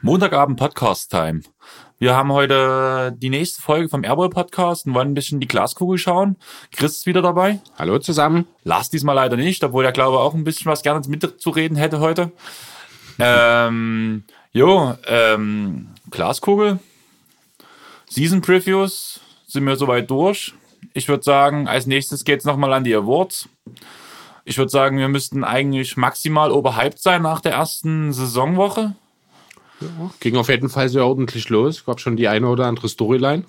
Montagabend Podcast Time. Wir haben heute die nächste Folge vom Airball Podcast und wollen ein bisschen die Glaskugel schauen. Chris ist wieder dabei. Hallo zusammen. Lars diesmal leider nicht, obwohl er glaube auch ein bisschen was gerne mitzureden hätte heute. Ähm, jo, ähm, Glaskugel. Season Previews sind wir soweit durch. Ich würde sagen, als nächstes geht's nochmal an die Awards. Ich würde sagen, wir müssten eigentlich maximal overhyped sein nach der ersten Saisonwoche. Ging auf jeden Fall sehr ordentlich los. Gab schon die eine oder andere Storyline.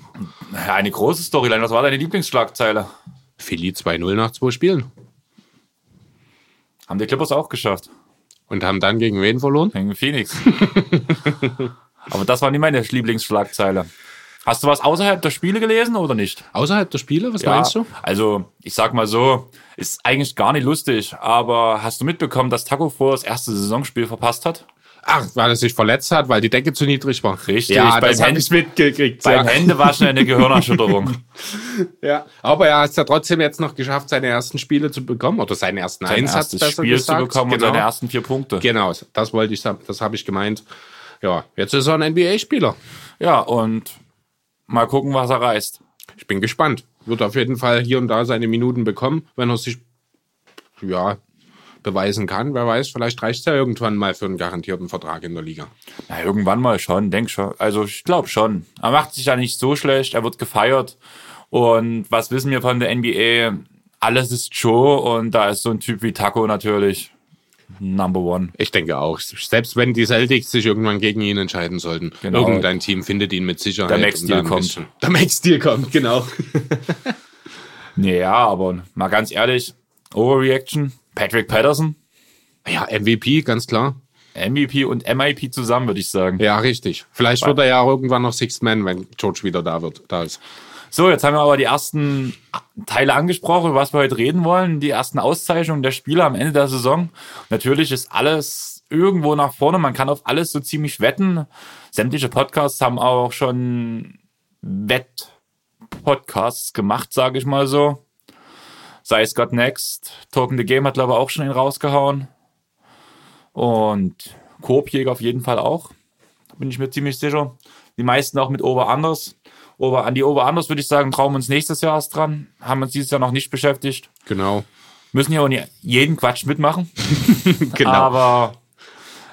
Ja, eine große Storyline. Was war deine Lieblingsschlagzeile? Philly 2-0 nach zwei Spielen. Haben die Clippers auch geschafft. Und haben dann gegen wen verloren? Gegen Phoenix. Aber das war nicht meine Lieblingsschlagzeile. Hast du was außerhalb der Spiele gelesen oder nicht? Außerhalb der Spiele? Was meinst du? Also, ich sag mal so, ist eigentlich gar nicht lustig, aber hast du mitbekommen, dass Taco vor das erste Saisonspiel verpasst hat? Ach, weil er sich verletzt hat, weil die Decke zu niedrig war. Richtig, ja, beim das habe ich mitgekriegt. Beim Ja. Händewaschen eine Gehirnerschütterung. ja. Aber er hat es ja trotzdem jetzt noch geschafft, seine ersten Spiele zu bekommen oder seinen ersten Sein Einsatz besser Spiel gesagt. zu bekommen genau. und seine ersten vier Punkte. Genau, das wollte ich, sagen, das habe ich gemeint. Ja, jetzt ist er ein NBA-Spieler. Ja, und mal gucken, was er reißt. Ich bin gespannt. Wird auf jeden Fall hier und da seine Minuten bekommen, wenn er sich ja beweisen kann. Wer weiß, vielleicht reicht es ja irgendwann mal für einen garantierten Vertrag in der Liga. Na, irgendwann mal schon, denk schon. Also ich glaube schon. Er macht sich ja nicht so schlecht, er wird gefeiert. Und was wissen wir von der NBA? Alles ist Show und da ist so ein Typ wie Taco natürlich Number One. Ich denke auch. Selbst wenn die Celtics sich irgendwann gegen ihn entscheiden sollten, Genau. irgendein Team findet ihn mit Sicherheit. Der Max Deal kommt. bisschen- Der Max Deal kommt, genau. Nee, ja, aber mal ganz ehrlich, Overreaction, Patrick Patterson, Ja, MVP, ganz klar. MVP und MIP zusammen, würde ich sagen. Ja, richtig. Vielleicht wird er ja auch irgendwann noch Sixth Man, wenn George wieder da wird, da ist. So, jetzt haben wir aber die ersten Teile angesprochen, über was wir heute reden wollen. Die ersten Auszeichnungen der Spieler am Ende der Saison. Natürlich ist alles irgendwo nach vorne. Man kann auf alles so ziemlich wetten. Sämtliche Podcasts haben auch schon Wett-Podcasts gemacht, sage ich mal so. Sei es God Next. Talking the Game hat, glaube ich, auch schon ihn rausgehauen. Und Korbjäger auf jeden Fall auch. Da bin ich mir ziemlich sicher. Die meisten auch mit Over-Anders. Over, an die Over-Anders würde ich sagen, trauen wir uns nächstes Jahr erst dran. Haben uns dieses Jahr noch nicht beschäftigt. Genau. Müssen ja auch nicht jeden Quatsch mitmachen. Genau. Aber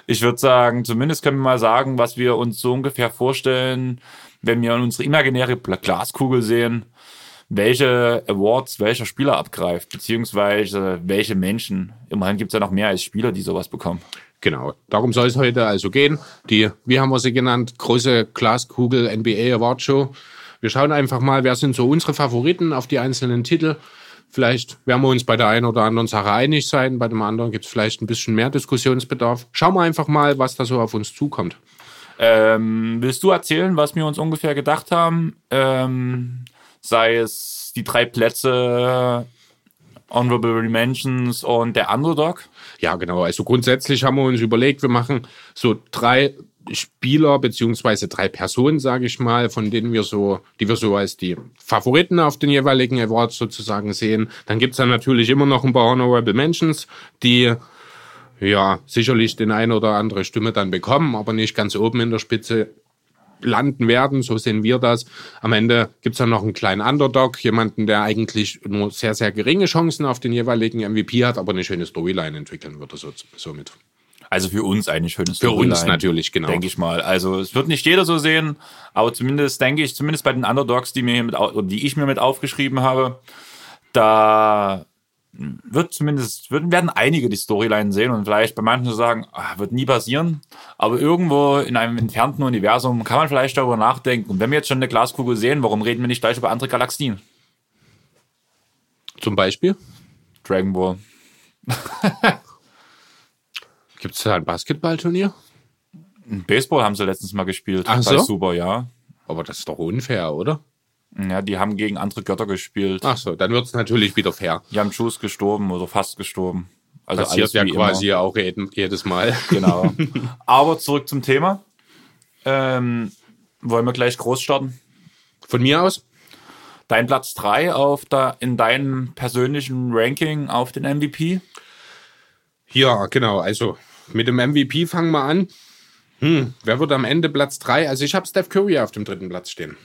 ich würde sagen, zumindest können wir mal sagen, was wir uns so ungefähr vorstellen, wenn wir unsere imaginäre Glaskugel sehen, welche Awards welcher Spieler abgreift, beziehungsweise welche Menschen. Immerhin gibt es ja noch mehr als Spieler, die sowas bekommen. Genau. Darum soll es heute also gehen. Die, wie haben wir sie genannt, große Glaskugel NBA Award Show. Wir schauen einfach mal, wer sind so unsere Favoriten auf die einzelnen Titel. Vielleicht werden wir uns bei der einen oder anderen Sache einig sein, bei dem anderen gibt es vielleicht ein bisschen mehr Diskussionsbedarf. Schauen wir einfach mal, was da so auf uns zukommt. Ähm, willst du erzählen, was wir uns ungefähr gedacht haben? Ähm, sei es die drei Plätze, Honorable Mentions und der Underdog? Ja, genau. Also grundsätzlich haben wir uns überlegt, wir machen so drei Spieler beziehungsweise drei Personen, sage ich mal, von denen wir so, die wir so als die Favoriten auf den jeweiligen Awards sozusagen sehen. Dann gibt's dann natürlich immer noch ein paar Honorable Mentions, die ja sicherlich den ein oder andere Stimme dann bekommen, aber nicht ganz oben in der Spitze landen werden, so sehen wir das. Am Ende gibt's dann noch einen kleinen Underdog, jemanden, der eigentlich nur sehr, sehr geringe Chancen auf den jeweiligen MVP hat, aber eine schöne Storyline entwickeln würde so, somit. Also für uns eine schöne Für uns Storyline, natürlich, genau. Denke ich mal. Also es wird nicht jeder so sehen, aber zumindest denke ich, zumindest bei den Underdogs, die mir hier mit, die ich mir mit aufgeschrieben habe, da wird zumindest, wird, werden einige die Storyline sehen und vielleicht bei manchen so sagen, ah, wird nie passieren. Aber irgendwo in einem entfernten Universum kann man vielleicht darüber nachdenken. Und wenn wir jetzt schon eine Glaskugel sehen, warum reden wir nicht gleich über andere Galaxien? Zum Beispiel Dragon Ball. gibt's da ein Basketballturnier, Baseball haben sie letztens mal gespielt. Ach so? Super, ja. aber das ist doch unfair, oder? Ja, die haben gegen andere Götter gespielt. Ach so, dann wird's natürlich wieder fair. Jan Schuss gestorben oder fast gestorben. Also Passiert ja quasi auch jeden, jedes Mal. Immer. Genau. Aber zurück zum Thema. Ähm, wollen wir gleich groß starten? Von mir aus? Dein Platz 3 auf da, in deinem persönlichen Ranking auf den MVP? Ja, genau. Also mit dem MVP fangen wir an. Hm, wer wird am Ende Platz 3? Also ich habe Steph Curry auf dem dritten Platz stehen.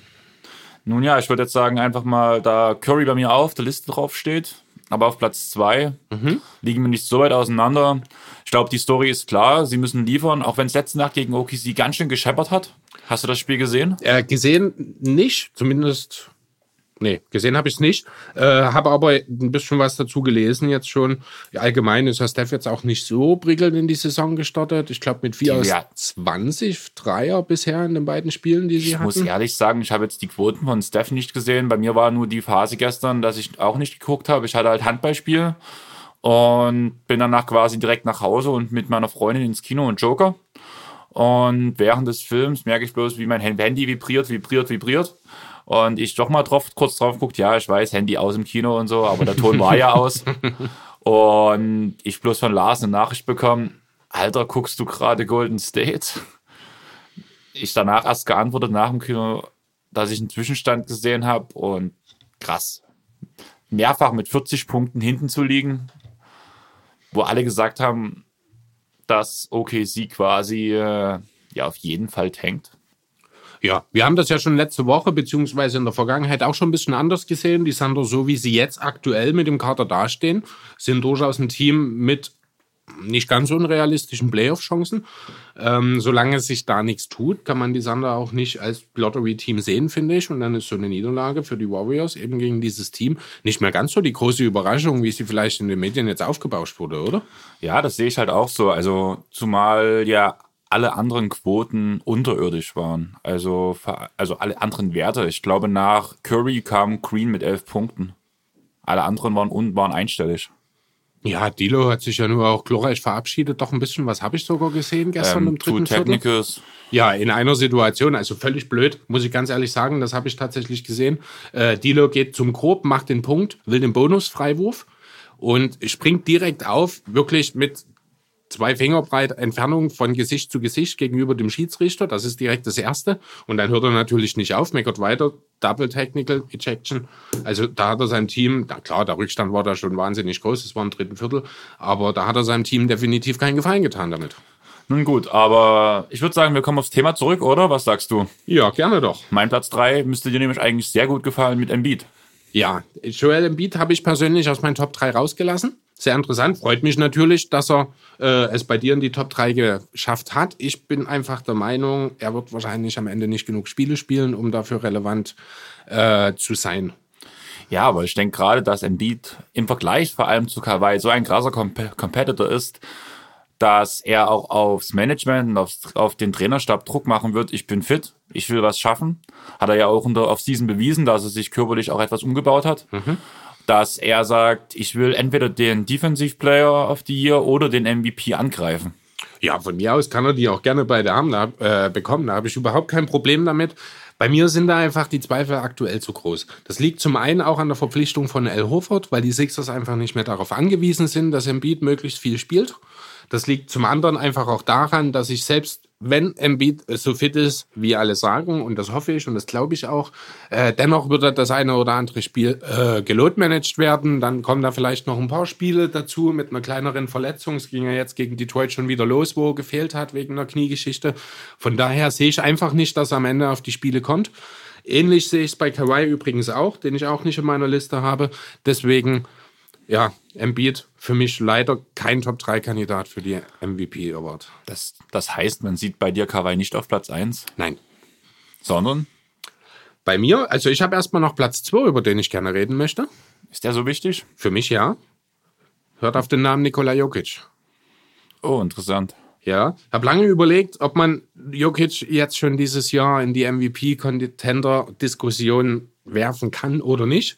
Nun ja, ich würde jetzt sagen, einfach mal, da Curry bei mir auf der Liste drauf steht, aber auf Platz 2 mhm. liegen wir nicht so weit auseinander. Ich glaube, die Story ist klar, sie müssen liefern, auch wenn es letzte Nacht gegen OKC ganz schön gescheppert hat. Hast du das Spiel gesehen? Äh, gesehen nicht, zumindest Nee, gesehen habe ich es nicht. Äh, habe aber ein bisschen was dazu gelesen jetzt schon. Ja, allgemein ist ja Steph jetzt auch nicht so prickelnd in die Saison gestartet. Ich glaube mit 4 aus ja. 20 Dreier bisher in den beiden Spielen, die sie ich hatten. Ich muss ehrlich sagen, ich habe jetzt die Quoten von Steph nicht gesehen. Bei mir war nur die Phase gestern, dass ich auch nicht geguckt habe. Ich hatte halt Handballspiel und bin danach quasi direkt nach Hause und mit meiner Freundin ins Kino und Joker. Und während des Films merke ich bloß, wie mein Handy vibriert, vibriert, vibriert. Und ich doch mal drauf, kurz drauf guckt, ja, ich weiß, Handy aus im Kino und so, aber der Ton war ja aus. Und ich bloß von Lars eine Nachricht bekommen, Alter, guckst du gerade Golden State? Ich danach erst geantwortet nach dem Kino, dass ich einen Zwischenstand gesehen habe und krass. Mehrfach mit 40 Punkten hinten zu liegen, wo alle gesagt haben, dass OKC quasi äh, ja auf jeden Fall tankt. Ja, wir haben das ja schon letzte Woche beziehungsweise in der Vergangenheit auch schon ein bisschen anders gesehen. Die Sander, so wie sie jetzt aktuell mit dem Kader dastehen, sind durchaus ein Team mit nicht ganz unrealistischen Playoff-Chancen. Ähm, solange sich da nichts tut, kann man die Sander auch nicht als Lottery-Team sehen, finde ich. Und dann ist so eine Niederlage für die Warriors eben gegen dieses Team nicht mehr ganz so die große Überraschung, wie sie vielleicht in den Medien jetzt aufgebauscht wurde, oder? Ja, das sehe ich halt auch so. Also zumal ja alle anderen Quoten unterirdisch waren. Also, also alle anderen Werte. Ich glaube, nach Curry kam Green mit elf Punkten. Alle anderen waren, waren einstellig. Ja, Dilo hat sich ja nur auch glorreich verabschiedet. Doch ein bisschen was habe ich sogar gesehen gestern ähm, im dritten Technicals. Ja, in einer Situation, also völlig blöd, muss ich ganz ehrlich sagen, das habe ich tatsächlich gesehen. Äh, Dilo geht zum Grob, macht den Punkt, will den Bonusfreiwurf und springt direkt auf, wirklich mit zwei Finger breit Entfernung von Gesicht zu Gesicht gegenüber dem Schiedsrichter. Das ist direkt das Erste. Und dann hört er natürlich nicht auf, meckert weiter. Double Technical Ejection. Also da hat er sein Team, na klar, der Rückstand war da schon wahnsinnig groß, es war im dritten Viertel, aber da hat er seinem Team definitiv keinen Gefallen getan damit. Nun gut, aber ich würde sagen, wir kommen aufs Thema zurück, oder? Was sagst du? Ja, gerne doch. Mein Platz drei müsste dir nämlich eigentlich sehr gut gefallen mit Embiid. Ja, Joel Embiid habe ich persönlich aus meinen Top 3 rausgelassen sehr interessant. Freut mich natürlich, dass er äh, es bei dir in die Top 3 geschafft hat. Ich bin einfach der Meinung, er wird wahrscheinlich am Ende nicht genug Spiele spielen, um dafür relevant äh, zu sein. Ja, aber ich denke gerade, dass Embiid im Vergleich vor allem zu Kawhi so ein krasser Comp Competitor ist, dass er auch aufs Management und aufs, auf den Trainerstab Druck machen wird. Ich bin fit, ich will was schaffen. Hat er ja auch unter auf Season bewiesen, dass er sich körperlich auch etwas umgebaut hat. Mhm dass er sagt, ich will entweder den Defensive Player of the Year oder den MVP angreifen. Ja, von mir aus kann er die auch gerne beide haben, äh, bekommen. Da habe ich überhaupt kein Problem damit. Bei mir sind da einfach die Zweifel aktuell zu groß. Das liegt zum einen auch an der Verpflichtung von El Horford, weil die Sixers einfach nicht mehr darauf angewiesen sind, dass Embiid möglichst viel spielt. Das liegt zum anderen einfach auch daran, dass ich selbst wenn Embiid so fit ist, wie alle sagen, und das hoffe ich und das glaube ich auch, äh, dennoch wird das eine oder andere Spiel äh, gelotmanaged werden. Dann kommen da vielleicht noch ein paar Spiele dazu mit einer kleineren Verletzung. Es ging ja jetzt gegen Detroit schon wieder los, wo er gefehlt hat wegen einer Kniegeschichte. Von daher sehe ich einfach nicht, dass er am Ende auf die Spiele kommt. Ähnlich sehe ich es bei Kawhi übrigens auch, den ich auch nicht in meiner Liste habe. Deswegen ja, Embiid für mich leider kein Top-3-Kandidat für die MVP Award. Das, das heißt, man sieht bei dir Kawhi nicht auf Platz 1? Nein. Sondern? Bei mir, also ich habe erstmal noch Platz 2, über den ich gerne reden möchte. Ist der so wichtig? Für mich ja. Hört auf den Namen Nikola Jokic. Oh, interessant. Ja, habe lange überlegt, ob man Jokic jetzt schon dieses Jahr in die MVP-Contender-Diskussion werfen kann oder nicht.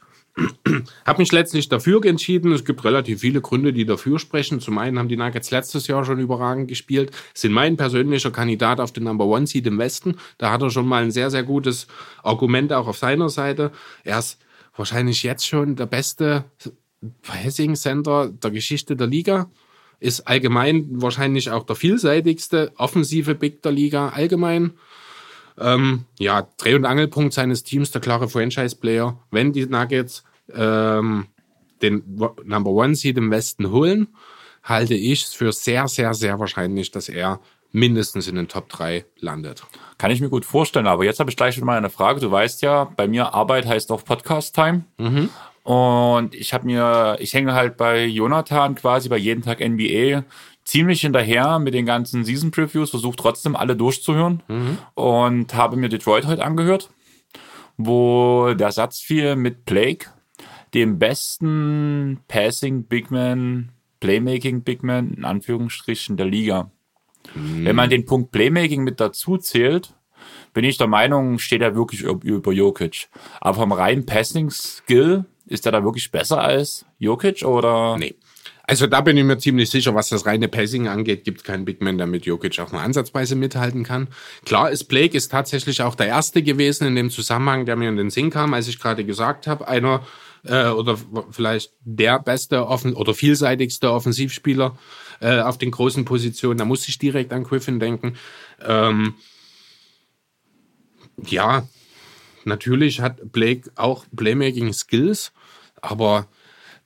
Habe mich letztlich dafür entschieden. Es gibt relativ viele Gründe, die dafür sprechen. Zum einen haben die Nuggets letztes Jahr schon überragend gespielt, sind mein persönlicher Kandidat auf den Number One Seed im Westen. Da hat er schon mal ein sehr, sehr gutes Argument auch auf seiner Seite. Er ist wahrscheinlich jetzt schon der beste Passing Center der Geschichte der Liga. Ist allgemein wahrscheinlich auch der vielseitigste offensive Big der Liga allgemein. Ähm, ja, Dreh- und Angelpunkt seines Teams, der klare Franchise-Player. Wenn die Nuggets ähm, den Number One Seed im Westen holen, halte ich es für sehr, sehr, sehr wahrscheinlich, dass er mindestens in den Top 3 landet. Kann ich mir gut vorstellen, aber jetzt habe ich gleich schon mal eine Frage. Du weißt ja, bei mir Arbeit heißt auch Podcast-Time. Mhm. Und ich habe mir, ich hänge halt bei Jonathan quasi bei jeden Tag NBA ziemlich hinterher mit den ganzen Season Previews, versuche trotzdem alle durchzuhören und habe mir Detroit heute angehört, wo der Satz fiel mit Blake, dem besten Passing Bigman, Playmaking Bigman in Anführungsstrichen der Liga. Wenn man den Punkt Playmaking mit dazu zählt, bin ich der Meinung, steht er wirklich über, Jokic. Aber vom reinen Passing-Skill ist er da wirklich besser als Jokic oder? Nee. Also da bin ich mir ziemlich sicher, was das reine Passing angeht, gibt keinen Big Man, der mit Jokic auch nur ansatzweise mithalten kann. Klar ist Blake ist tatsächlich auch der erste gewesen in dem Zusammenhang, der mir in den Sinn kam, als ich gerade gesagt habe, einer äh, oder vielleicht der beste offen oder vielseitigste Offensivspieler äh, auf den großen Positionen. Da muss ich direkt an Griffin denken. Ähm, ja, natürlich hat Blake auch Playmaking Skills, aber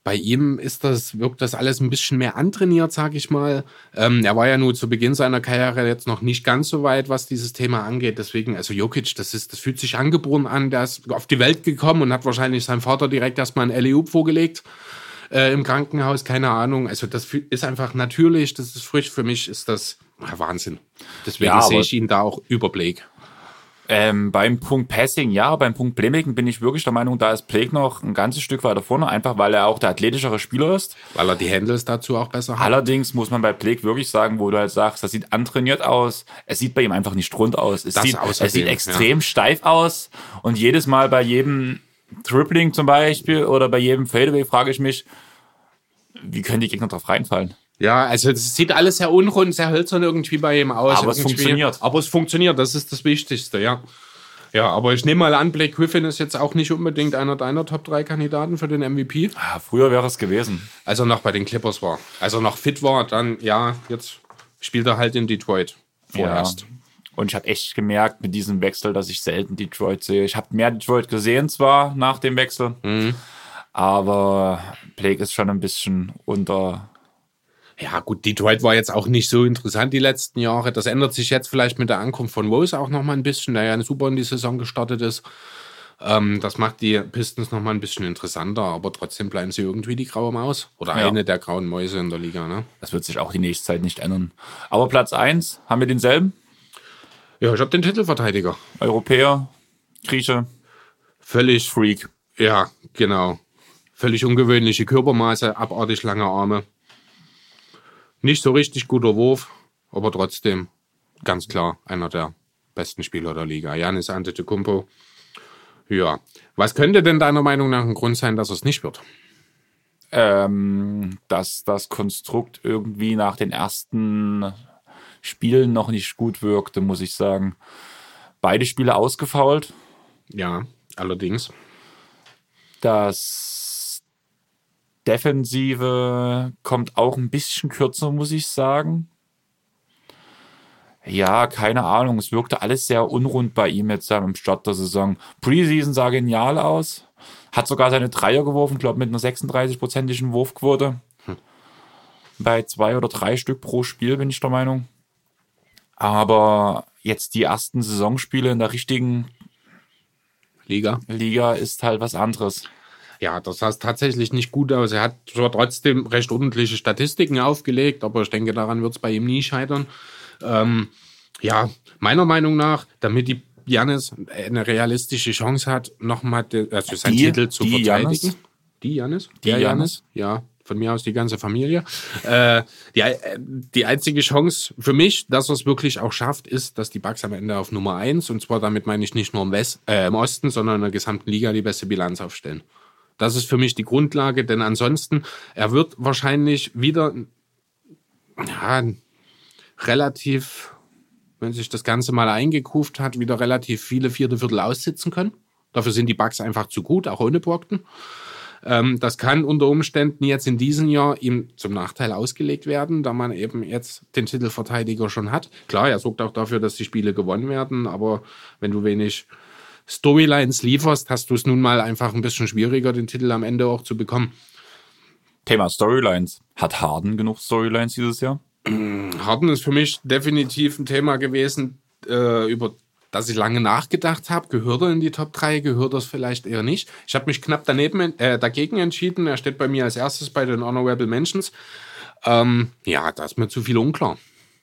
bei ihm ist das, wirkt das alles ein bisschen mehr antrainiert, sag ich mal. Ähm, er war ja nur zu Beginn seiner Karriere jetzt noch nicht ganz so weit, was dieses Thema angeht. Deswegen, also Jokic, das ist, das fühlt sich angeboren an. Der ist auf die Welt gekommen und hat wahrscheinlich seinem Vater direkt erstmal einen Eliup vorgelegt äh, im Krankenhaus, keine Ahnung. Also das ist einfach natürlich, das ist frisch. Für mich ist das ja, Wahnsinn. Deswegen Ja, sehe ich ihn da auch über Blake. Ähm, beim Punkt Passing, ja, beim Punkt Playmaking bin ich wirklich der Meinung, da ist Blake noch ein ganzes Stück weiter vorne, einfach weil er auch der athletischere Spieler ist. Weil er die Handles dazu auch besser hat. Allerdings muss man bei Blake wirklich sagen, wo du halt sagst, das sieht antrainiert aus. Es sieht bei ihm einfach nicht rund aus. Es Das sieht, außerdem, es sieht extrem steif aus. Und jedes Mal bei jedem Tripling zum Beispiel oder bei jedem Fadeaway frage ich mich, wie können die Gegner drauf reinfallen? Ja, also es sieht alles sehr unrund, sehr hölzern irgendwie bei ihm aus. Aber es Irgendwie. funktioniert. Aber es funktioniert, das ist das Wichtigste, ja. Ja, aber ich nehme mal an, Blake Griffin ist jetzt auch nicht unbedingt einer deiner Top 3 Kandidaten für den MVP. Ah, früher wäre es gewesen. Als er noch bei den Clippers war. Als er noch fit war, dann, ja, jetzt spielt er halt in Detroit. Vorerst. Ja. Und ich habe echt gemerkt mit diesem Wechsel, dass ich selten Detroit sehe. Ich habe mehr Detroit gesehen zwar nach dem Wechsel, aber Blake ist schon ein bisschen unter. Ja, gut, Detroit war jetzt auch nicht so interessant die letzten Jahre. Das ändert sich jetzt vielleicht mit der Ankunft von Rose auch noch mal ein bisschen, der ja super in die Saison gestartet ist. Ähm, das macht die Pistons noch mal ein bisschen interessanter, aber trotzdem bleiben sie irgendwie die graue Maus. Oder Ja. eine der grauen Mäuse in der Liga, ne? Das wird sich auch die nächste Zeit nicht ändern. Aber Platz 1, haben wir denselben? Ja, ich habe den Titelverteidiger. Europäer, Grieche, Völlig, Freak. ja, genau. Völlig ungewöhnliche Körpermaße, abartig lange Arme. Nicht so richtig guter Wurf, aber trotzdem ganz klar einer der besten Spieler der Liga. Janis Antetokounmpo. Ja. Was könnte denn deiner Meinung nach ein Grund sein, dass es nicht wird? Ähm, dass das Konstrukt irgendwie nach den ersten Spielen noch nicht gut wirkte, muss ich sagen. Beide Spiele ausgefault. Ja, allerdings. Das Defensive kommt auch ein bisschen kürzer, muss ich sagen. Ja, keine Ahnung. Es wirkte alles sehr unrund bei ihm jetzt am Start der Saison. Preseason sah genial aus. Hat sogar seine Dreier geworfen, glaube mit einer 36-prozentigen Wurfquote. Bei zwei oder drei Stück pro Spiel, bin ich der Meinung. Aber jetzt die ersten Saisonspiele in der richtigen Liga. Liga ist halt was anderes. Ja, das sah tatsächlich nicht gut aus. Er hat zwar trotzdem recht ordentliche Statistiken aufgelegt, aber ich denke, daran wird es bei ihm nie scheitern. Ähm, ja, meiner Meinung nach, damit die Janis eine realistische Chance hat, nochmal also seinen Die- Titel zu die verteidigen. Giannis? Die Janis? Die Der Giannis? Ja, von mir aus die ganze Familie. äh, die, äh, die einzige Chance für mich, dass er es wirklich auch schafft, ist, dass die Bucks am Ende auf Nummer eins und zwar damit meine ich nicht nur im, West, äh, im Osten, sondern in der gesamten Liga die beste Bilanz aufstellen. Das ist für mich die Grundlage, denn ansonsten, er wird wahrscheinlich wieder ja, relativ, wenn sich das Ganze mal eingekuft hat, wieder relativ viele vierte Viertel aussitzen können. Dafür sind die Bugs einfach zu gut, auch ohne Brockton. Ähm, das kann unter Umständen jetzt in diesem Jahr ihm zum Nachteil ausgelegt werden, da man eben jetzt den Titelverteidiger schon hat. Klar, er sorgt auch dafür, dass die Spiele gewonnen werden, aber wenn du wenig Storylines lieferst, hast du es nun mal einfach ein bisschen schwieriger, den Titel am Ende auch zu bekommen. Thema Storylines. Hat Harden genug Storylines dieses Jahr? Harden ist für mich definitiv ein Thema gewesen, äh, über das ich lange nachgedacht habe. Gehört er in die Top 3? Gehört er es vielleicht eher nicht? Ich habe mich knapp daneben, äh, dagegen entschieden. Er steht bei mir als erstes bei den Honorable Mentions. Ähm, ja, da ist mir zu viel unklar.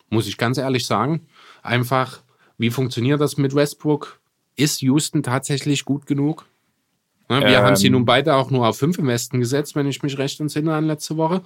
Muss ich ganz ehrlich sagen. Einfach, wie funktioniert das mit Westbrook? Ist Houston tatsächlich gut genug? Ne, wir Ähm. haben sie nun beide auch nur auf 5 im Westen gesetzt, wenn ich mich recht entsinne an letzte Woche.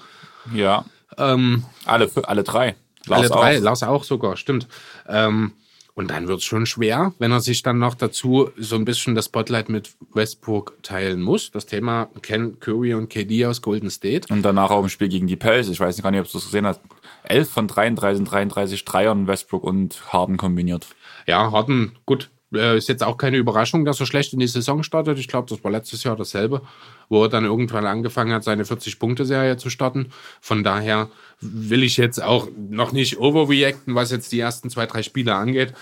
Ja. Ähm, Alle, alle drei. alle Lars drei, auch. Lars auch sogar, stimmt. Ähm, und dann wird es schon schwer, wenn er sich dann noch dazu so ein bisschen das Spotlight mit Westbrook teilen muss. Das Thema Ken Curry und KD aus Golden State. Und danach auch im Spiel gegen die Pels. Ich weiß gar nicht, ob du es gesehen hast. 11 von 33 sind 33 Dreiern Westbrook und Harden kombiniert. Ja, Harden, gut, äh, ist jetzt auch keine Überraschung, dass er schlecht in die Saison startet. Ich glaube, das war letztes Jahr dasselbe, wo er dann irgendwann angefangen hat, seine 40-Punkte-Serie zu starten. Von daher will ich jetzt auch noch nicht overreacten, was jetzt die ersten zwei, drei Spiele angeht.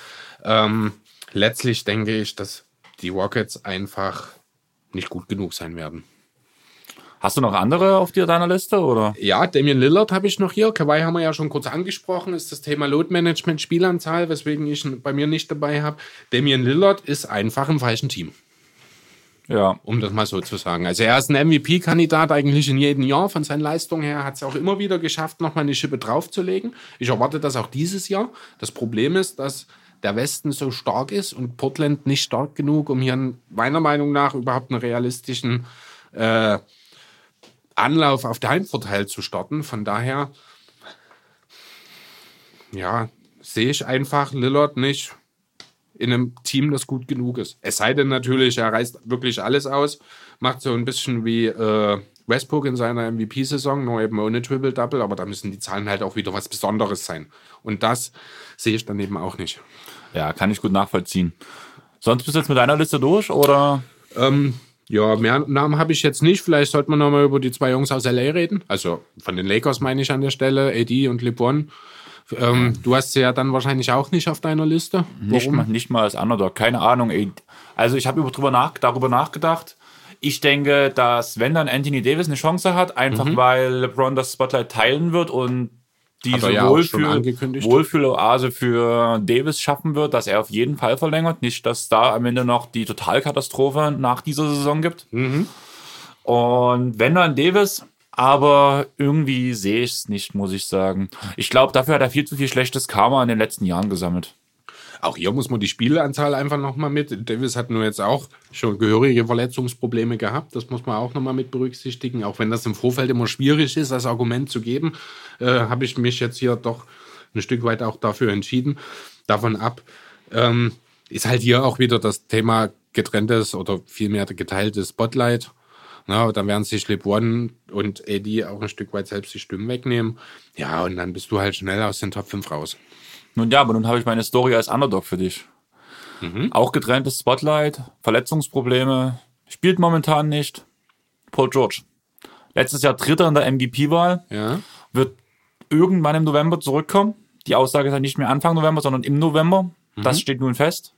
Ähm, letztlich denke ich, dass die Rockets einfach nicht gut genug sein werden. Hast du noch andere auf dir deiner Liste oder? Ja, Damian Lillard habe ich noch hier. Kawhi haben wir ja schon kurz angesprochen. Ist das Thema Load Management, Spielanzahl, weswegen ich ihn bei mir nicht dabei habe. Damian Lillard ist einfach im falschen Team. Ja. um das mal so zu sagen. Also er ist ein MVP-Kandidat eigentlich in jedem Jahr. Von seinen Leistungen her hat es auch immer wieder geschafft, nochmal eine Schippe draufzulegen. Ich erwarte das auch dieses Jahr. Das Problem ist, dass der Westen so stark ist und Portland nicht stark genug, um hier meiner Meinung nach überhaupt einen realistischen äh, Anlauf auf der Heimvorteil zu starten. Von daher, ja, sehe ich einfach Lillard nicht in einem Team, das gut genug ist. Es sei denn natürlich, er reißt wirklich alles aus, macht so ein bisschen wie äh, Westbrook in seiner MVP-Saison, nur eben ohne Triple-Double, aber da müssen die Zahlen halt auch wieder was Besonderes sein. Und das sehe ich dann eben auch nicht. Ja, kann ich gut nachvollziehen. Sonst bist du jetzt mit deiner Liste durch oder? Ähm, ja, mehr Namen habe ich jetzt nicht. Vielleicht sollte man nochmal über die zwei Jungs aus LA reden. Also von den Lakers meine ich an der Stelle, AD und LeBron. Ähm, du hast sie ja dann wahrscheinlich auch nicht auf deiner Liste. Nicht mal, nicht mal als Underdog, keine Ahnung. Also ich habe über- drüber nach, darüber nachgedacht. Ich denke, dass wenn dann Anthony Davis eine Chance hat, einfach weil LeBron das Spotlight teilen wird und diese ja Wohlfühl. Wohlfühloase für Davis schaffen wird, dass er auf jeden Fall verlängert. Nicht, dass da am Ende noch die Totalkatastrophe nach dieser Saison gibt. Und wenn dann Davis, aber irgendwie sehe ich es nicht, muss ich sagen. Ich glaube, dafür hat er viel zu viel schlechtes Karma in den letzten Jahren gesammelt. Auch hier muss man die Spieleanzahl einfach nochmal mit. Davis hat nur jetzt auch schon gehörige Verletzungsprobleme gehabt. Das muss man auch nochmal mit berücksichtigen. Auch wenn das im Vorfeld immer schwierig ist, als Argument zu geben, äh, habe ich mich jetzt hier doch ein Stück weit auch dafür entschieden. Davon ab ähm, ist halt hier auch wieder das Thema getrenntes oder vielmehr geteiltes Spotlight. Na, da werden sich LeBron und AD auch ein Stück weit selbst die Stimmen wegnehmen. Ja, und dann bist du halt schnell aus den Top 5 raus. Nun ja, aber nun habe ich meine Story als Underdog für dich. Auch getrenntes Spotlight, Verletzungsprobleme, spielt momentan nicht. Paul George. Letztes Jahr Dritter in der MVP-Wahl, Ja. wird irgendwann im November zurückkommen. Die Aussage ist ja nicht mehr Anfang November, sondern im November. Das steht nun fest.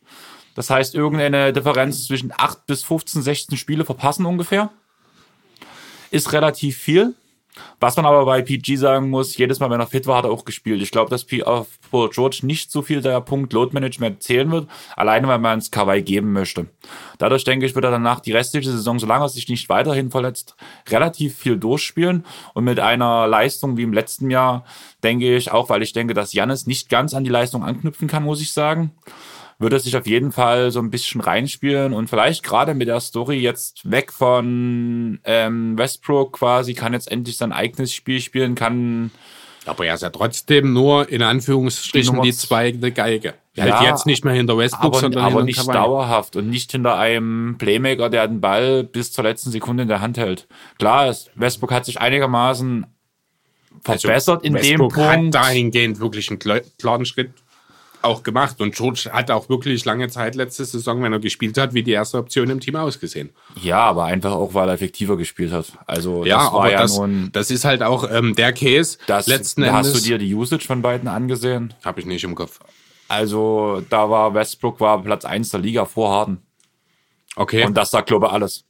Das heißt, irgendeine Differenz zwischen 8 bis 15, 16 Spiele verpassen ungefähr. Ist relativ viel. Was man aber bei PG sagen muss, jedes Mal, wenn er fit war, hat er auch gespielt. Ich glaube, dass P- auf Paul George nicht so viel der Punkt Load Management zählen wird, alleine weil man es Kawhi geben möchte. Dadurch denke ich, wird er danach die restliche Saison, solange er sich nicht weiterhin verletzt, relativ viel durchspielen und mit einer Leistung wie im letzten Jahr, denke ich, auch weil ich denke, dass Jannis nicht ganz an die Leistung anknüpfen kann, muss ich sagen, würde er sich auf jeden Fall so ein bisschen reinspielen und vielleicht gerade mit der Story jetzt weg von ähm, Westbrook quasi, kann jetzt endlich sein eigenes Spiel spielen, kann Aber er ist ja trotzdem nur in Anführungsstrichen Die die, zweite Geige. Ja, halt jetzt nicht mehr hinter Westbrook, aber, sondern aber nicht Kawhi. dauerhaft und nicht hinter einem Playmaker, der den Ball bis zur letzten Sekunde in der Hand hält. Klar, es- Westbrook hat sich einigermaßen Also, verbessert in dem Westbrook hat Punkt. dahingehend wirklich einen klaren Schritt auch gemacht. Und George hat auch wirklich lange Zeit letzte Saison, wenn er gespielt hat, wie die erste Option im Team ausgesehen. Ja, aber einfach auch, weil er effektiver gespielt hat. Also Ja, das war aber ja das, nun, das ist halt auch ähm, der Case. das, letzten hast Endes du dir die Usage von beiden angesehen? habe ich nicht im Kopf. Also da war Westbrook war Platz 1 der Liga vor Harden. Okay. Und das sagt, glaube ich, alles.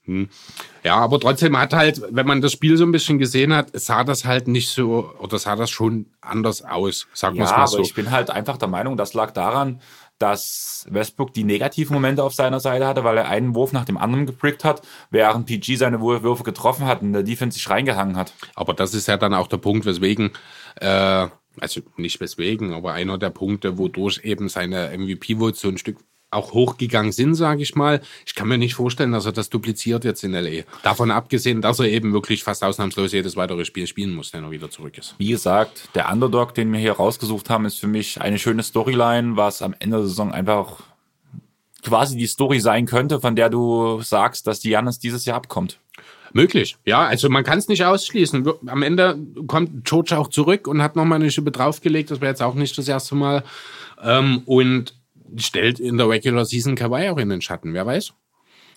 Ja, aber trotzdem hat halt, wenn man das Spiel so ein bisschen gesehen hat, sah das halt nicht so, oder sah das schon anders aus, sagen wir Ja, es mal aber so. ich bin halt einfach der Meinung, das lag daran, dass Westbrook die negativen Momente auf seiner Seite hatte, weil er einen Wurf nach dem anderen geprickt hat, während PG seine Würfe getroffen hat und der Defense sich reingehangen hat. Aber das ist ja dann auch der Punkt, weswegen, äh, also nicht weswegen, aber einer der Punkte, wodurch eben seine MVP-Votes so ein Stück auch hochgegangen sind, sage ich mal. Ich kann mir nicht vorstellen, dass er das dupliziert jetzt in LA. Davon abgesehen, dass er eben wirklich fast ausnahmslos jedes weitere Spiel spielen muss, wenn er wieder zurück ist. Wie gesagt, der Underdog, den wir hier rausgesucht haben, ist für mich eine schöne Storyline, was am Ende der Saison einfach quasi die Story sein könnte, von der du sagst, dass die Janis dieses Jahr abkommt. Möglich, ja. Also man kann es nicht ausschließen. Am Ende kommt George auch zurück und hat nochmal eine Schippe draufgelegt. Das wäre jetzt auch nicht das erste Mal. Ähm, und stellt in der Regular Season Kawhi auch in den Schatten. Wer weiß?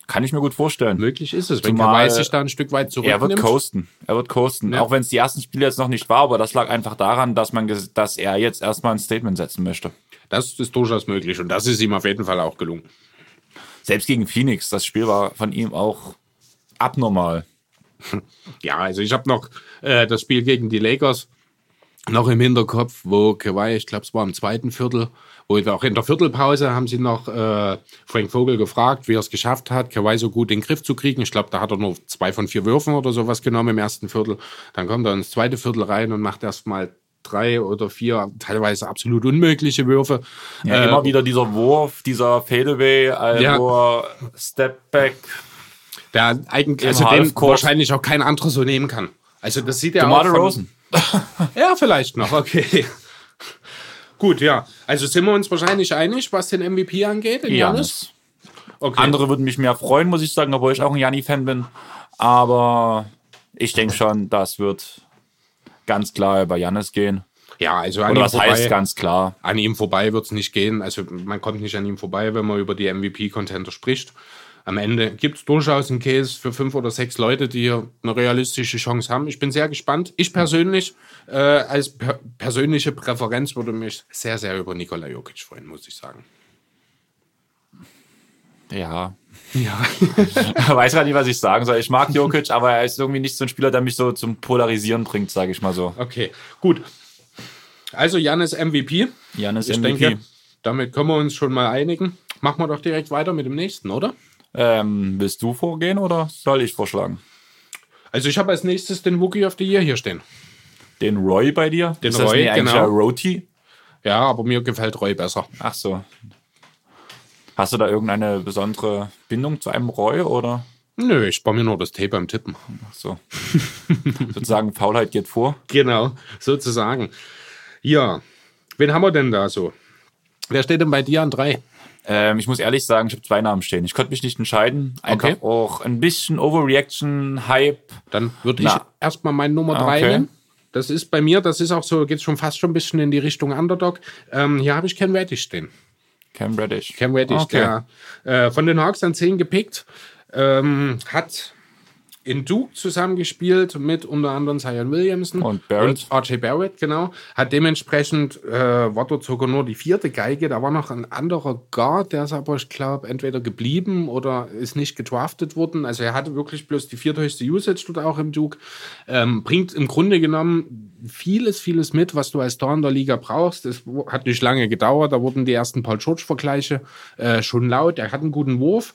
Kann ich mir gut vorstellen. Möglich ist es, wenn Kawhi sich da ein Stück weit Er wird zurücknimmt. coasten. Er wird coasten. Ja. Auch wenn es die ersten Spiele jetzt noch nicht war, aber das lag einfach daran, dass man, dass er jetzt erstmal ein Statement setzen möchte. Das ist durchaus möglich und das ist ihm auf jeden Fall auch gelungen. Selbst gegen Phoenix, das Spiel war von ihm auch abnormal. Ja, also ich habe noch äh, das Spiel gegen die Lakers noch im Hinterkopf, wo Kawhi, ich glaube, es war im zweiten Viertel, wo auch in der Viertelpause haben sie noch äh, Frank Vogel gefragt, wie er es geschafft hat, Kawhi so gut in den Griff zu kriegen. Ich glaube, da hat er nur zwei von vier Würfen oder sowas genommen im ersten Viertel. Dann kommt er ins zweite Viertel rein und macht erstmal drei oder vier teilweise absolut unmögliche Würfe. Ja, Äh, immer wieder dieser Wurf, dieser Fadeaway, also Stepback. der eigentlich, also den wahrscheinlich auch kein anderer so nehmen kann. Also das sieht er DeMar auch von- DeRozan. Ja, vielleicht noch, okay. Gut, ja. Also sind wir uns wahrscheinlich einig, was den MVP angeht, in Janis? Okay. Andere würden mich mehr freuen, muss ich sagen, obwohl ich auch ein Janni-Fan bin. Aber ich denke schon, das wird ganz klar über Janis gehen. ja, also an Oder ihm was vorbei, heißt ganz klar? an ihm vorbei wird es nicht gehen. Also man kommt nicht an ihm vorbei, wenn man über die MVP-Contender spricht. Am Ende gibt es durchaus einen Case für fünf oder sechs Leute, die hier eine realistische Chance haben. Ich bin sehr gespannt. Ich persönlich, äh, als per persönliche Präferenz, würde mich sehr, sehr über Nikola Jokic freuen, muss ich sagen. Ja. Ja. Weiß gar nicht, was ich sagen soll. Ich mag Jokic, aber er ist irgendwie nicht so ein Spieler, der mich so zum Polarisieren bringt, sage ich mal so. Okay, gut. Also Janis MVP. Janis Ich MVP. denke, damit können wir uns schon mal einigen. Machen wir doch direkt weiter mit dem nächsten, oder? Ähm, willst du vorgehen oder soll ich vorschlagen? Also ich habe als nächstes den Wookie of the Year hier stehen. Den Roy bei dir? Den ist das Roy, eigentlich genau. Roti? Ja, aber mir gefällt Roy besser. Ach so. Hast du da irgendeine besondere Bindung zu einem Roy oder? Nö, ich spare mir nur das Tape beim Tippen. Ach so. Sozusagen Faulheit geht vor. Genau, sozusagen. Ja, wen haben wir denn da so? Wer steht denn bei dir an drei? Ähm, ich muss ehrlich sagen, ich habe zwei Namen stehen. Ich konnte mich nicht entscheiden. Einfach Okay. auch ein bisschen Overreaction, Hype. Dann würde ich Na. erstmal meinen Nummer drei Okay. nehmen. Das ist bei mir, das ist auch so, geht schon fast schon ein bisschen in die Richtung Underdog. Ähm, hier habe ich Ken Reddish stehen. Cam Reddish. Cam Reddish, Okay. der äh, von den Hawks an 10 gepickt, ähm, hat in Duke zusammengespielt mit unter anderem Zion Williamson Und Barrett. und RJ Barrett, genau. Hat dementsprechend, äh, war dort sogar nur die vierte Geige. Da war noch ein anderer Guard, der ist aber, ich glaube, entweder geblieben oder ist nicht gedraftet worden. Also er hatte wirklich bloß die vierthöchste Usage dort auch im Duke. Ähm, bringt im Grunde genommen vieles, vieles mit, was du als Star in der Liga brauchst. Es hat nicht lange gedauert. Da wurden die ersten Paul George-Vergleiche äh, schon laut. Er hat einen guten Wurf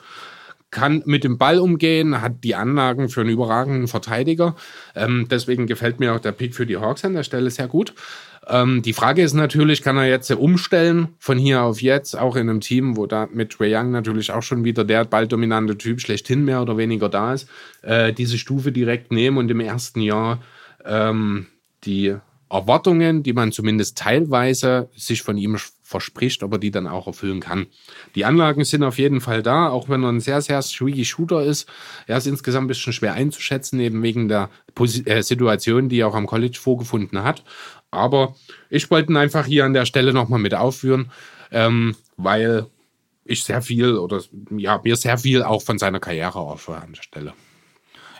kann mit dem Ball umgehen, hat die Anlagen für einen überragenden Verteidiger. Ähm, deswegen gefällt mir auch der Pick für die Hawks an der Stelle sehr gut. Ähm, die Frage ist natürlich, kann er jetzt umstellen von hier auf jetzt, auch in einem Team, wo da mit Trae Young natürlich auch schon wieder der balldominante Typ schlechthin mehr oder weniger da ist, äh, diese Stufe direkt nehmen und im ersten Jahr ähm, die Erwartungen, die man zumindest teilweise sich von ihm verspricht, ob er die dann auch erfüllen kann. Die Anlagen sind auf jeden Fall da, auch wenn er ein sehr, sehr streaky Shooter ist. Er ist insgesamt ein bisschen schwer einzuschätzen, eben wegen der Posi äh, Situation, die er auch am College vorgefunden hat. Aber ich wollte ihn einfach hier an der Stelle nochmal mit aufführen, ähm, weil ich sehr viel oder ja, mir sehr viel auch von seiner Karriere erhoffe an der Stelle.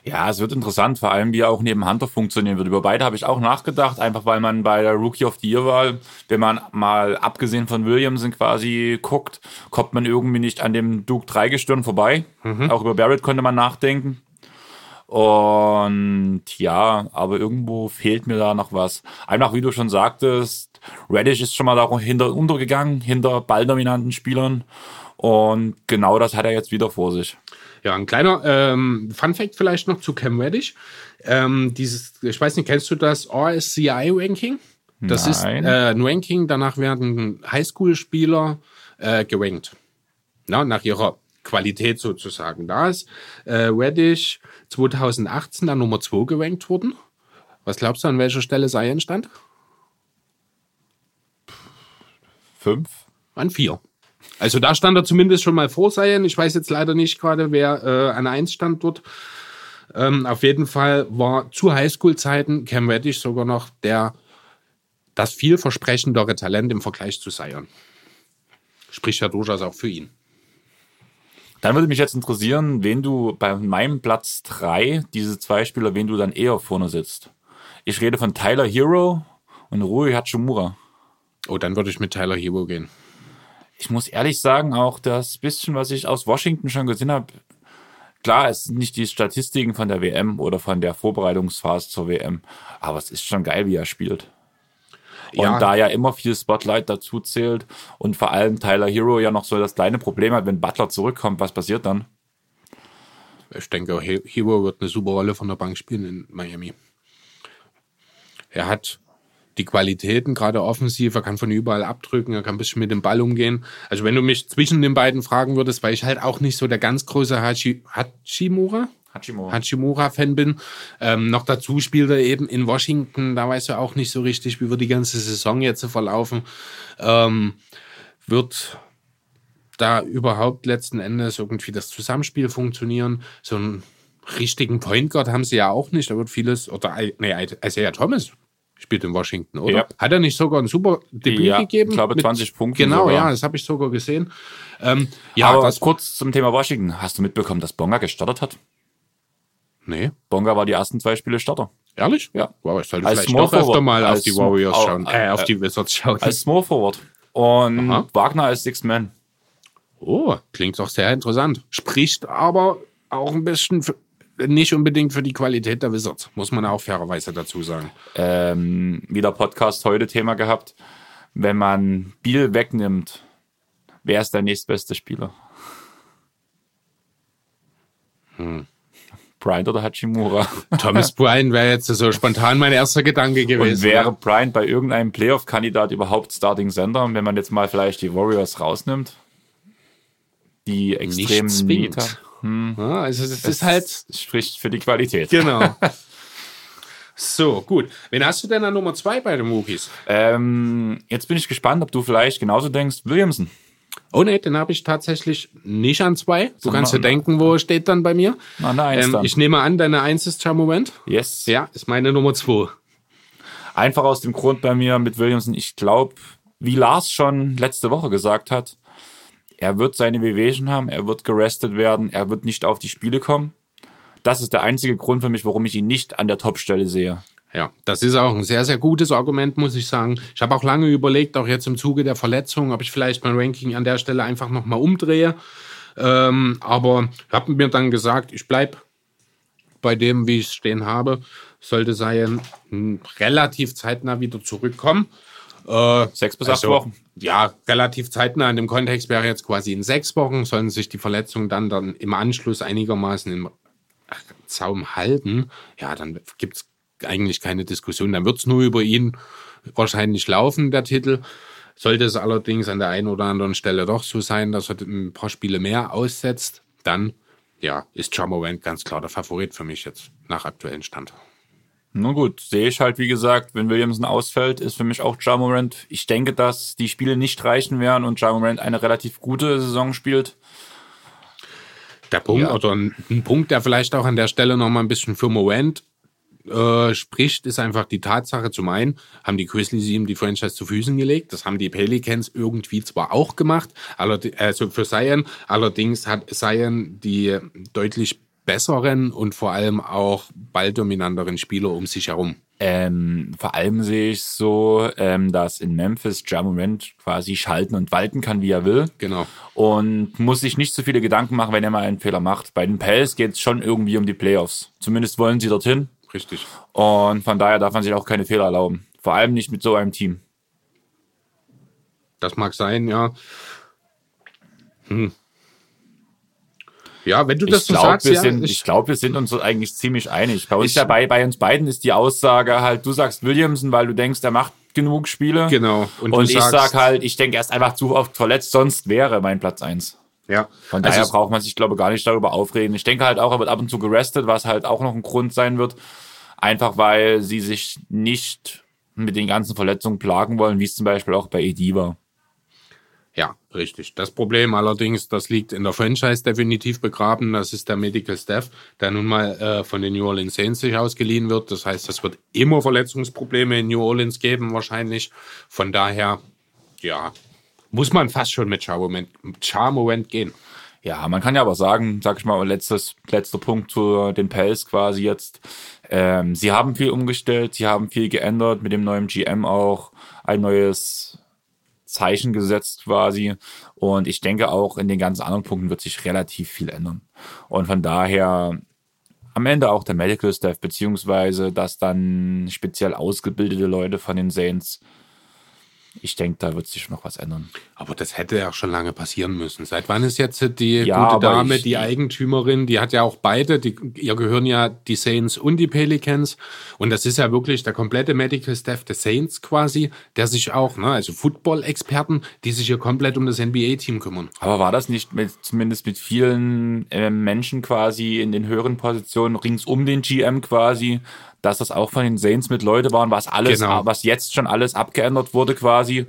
Ja, es wird interessant, vor allem wie er auch neben Hunter funktionieren wird. Über beide habe ich auch nachgedacht, einfach weil man bei der Rookie of the Year Wahl, wenn man mal abgesehen von Williamson quasi guckt, kommt man irgendwie nicht an dem Duke 3 Gestirn vorbei. Mhm. Auch über Barrett konnte man nachdenken. Und ja, aber irgendwo fehlt mir da noch was. Einfach wie du schon sagtest, Reddish ist schon mal da hinter untergegangen, hinter balldominanten Spielern. Und genau das hat er jetzt wieder vor sich. Ja, ein kleiner ähm, Fun-Fact vielleicht noch zu Cam Reddish. Ähm, dieses, ich weiß nicht, kennst du das RSCI-Ranking? Das Nein. ist äh, ein Ranking, danach werden Highschool-Spieler äh, gerankt. Na, nach ihrer Qualität sozusagen. Da ist äh, Reddish 2018 an Nummer 2 gerankt worden. Was glaubst du, an welcher Stelle sei er entstand? Fünf? An vier. Also da stand er zumindest schon mal vor Seien. Ich weiß jetzt leider nicht gerade, wer äh, an 1 stand dort. Ähm, auf jeden Fall war zu Highschool-Zeiten Cam Reddish sogar noch der das vielversprechendere Talent im Vergleich zu Sion. Spricht ja durchaus auch für ihn. Dann würde mich jetzt interessieren, wen du bei meinem Platz 3, diese zwei Spieler, wen du dann eher vorne sitzt. Ich rede von Tyler Hero und Rui Hachimura. Oh, dann würde ich mit Tyler Hero gehen ich muss ehrlich sagen, auch das bisschen, was ich aus Washington schon gesehen habe, klar, es sind nicht die Statistiken von der WM oder von der Vorbereitungsphase zur WM, aber es ist schon geil, wie er spielt. Und ja. da ja immer viel Spotlight dazu zählt und vor allem Tyler Hero ja noch so das kleine Problem hat, wenn Butler zurückkommt, was passiert dann? Ich denke, Hero wird eine super Rolle von der Bank spielen in Miami. Er hat die Qualitäten, gerade offensiv, er kann von überall abdrücken, er kann ein bisschen mit dem Ball umgehen. Also wenn du mich zwischen den beiden fragen würdest, weil ich halt auch nicht so der ganz große Hachi, Hachimura, Hachimura. Hachimura-Fan bin. Ähm, noch dazu spielt er eben in Washington, da weißt du auch nicht so richtig, wie wird die ganze Saison jetzt verlaufen. Ähm, wird da überhaupt letzten Endes irgendwie das Zusammenspiel funktionieren? So einen richtigen Point Guard haben sie ja auch nicht. Da wird vieles, oder nee, Isaiah Thomas spielt in Washington, oder? Ja. Hat er nicht sogar ein super Debüt ja, gegeben? Ich glaube 20 Punkte. Genau, sogar. ja, das habe ich sogar gesehen. Ähm, ja, Aber das kurz zum Thema Washington. Hast du mitbekommen, dass Bonga gestartet hat? Nee. Bonga war die ersten zwei Spiele Starter. Ehrlich? Ja. Wow, ich sollte als vielleicht doch öfter mal auf die Warriors schauen, äh, auf die Wizards schauen. Als Small Forward. Und Aha. Wagner als Six Man. Oh, klingt doch sehr interessant. Spricht aber auch ein bisschen für, nicht unbedingt für die Qualität der Wizards, muss man auch fairerweise dazu sagen. Ähm, wieder Podcast heute Thema gehabt. Wenn man Biel wegnimmt, wer ist der nächstbeste Spieler? Hm. Bryant oder Hachimura? Thomas Bryant wäre jetzt so spontan mein erster Gedanke gewesen. Und wäre. Bryant bei irgendeinem Playoff-Kandidat überhaupt Starting Center, wenn man jetzt mal vielleicht die Warriors rausnimmt? Die extrem Mieter. Hm. Ja, also es, es ist halt. Spricht für die Qualität. Genau. So, gut. Wen hast du denn an Nummer zwei bei den Mookies? Ähm, jetzt bin ich gespannt, ob du vielleicht genauso denkst, Williamson. Oh ne, den habe ich tatsächlich nicht an zwei. Du so, kannst dir denken, wo steht dann bei mir. Na, na, eins ähm, ich nehme an, deine Eins ist Moment. Yes. Ja, ist meine Nummer zwei. Einfach aus dem Grund bei mir mit Williamson, ich glaube, wie Lars schon letzte Woche gesagt hat, er wird seine Wehwehchen haben, er wird gerestet werden, er wird nicht auf die Spiele kommen. Das ist der einzige Grund für mich, warum ich ihn nicht an der Topstelle sehe. Ja, das ist auch ein sehr, sehr gutes Argument, muss ich sagen. Ich habe auch lange überlegt, auch jetzt im Zuge der Verletzung, ob ich vielleicht mein Ranking an der Stelle einfach nochmal umdrehe. Ähm, aber habe mir dann gesagt, ich bleibe bei dem, wie ich es stehen habe. Sollte sein relativ zeitnah wieder zurückkommen. Äh, sechs bis acht also, Wochen. Ja, relativ zeitnah. In dem Kontext wäre jetzt quasi in sechs Wochen, sollen sich die Verletzungen dann, dann im Anschluss einigermaßen im Zaum halten. Ja, dann gibt es eigentlich keine Diskussion. Dann wird es nur über ihn wahrscheinlich laufen, der Titel. Sollte es allerdings an der einen oder anderen Stelle doch so sein, dass er ein paar Spiele mehr aussetzt, dann ja, ist Jamorant ganz klar der Favorit für mich jetzt nach aktuellem Stand. Na gut, sehe ich halt, wie gesagt, wenn Williamson ausfällt, ist für mich auch Jamorant. Ich denke, dass die Spiele nicht reichen werden und Jamorant eine relativ gute Saison spielt. Der Punkt, Ja. oder ein, ein Punkt, der vielleicht auch an der Stelle noch mal ein bisschen für Morant äh, spricht, ist einfach die Tatsache, zum einen haben die Grizzlies ihm die Franchise zu Füßen gelegt, das haben die Pelicans irgendwie zwar auch gemacht, also für Zion, allerdings hat Zion die deutlich besseren und vor allem auch balldominanteren Spieler um sich herum. Ähm, vor allem sehe ich so, ähm, dass in Memphis Jamorant quasi schalten und walten kann, wie er will. Genau. Und muss sich nicht so viele Gedanken machen, wenn er mal einen Fehler macht. Bei den Pels geht es schon irgendwie um die Playoffs. Zumindest wollen sie dorthin. Richtig. Und von daher darf man sich auch keine Fehler erlauben. Vor allem nicht mit so einem Team. Das mag sein, ja. Hm. Ja, wenn du das ich so glaube, sagst, wir, ja, sind, ich- ich glaub, wir sind uns eigentlich ziemlich einig. Bei uns Ich- dabei, bei uns beiden ist die Aussage halt, du sagst Williamson, weil du denkst, er macht genug Spiele. Genau. Und, du ich sagst- sag halt, ich denke, er ist einfach zu oft verletzt, sonst wäre mein Platz eins. Ja. Von Also daher es- braucht man sich, glaube ich, gar nicht darüber aufreden. Ich denke halt auch, er wird ab und zu gerestet, was halt auch noch ein Grund sein wird. Einfach weil sie sich nicht mit den ganzen Verletzungen plagen wollen, wie es zum Beispiel auch bei Edi war. Richtig. Das Problem allerdings, das liegt in der Franchise definitiv begraben. Das ist der Medical Staff, der nun mal äh, von den New Orleans Saints sich ausgeliehen wird. Das heißt, es wird immer Verletzungsprobleme in New Orleans geben wahrscheinlich. Von daher, ja, muss man fast schon mit Charmament, Charmament gehen. Ja, man kann ja aber sagen, sag ich mal, letztes, letzter Punkt zu den Pels quasi jetzt. Ähm, sie haben viel umgestellt, sie haben viel geändert, mit dem neuen GM auch ein neues Zeichen gesetzt quasi. Und ich denke auch in den ganzen anderen Punkten wird sich relativ viel ändern. Und von daher am Ende auch der Medical Staff, beziehungsweise dass dann speziell ausgebildete Leute von den Saints, ich denke, da wird sich noch was ändern. Aber das hätte ja schon lange passieren müssen. Seit wann ist jetzt die Ja, gute Dame, ich- die Eigentümerin, die hat ja auch beide, die, ihr gehören ja die Saints und die Pelicans. Und das ist ja wirklich der komplette Medical Staff des Saints quasi, der sich auch, ne, also Football-Experten, die sich hier komplett um das NBA-Team kümmern. Aber war das nicht mit, zumindest mit vielen äh, Menschen quasi in den höheren Positionen rings um den GM quasi, dass das auch von den Saints mit Leute waren, was alles, Genau. was jetzt schon alles abgeändert wurde quasi,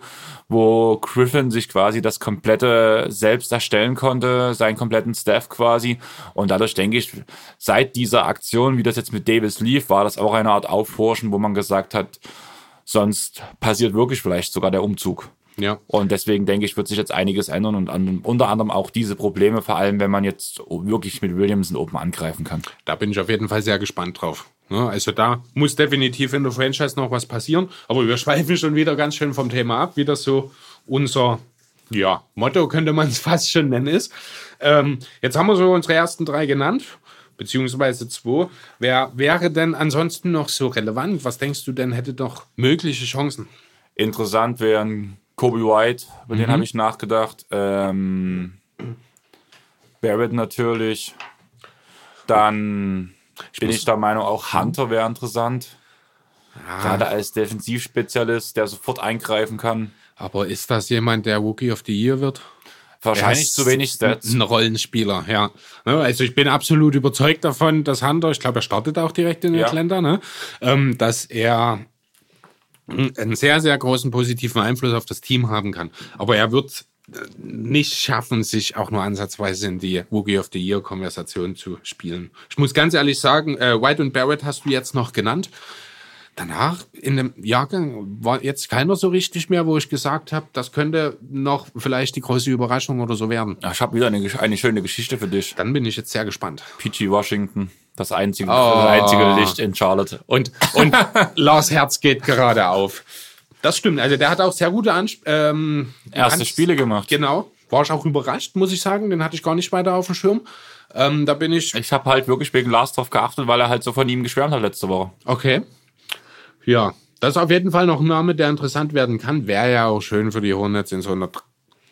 wo Griffin sich quasi das komplette selbst erstellen konnte, seinen kompletten Staff quasi. Und dadurch denke ich, seit dieser Aktion, wie das jetzt mit Davis lief, war das auch eine Art Aufforschen, wo man gesagt hat, sonst passiert wirklich vielleicht sogar der Umzug. Ja. Und deswegen denke ich, wird sich jetzt einiges ändern und an, unter anderem auch diese Probleme, vor allem wenn man jetzt wirklich mit Williamson oben angreifen kann. Da bin ich auf jeden Fall sehr gespannt drauf. Ne, Also da muss definitiv in der Franchise noch was passieren. Aber wir schweifen schon wieder ganz schön vom Thema ab, wie das so unser ja, Motto könnte man es fast schon nennen ist. Ähm, jetzt haben wir so unsere ersten drei genannt, beziehungsweise zwei. Wer wäre denn ansonsten noch so relevant? Was denkst du denn hätte doch mögliche Chancen? Interessant wären Kobe White, über den habe ich nachgedacht. Ähm, Barrett natürlich. Dann bin ich der Meinung, auch Hunter wäre interessant. Gerade als Defensivspezialist, der sofort eingreifen kann. Aber ist das jemand, der Rookie of the Year wird? Wahrscheinlich zu wenig Stats. Ein Rollenspieler, ja. Ne, Also ich bin absolut überzeugt davon, dass Hunter, ich glaube, er startet auch direkt in Ja. Atlanta, ne? ähm, dass er einen sehr, sehr großen positiven Einfluss auf das Team haben kann. Aber er wird nicht schaffen, sich auch nur ansatzweise in die Rookie of the Year-Konversation zu spielen. Ich muss ganz ehrlich sagen, äh, White und Barrett hast du jetzt noch genannt. Danach in dem Jahrgang war jetzt keiner so richtig mehr, wo ich gesagt habe, das könnte noch vielleicht die große Überraschung oder so werden. Ja, Ich habe wieder eine, eine schöne Geschichte für dich. Dann bin ich jetzt sehr gespannt. PG Washington, das einzige, Oh. das einzige Licht in Charlotte. Und, und Lars Herz geht gerade auf. Das stimmt. Also der hat auch sehr gute Ans ähm, Erste Ans- Spiele gemacht. Genau. War ich auch überrascht, muss ich sagen. Den hatte ich gar nicht weiter auf dem Schirm. Ähm, da bin ich. Ich habe halt wirklich wegen Lars drauf geachtet, weil er halt so von ihm geschwärmt hat letzte Woche. Okay. Ja, das ist auf jeden Fall noch ein Name, der interessant werden kann. Wäre ja auch schön für die Hornets in so einer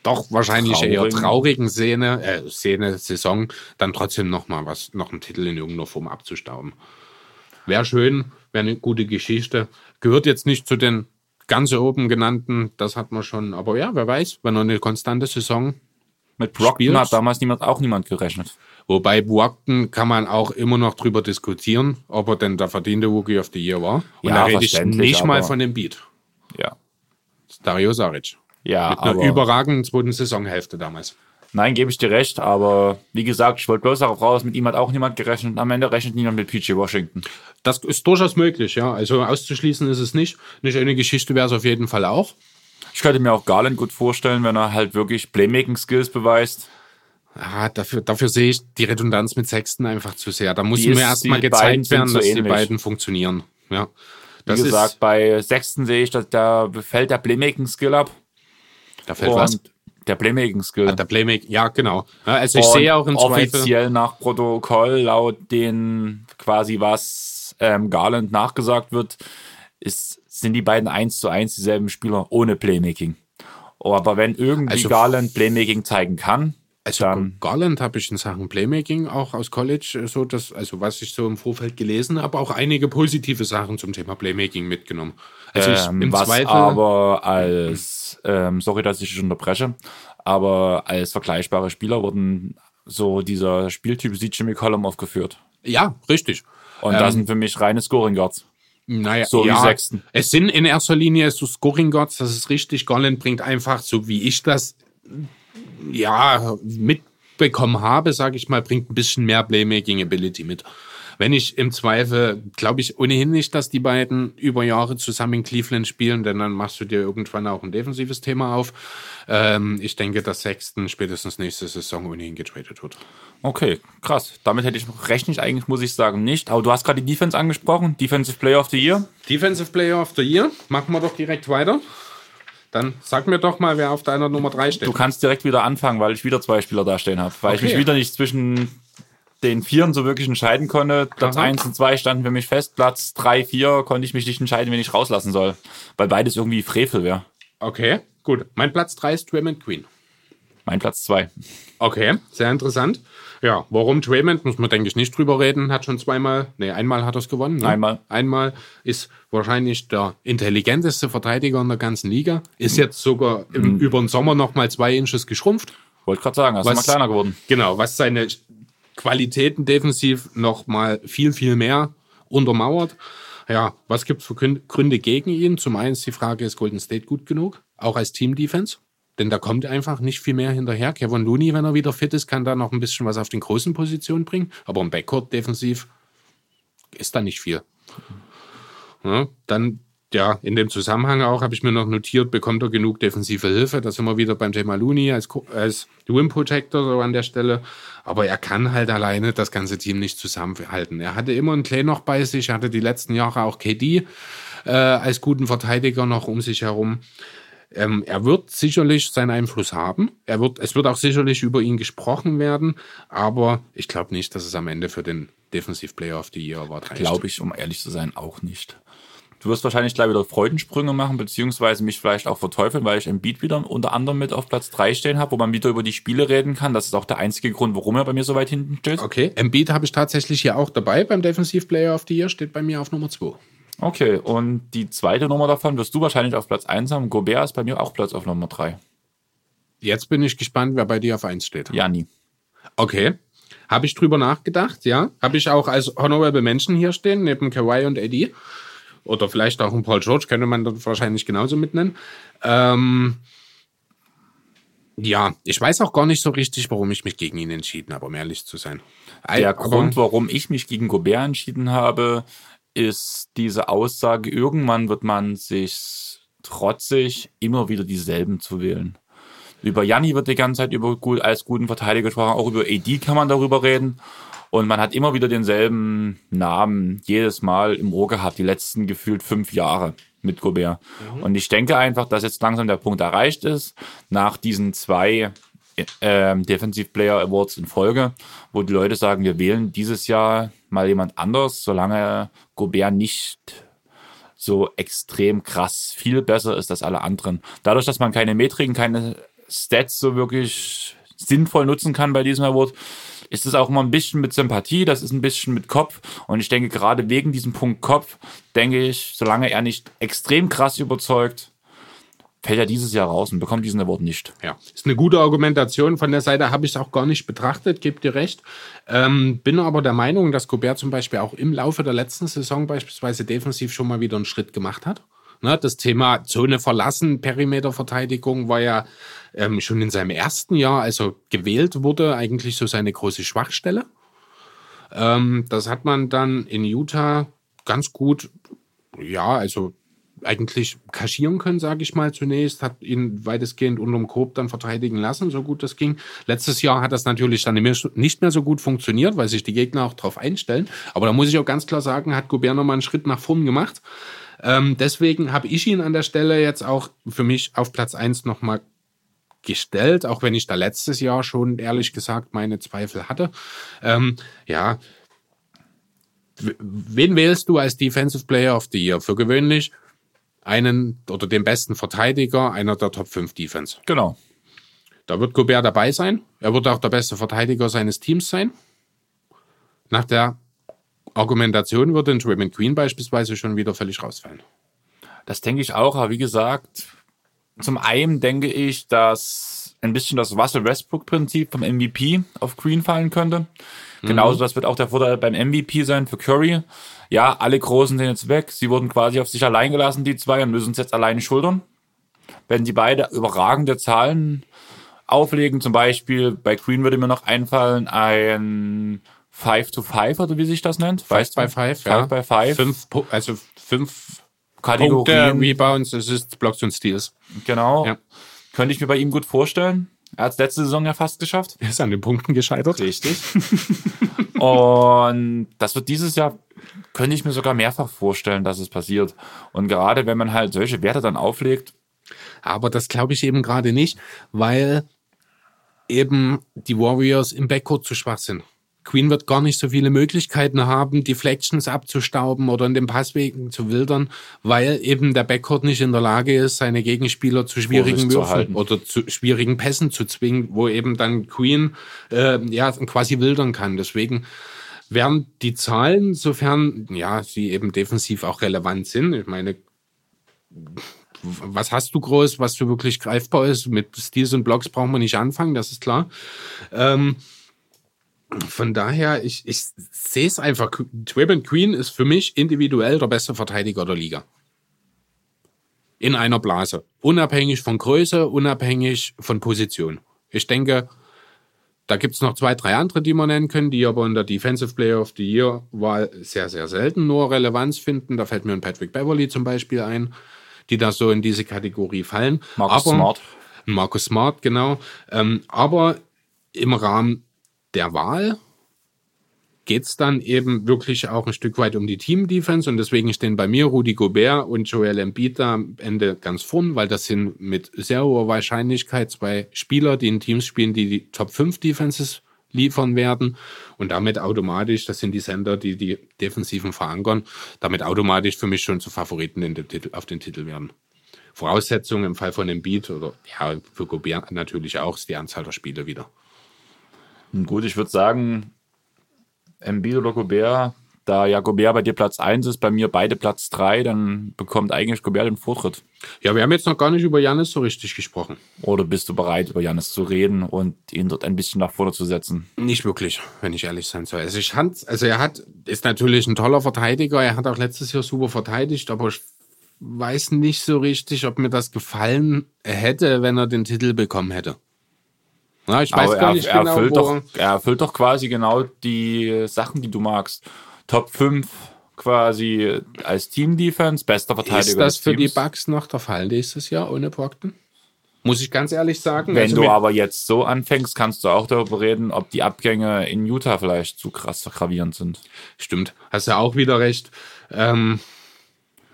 doch wahrscheinlich eher Traurigen. traurigen Szene, äh, Szene, Saison, dann trotzdem noch mal was, noch einen Titel in irgendeiner Form abzustauben. Wäre schön, wäre eine gute Geschichte. Gehört jetzt nicht zu den ganz oben genannten, das hat man schon. Aber ja, wer weiß, wenn er eine konstante Saison Mit Brockton hat damals niemand, auch niemand gerechnet. Wobei Brockton kann man auch immer noch drüber diskutieren, ob er denn der verdiente Rookie of the Year war. Und Ja, da rede ich nicht mal von dem Beat. Ja. Dario Saric. Ja, Mit einer überragenden zweiten Saisonhälfte damals. nein, gebe ich dir recht, aber wie gesagt, ich wollte bloß darauf raus, mit ihm hat auch niemand gerechnet. Am Ende rechnet niemand mit PJ Washington. Das ist durchaus möglich, ja. Also auszuschließen ist es nicht. Eine schöne Geschichte wäre es auf jeden Fall auch. Ich könnte mir auch Garland gut vorstellen, wenn er halt wirklich Playmaking-Skills beweist. Ah, dafür, dafür sehe ich die Redundanz mit Sexton einfach zu sehr. Da muss Die mir erstmal die gezeigt werden, so dass die ähnlich. beiden funktionieren. Ja. Wie Das gesagt, ist, bei Sechsten sehe ich, dass da fällt der Playmaking-Skill ab. da fällt was. Und der Playmaking-Skill. Ah, der Playmaker, ja, genau. Also ich sehe auch im Zweifel. offiziell nach Protokoll, laut den quasi was ähm, Garland nachgesagt wird, ist, sind die beiden eins zu eins dieselben Spieler ohne Playmaking. Aber wenn irgendwie Also- Garland Playmaking zeigen kann, Also dann Garland habe ich in Sachen Playmaking auch aus College äh, so das, also was ich so im Vorfeld gelesen habe, auch einige positive Sachen zum Thema Playmaking mitgenommen. Also ich ähm, im was Zweifel aber als, ähm, sorry, dass ich dich unterbreche, aber als vergleichbare Spieler wurden so dieser Spieltyp CJ McCollum aufgeführt. ja, richtig. Und das sind für mich reine Scoring Guards. Naja, So ja, Sechsten. Es sind in erster Linie so Scoring Gods, das ist richtig. Garland bringt einfach, so wie ich das ja mitbekommen habe, sage ich mal, bringt ein bisschen mehr Playmaking Ability mit. Wenn ich im Zweifel, glaube ich ohnehin nicht, dass die beiden über Jahre zusammen in Cleveland spielen, denn dann machst du dir irgendwann auch ein defensives Thema auf. Ähm, ich denke, dass Sexton spätestens nächste Saison ohnehin getradet wird. Okay, krass. Damit hätte ich rechne ich eigentlich, muss ich sagen, nicht. Aber du hast gerade die Defense angesprochen, Defensive Player of the Year. Defensive Player of the Year, machen wir doch direkt weiter. Dann sag mir doch mal, wer auf deiner Nummer 3 steht. Du kannst direkt wieder anfangen, weil ich wieder zwei Spieler da stehen habe. Weil ich Okay. mich wieder nicht zwischen den Vieren so wirklich entscheiden konnte. Platz Aha. 1 und 2 standen für mich fest. Platz 3, 4 konnte ich mich nicht entscheiden, wen ich rauslassen soll. Weil beides irgendwie Frevel wäre. Okay, gut. Mein Platz 3 ist Draymond Queen. Mein Platz 2. Okay, sehr interessant. Ja, warum Draymond, muss man denke ich nicht drüber reden, hat schon zweimal, nee, einmal hat er es gewonnen. Ne? Einmal. Einmal ist wahrscheinlich der intelligenteste Verteidiger in der ganzen Liga. Ist jetzt sogar im, über den Sommer nochmal zwei Inches geschrumpft. Wollte gerade sagen, du Was- mal kleiner geworden. Genau, was seine Qualitäten defensiv nochmal viel, viel mehr untermauert. Ja, was gibt es für Grün- Gründe gegen ihn? Zum einen ist die Frage, ist Golden State gut genug? Auch als Team-Defense? Denn da kommt einfach nicht viel mehr hinterher. Kevin Looney, wenn er wieder fit ist, kann da noch ein bisschen was auf den großen Positionen bringen. Aber im Backcourt defensiv ist da nicht viel. Ja, dann, ja, in dem Zusammenhang auch habe ich mir noch notiert, bekommt er genug defensive Hilfe. Da sind wir wieder beim Thema Looney als, als Rim Protector so an der Stelle. Aber er kann halt alleine das ganze Team nicht zusammenhalten. Er hatte immer einen Clay noch bei sich, er hatte die letzten Jahre auch KD äh, als guten Verteidiger noch um sich herum. Ähm, er wird sicherlich seinen Einfluss haben. Er wird, es wird auch sicherlich über ihn gesprochen werden, aber ich glaube nicht, dass es am Ende für den Defensive Player of the Year reicht. Glaube ich, um ehrlich zu sein, auch nicht. Du wirst wahrscheinlich gleich wieder Freudensprünge machen, beziehungsweise mich vielleicht auch verteufeln, weil ich im Beat wieder unter anderem mit auf Platz 3 stehen habe, wo man wieder über die Spiele reden kann. Das ist auch der einzige Grund, warum er bei mir so weit hinten steht. Okay, Embiid habe ich tatsächlich hier auch dabei. Beim Defensive Player of the Year steht bei mir auf Nummer 2. Okay, und die zweite Nummer davon wirst du wahrscheinlich auf Platz 1 haben. Gobert ist bei mir auch Platz auf Nummer 3. Jetzt bin ich gespannt, wer bei dir auf 1 steht. Jani. Okay. Habe ich drüber nachgedacht, ja. Habe ich auch als Honorable Menschen hier stehen, neben Kawhi und AD. Oder vielleicht auch ein Paul George, könnte man dort wahrscheinlich genauso mitnennen. Ähm, ja, ich weiß auch gar nicht so richtig, warum ich mich gegen ihn entschieden habe, um ehrlich zu sein. Der Aber- Grund, warum ich mich gegen Gobert entschieden habe, ist diese Aussage, irgendwann wird man sich trotzig, immer wieder dieselben zu wählen. Über Janni wird die ganze Zeit über gut, als guten Verteidiger gesprochen, auch über AD kann man darüber reden. Und man hat immer wieder denselben Namen jedes Mal im Ohr gehabt, die letzten gefühlt fünf Jahre mit Gobert. Und ich denke einfach, dass jetzt langsam der Punkt erreicht ist, nach diesen zwei ähm, Defensive Player Awards in Folge, wo die Leute sagen, wir wählen dieses Jahr mal jemand anders, solange Gobert nicht so extrem krass viel besser ist als alle anderen. Dadurch, dass man keine Metriken, keine Stats so wirklich sinnvoll nutzen kann bei diesem Award, ist es auch immer ein bisschen mit Sympathie, das ist ein bisschen mit Kopf. Und ich denke, gerade wegen diesem Punkt Kopf, denke ich, solange er nicht extrem krass überzeugt, fällt er dieses Jahr raus und bekommt diesen Award nicht. Ja, ist eine gute Argumentation. Von der Seite habe ich es auch gar nicht betrachtet, gebt dir recht. Ähm, bin aber der Meinung, dass Gobert zum Beispiel auch im Laufe der letzten Saison beispielsweise defensiv schon mal wieder einen Schritt gemacht hat. Ne, das Thema Zone verlassen, Perimeterverteidigung war ja ähm, schon in seinem ersten Jahr, als er gewählt wurde, eigentlich so seine große Schwachstelle. Ähm, das hat man dann in Utah ganz gut, ja, also eigentlich kaschieren können, sage ich mal zunächst, hat ihn weitestgehend unterm Korb dann verteidigen lassen, so gut das ging. Letztes Jahr hat das natürlich dann nicht mehr so gut funktioniert, weil sich die Gegner auch darauf einstellen. Aber da muss ich auch ganz klar sagen, hat Gobert nochmal einen Schritt nach vorn gemacht. Ähm, deswegen habe ich ihn an der Stelle jetzt auch für mich auf Platz eins nochmal gestellt, auch wenn ich da letztes Jahr schon ehrlich gesagt meine Zweifel hatte. Ähm, ja, wen wählst du als Defensive Player of the Year? Für gewöhnlich einen oder den besten Verteidiger einer der Top 5 Defense. Genau. Da wird Gobert dabei sein. Er wird auch der beste Verteidiger seines Teams sein. Nach der Argumentation würde ein Draymond Queen beispielsweise schon wieder völlig rausfallen. Das denke ich auch, aber wie gesagt, zum einen denke ich, dass ein bisschen das Russell Westbrook-Prinzip vom MVP auf Queen fallen könnte. Mhm. Genauso, das wird auch der Vorteil beim MVP sein für Curry. Ja, alle Großen sind jetzt weg. Sie wurden quasi auf sich allein gelassen, die zwei, und müssen es jetzt alleine schultern. Wenn sie beide überragende Zahlen auflegen, zum Beispiel bei Queen würde mir noch einfallen, ein 5 to 5 oder wie sich das nennt? 5 by 5, ja. 5 by 5. Fünf, also fünf Kategorien. Punkte, Rebounds, Assists, Blocks und Steals. Genau. Ja. Könnte ich mir bei ihm gut vorstellen. Er hat es letzte Saison ja fast geschafft. Er ist an den Punkten gescheitert. Richtig. und das wird dieses Jahr, könnte ich mir sogar mehrfach vorstellen, dass es passiert. Und gerade wenn man halt solche Werte dann auflegt. Aber das glaube ich eben gerade nicht, weil eben die Warriors im Backcourt zu schwach sind. Queen wird gar nicht so viele Möglichkeiten haben, Deflections abzustauben oder in den Passwegen zu wildern, weil eben der Backcourt nicht in der Lage ist, seine Gegenspieler zu schwierigen Würfen oder zu schwierigen Pässen zu zwingen, wo eben dann Queen äh, ja quasi wildern kann. Deswegen werden die Zahlen, sofern ja sie eben defensiv auch relevant sind. Ich meine, was hast du groß, was du wirklich greifbar ist? Mit Steals und Blocks brauchen wir nicht anfangen, das ist klar. Ähm, von daher, ich, ich sehe es einfach. Draymond Queen ist für mich individuell der beste Verteidiger der Liga. In einer Blase. Unabhängig von Größe, unabhängig von Position. Ich denke, da gibt's noch zwei, drei andere, die man nennen können, die aber in der Defensive Player of the Year Wahl sehr, sehr selten nur Relevanz finden. Da fällt mir ein Patrick Beverly zum Beispiel ein, die da so in diese Kategorie fallen. Marcus aber, Smart. Marcus Smart, genau. Ähm, aber im Rahmen der Wahl geht es dann eben wirklich auch ein Stück weit um die Team-Defense und deswegen stehen bei mir Rudi Gobert und Joel Embiid da am Ende ganz vorn, weil das sind mit sehr hoher Wahrscheinlichkeit zwei Spieler, die in Teams spielen, die die Top 5 Defenses liefern werden und damit automatisch, das sind die Sender, die die Defensiven verankern, damit automatisch für mich schon zu Favoriten den Titel, auf den Titel werden. Voraussetzung im Fall von Embiid oder ja, für Gobert natürlich auch, ist die Anzahl der Spiele wieder. Gut, ich würde sagen, Embiid oder Gobert, da ja Gobert bei dir Platz 1 ist, bei mir beide Platz 3, dann bekommt eigentlich Gobert den Vortritt. Ja, wir haben jetzt noch gar nicht über Janis so richtig gesprochen. Oder bist du bereit, über Janis zu reden und ihn dort ein bisschen nach vorne zu setzen? Nicht wirklich, wenn ich ehrlich sein soll. Also, ich fand, also er hat, ist natürlich ein toller Verteidiger, er hat auch letztes Jahr super verteidigt, aber ich weiß nicht so richtig, ob mir das gefallen hätte, wenn er den Titel bekommen hätte. Na, ich weiß Aber gar nicht er, genau, erfüllt doch, er erfüllt doch quasi genau die Sachen, die du magst. Top 5 quasi als Team-Defense, bester Verteidiger. Ist das für Teams. die Bugs noch der Fall nächstes Jahr ohne Brockton? Muss ich ganz ehrlich sagen. Wenn also du aber jetzt so anfängst, kannst du auch darüber reden, ob die Abgänge in Utah vielleicht zu krass gravierend sind. Stimmt, hast ja auch wieder recht. Ähm,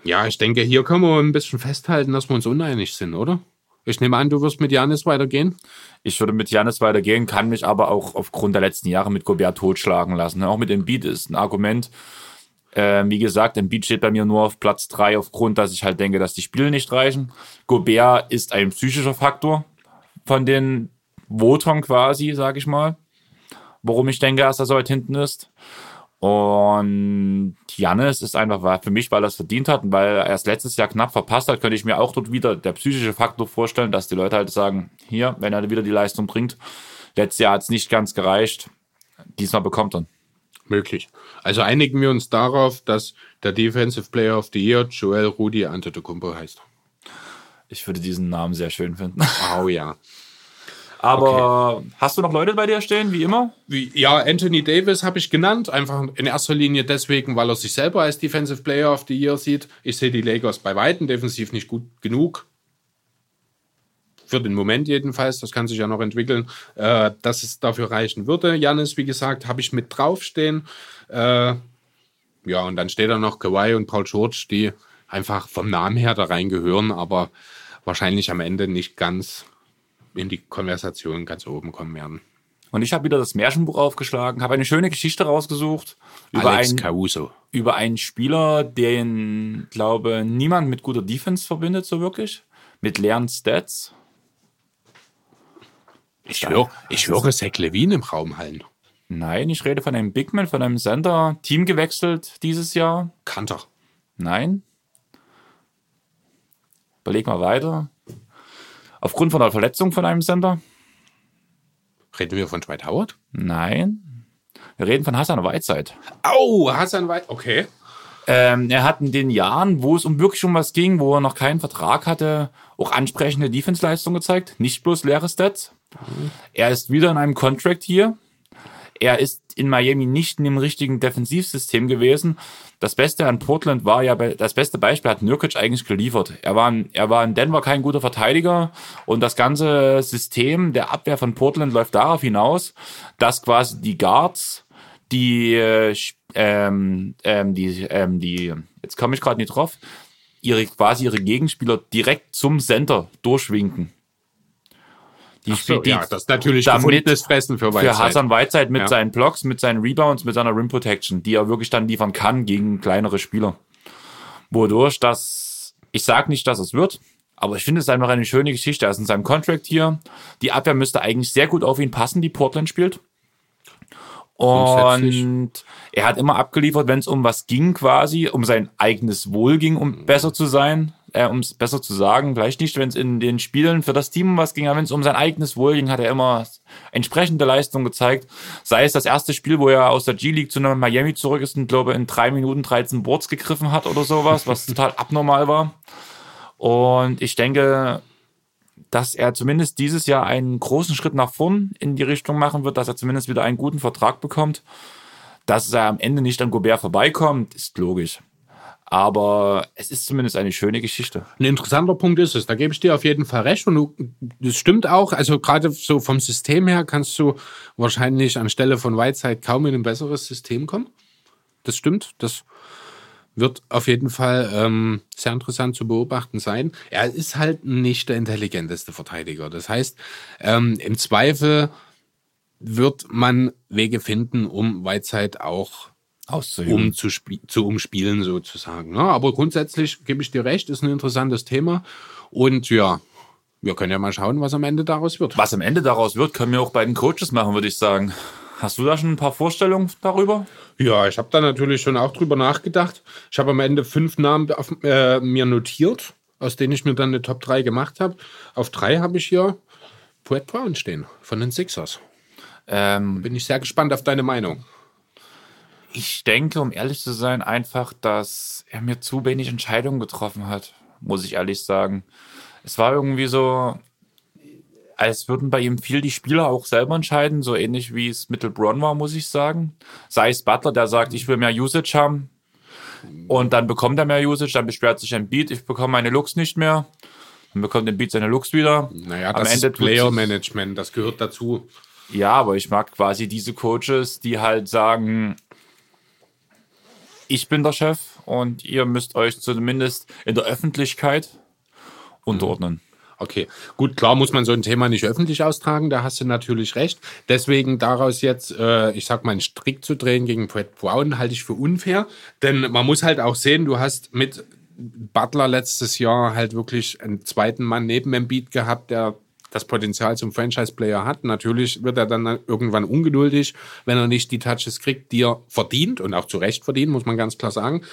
ja, ich denke, hier können wir ein bisschen festhalten, dass wir uns uneinig sind, oder? Ich nehme an, du wirst mit Janis weitergehen. Ich würde mit Janis weitergehen, kann mich aber auch aufgrund der letzten Jahre mit Gobert totschlagen lassen. Auch mit Embiid ist ein Argument. Äh, wie gesagt, Embiid steht bei mir nur auf Platz drei aufgrund, dass ich halt denke, dass die Spiele nicht reichen. Gobert ist ein psychischer Faktor von den Votern quasi, sag ich mal. Warum ich denke, dass er so weit hinten ist. Und Jannis ist einfach für mich, weil er es verdient hat und weil er es letztes Jahr knapp verpasst hat, könnte ich mir auch dort wieder der psychische Faktor vorstellen, dass die Leute halt sagen, hier, wenn er wieder die Leistung bringt, letztes Jahr hat es nicht ganz gereicht, diesmal bekommt er. Möglich. Also einigen wir uns darauf, dass der Defensive Player of the Year Joel Rudi Antetokounmpo heißt. Ich würde diesen Namen sehr schön finden. Oh ja. Aber okay. hast du noch Leute bei dir stehen, wie immer? Wie, ja, Anthony Davis habe ich genannt, einfach in erster Linie deswegen, weil er sich selber als Defensive Player of the Year sieht. Ich sehe die Lakers bei Weitem defensiv nicht gut genug. Für den Moment jedenfalls, das kann sich ja noch entwickeln, äh, dass es dafür reichen würde. Janis, wie gesagt, habe ich mit draufstehen. Äh, ja, und dann steht da noch Kawhi und Paul George, die einfach vom Namen her da reingehören, aber wahrscheinlich am Ende nicht ganz in die Konversation ganz oben kommen werden. Und ich habe wieder das Märchenbuch aufgeschlagen, habe eine schöne Geschichte rausgesucht über, Alex einen, Caruso. über einen Spieler, den, glaube niemand mit guter Defense verbindet, so wirklich. Mit leeren Stats. Ich höre, ich höre Zach Levine im Raum hallen. Nein, ich rede von einem Bigman, von einem Center. Team gewechselt dieses Jahr. Kanter. Nein. Überleg mal weiter. Aufgrund von einer Verletzung von einem Center? Reden wir von Dwight Howard? Nein. Wir reden von Hassan Whiteside. Oh, Hassan Whiteside. Okay. Ähm, er hat in den Jahren, wo es um wirklich um was ging, wo er noch keinen Vertrag hatte, auch ansprechende Defense-Leistung gezeigt. Nicht bloß leere Stats. Er ist wieder in einem Contract hier. Er ist in Miami nicht in dem richtigen Defensivsystem gewesen. Das Beste an Portland war ja, das beste Beispiel hat Nurkic eigentlich geliefert. Er war, in, er war in Denver kein guter Verteidiger und das ganze System der Abwehr von Portland läuft darauf hinaus, dass quasi die Guards, die, ähm, ähm, die, ähm, die, jetzt komme ich gerade nicht drauf, ihre quasi ihre Gegenspieler direkt zum Center durchwinken. Die Ach so, die, ja, das ist natürlich gefundenes Fressen für Whiteside. Für Hassan Whiteside mit ja. seinen Blocks, mit seinen Rebounds, mit seiner Rim Protection, die er wirklich dann liefern kann gegen kleinere Spieler. Wodurch das, ich sag nicht, dass es wird, aber ich finde es einfach eine schöne Geschichte. Er ist in seinem Contract hier. Die Abwehr müsste eigentlich sehr gut auf ihn passen, die Portland spielt. Und er hat immer abgeliefert, wenn es um was ging, quasi, um sein eigenes Wohl ging, um besser zu sein, äh, um es besser zu sagen. Vielleicht nicht, wenn es in den Spielen für das Team um was ging, aber wenn es um sein eigenes Wohl ging, hat er immer entsprechende Leistung gezeigt. Sei es das erste Spiel, wo er aus der G-League zu Miami zurück ist und, glaube in drei Minuten 13 Boards gegriffen hat oder sowas, was total abnormal war. Und ich denke, dass er zumindest dieses Jahr einen großen Schritt nach vorn in die Richtung machen wird, dass er zumindest wieder einen guten Vertrag bekommt. Dass er am Ende nicht an Gobert vorbeikommt, ist logisch. Aber es ist zumindest eine schöne Geschichte. Ein interessanter Punkt ist es. Da gebe ich dir auf jeden Fall recht. Und du, das stimmt auch. Also gerade so vom System her kannst du wahrscheinlich anstelle von Whiteside kaum in ein besseres System kommen. Das stimmt. Das wird auf jeden Fall ähm, sehr interessant zu beobachten sein. Er ist halt nicht der intelligenteste Verteidiger. Das heißt, ähm, im Zweifel wird man Wege finden, um Whiteside auch um zu, zu umspielen sozusagen. Ja, aber grundsätzlich gebe ich dir recht, ist ein interessantes Thema. Und ja, wir können ja mal schauen, was am Ende daraus wird. Was am Ende daraus wird, können wir auch bei den Coaches machen, würde ich sagen. Hast du da schon ein paar Vorstellungen darüber? Ja, ich habe da natürlich schon auch drüber nachgedacht. Ich habe am Ende fünf Namen auf, äh, mir notiert, aus denen ich mir dann eine Top 3 gemacht habe. Auf drei habe ich hier Brett Brown stehen von den Sixers. Ähm, Bin ich sehr gespannt auf deine Meinung. Ich denke, um ehrlich zu sein, einfach, dass er mir zu wenig Entscheidungen getroffen hat, muss ich ehrlich sagen. Es war irgendwie so, als würden bei ihm viel die Spieler auch selber entscheiden, so ähnlich wie es mit LeBron war, muss ich sagen. Sei es Butler, der sagt, ich will mehr Usage haben. Und dann bekommt er mehr Usage, dann beschwert sich ein Beat, ich bekomme meine Looks nicht mehr. Dann bekommt der Beat seine Looks wieder. Naja, das Am Ende ist Player Management, das gehört dazu. Ja, aber ich mag quasi diese Coaches, die halt sagen, ich bin der Chef und ihr müsst euch zumindest in der Öffentlichkeit unterordnen. Okay, gut, klar muss man so ein Thema nicht öffentlich austragen, da hast du natürlich recht. Deswegen daraus jetzt, äh, ich sag mal, einen Strick zu drehen gegen Brett Brown, halte ich für unfair. Denn man muss halt auch sehen, du hast mit Butler letztes Jahr halt wirklich einen zweiten Mann neben dem Beat gehabt, der das Potenzial zum Franchise-Player hat. Natürlich wird er dann irgendwann ungeduldig, wenn er nicht die Touches kriegt, die er verdient und auch zu Recht verdient, muss man ganz klar sagen.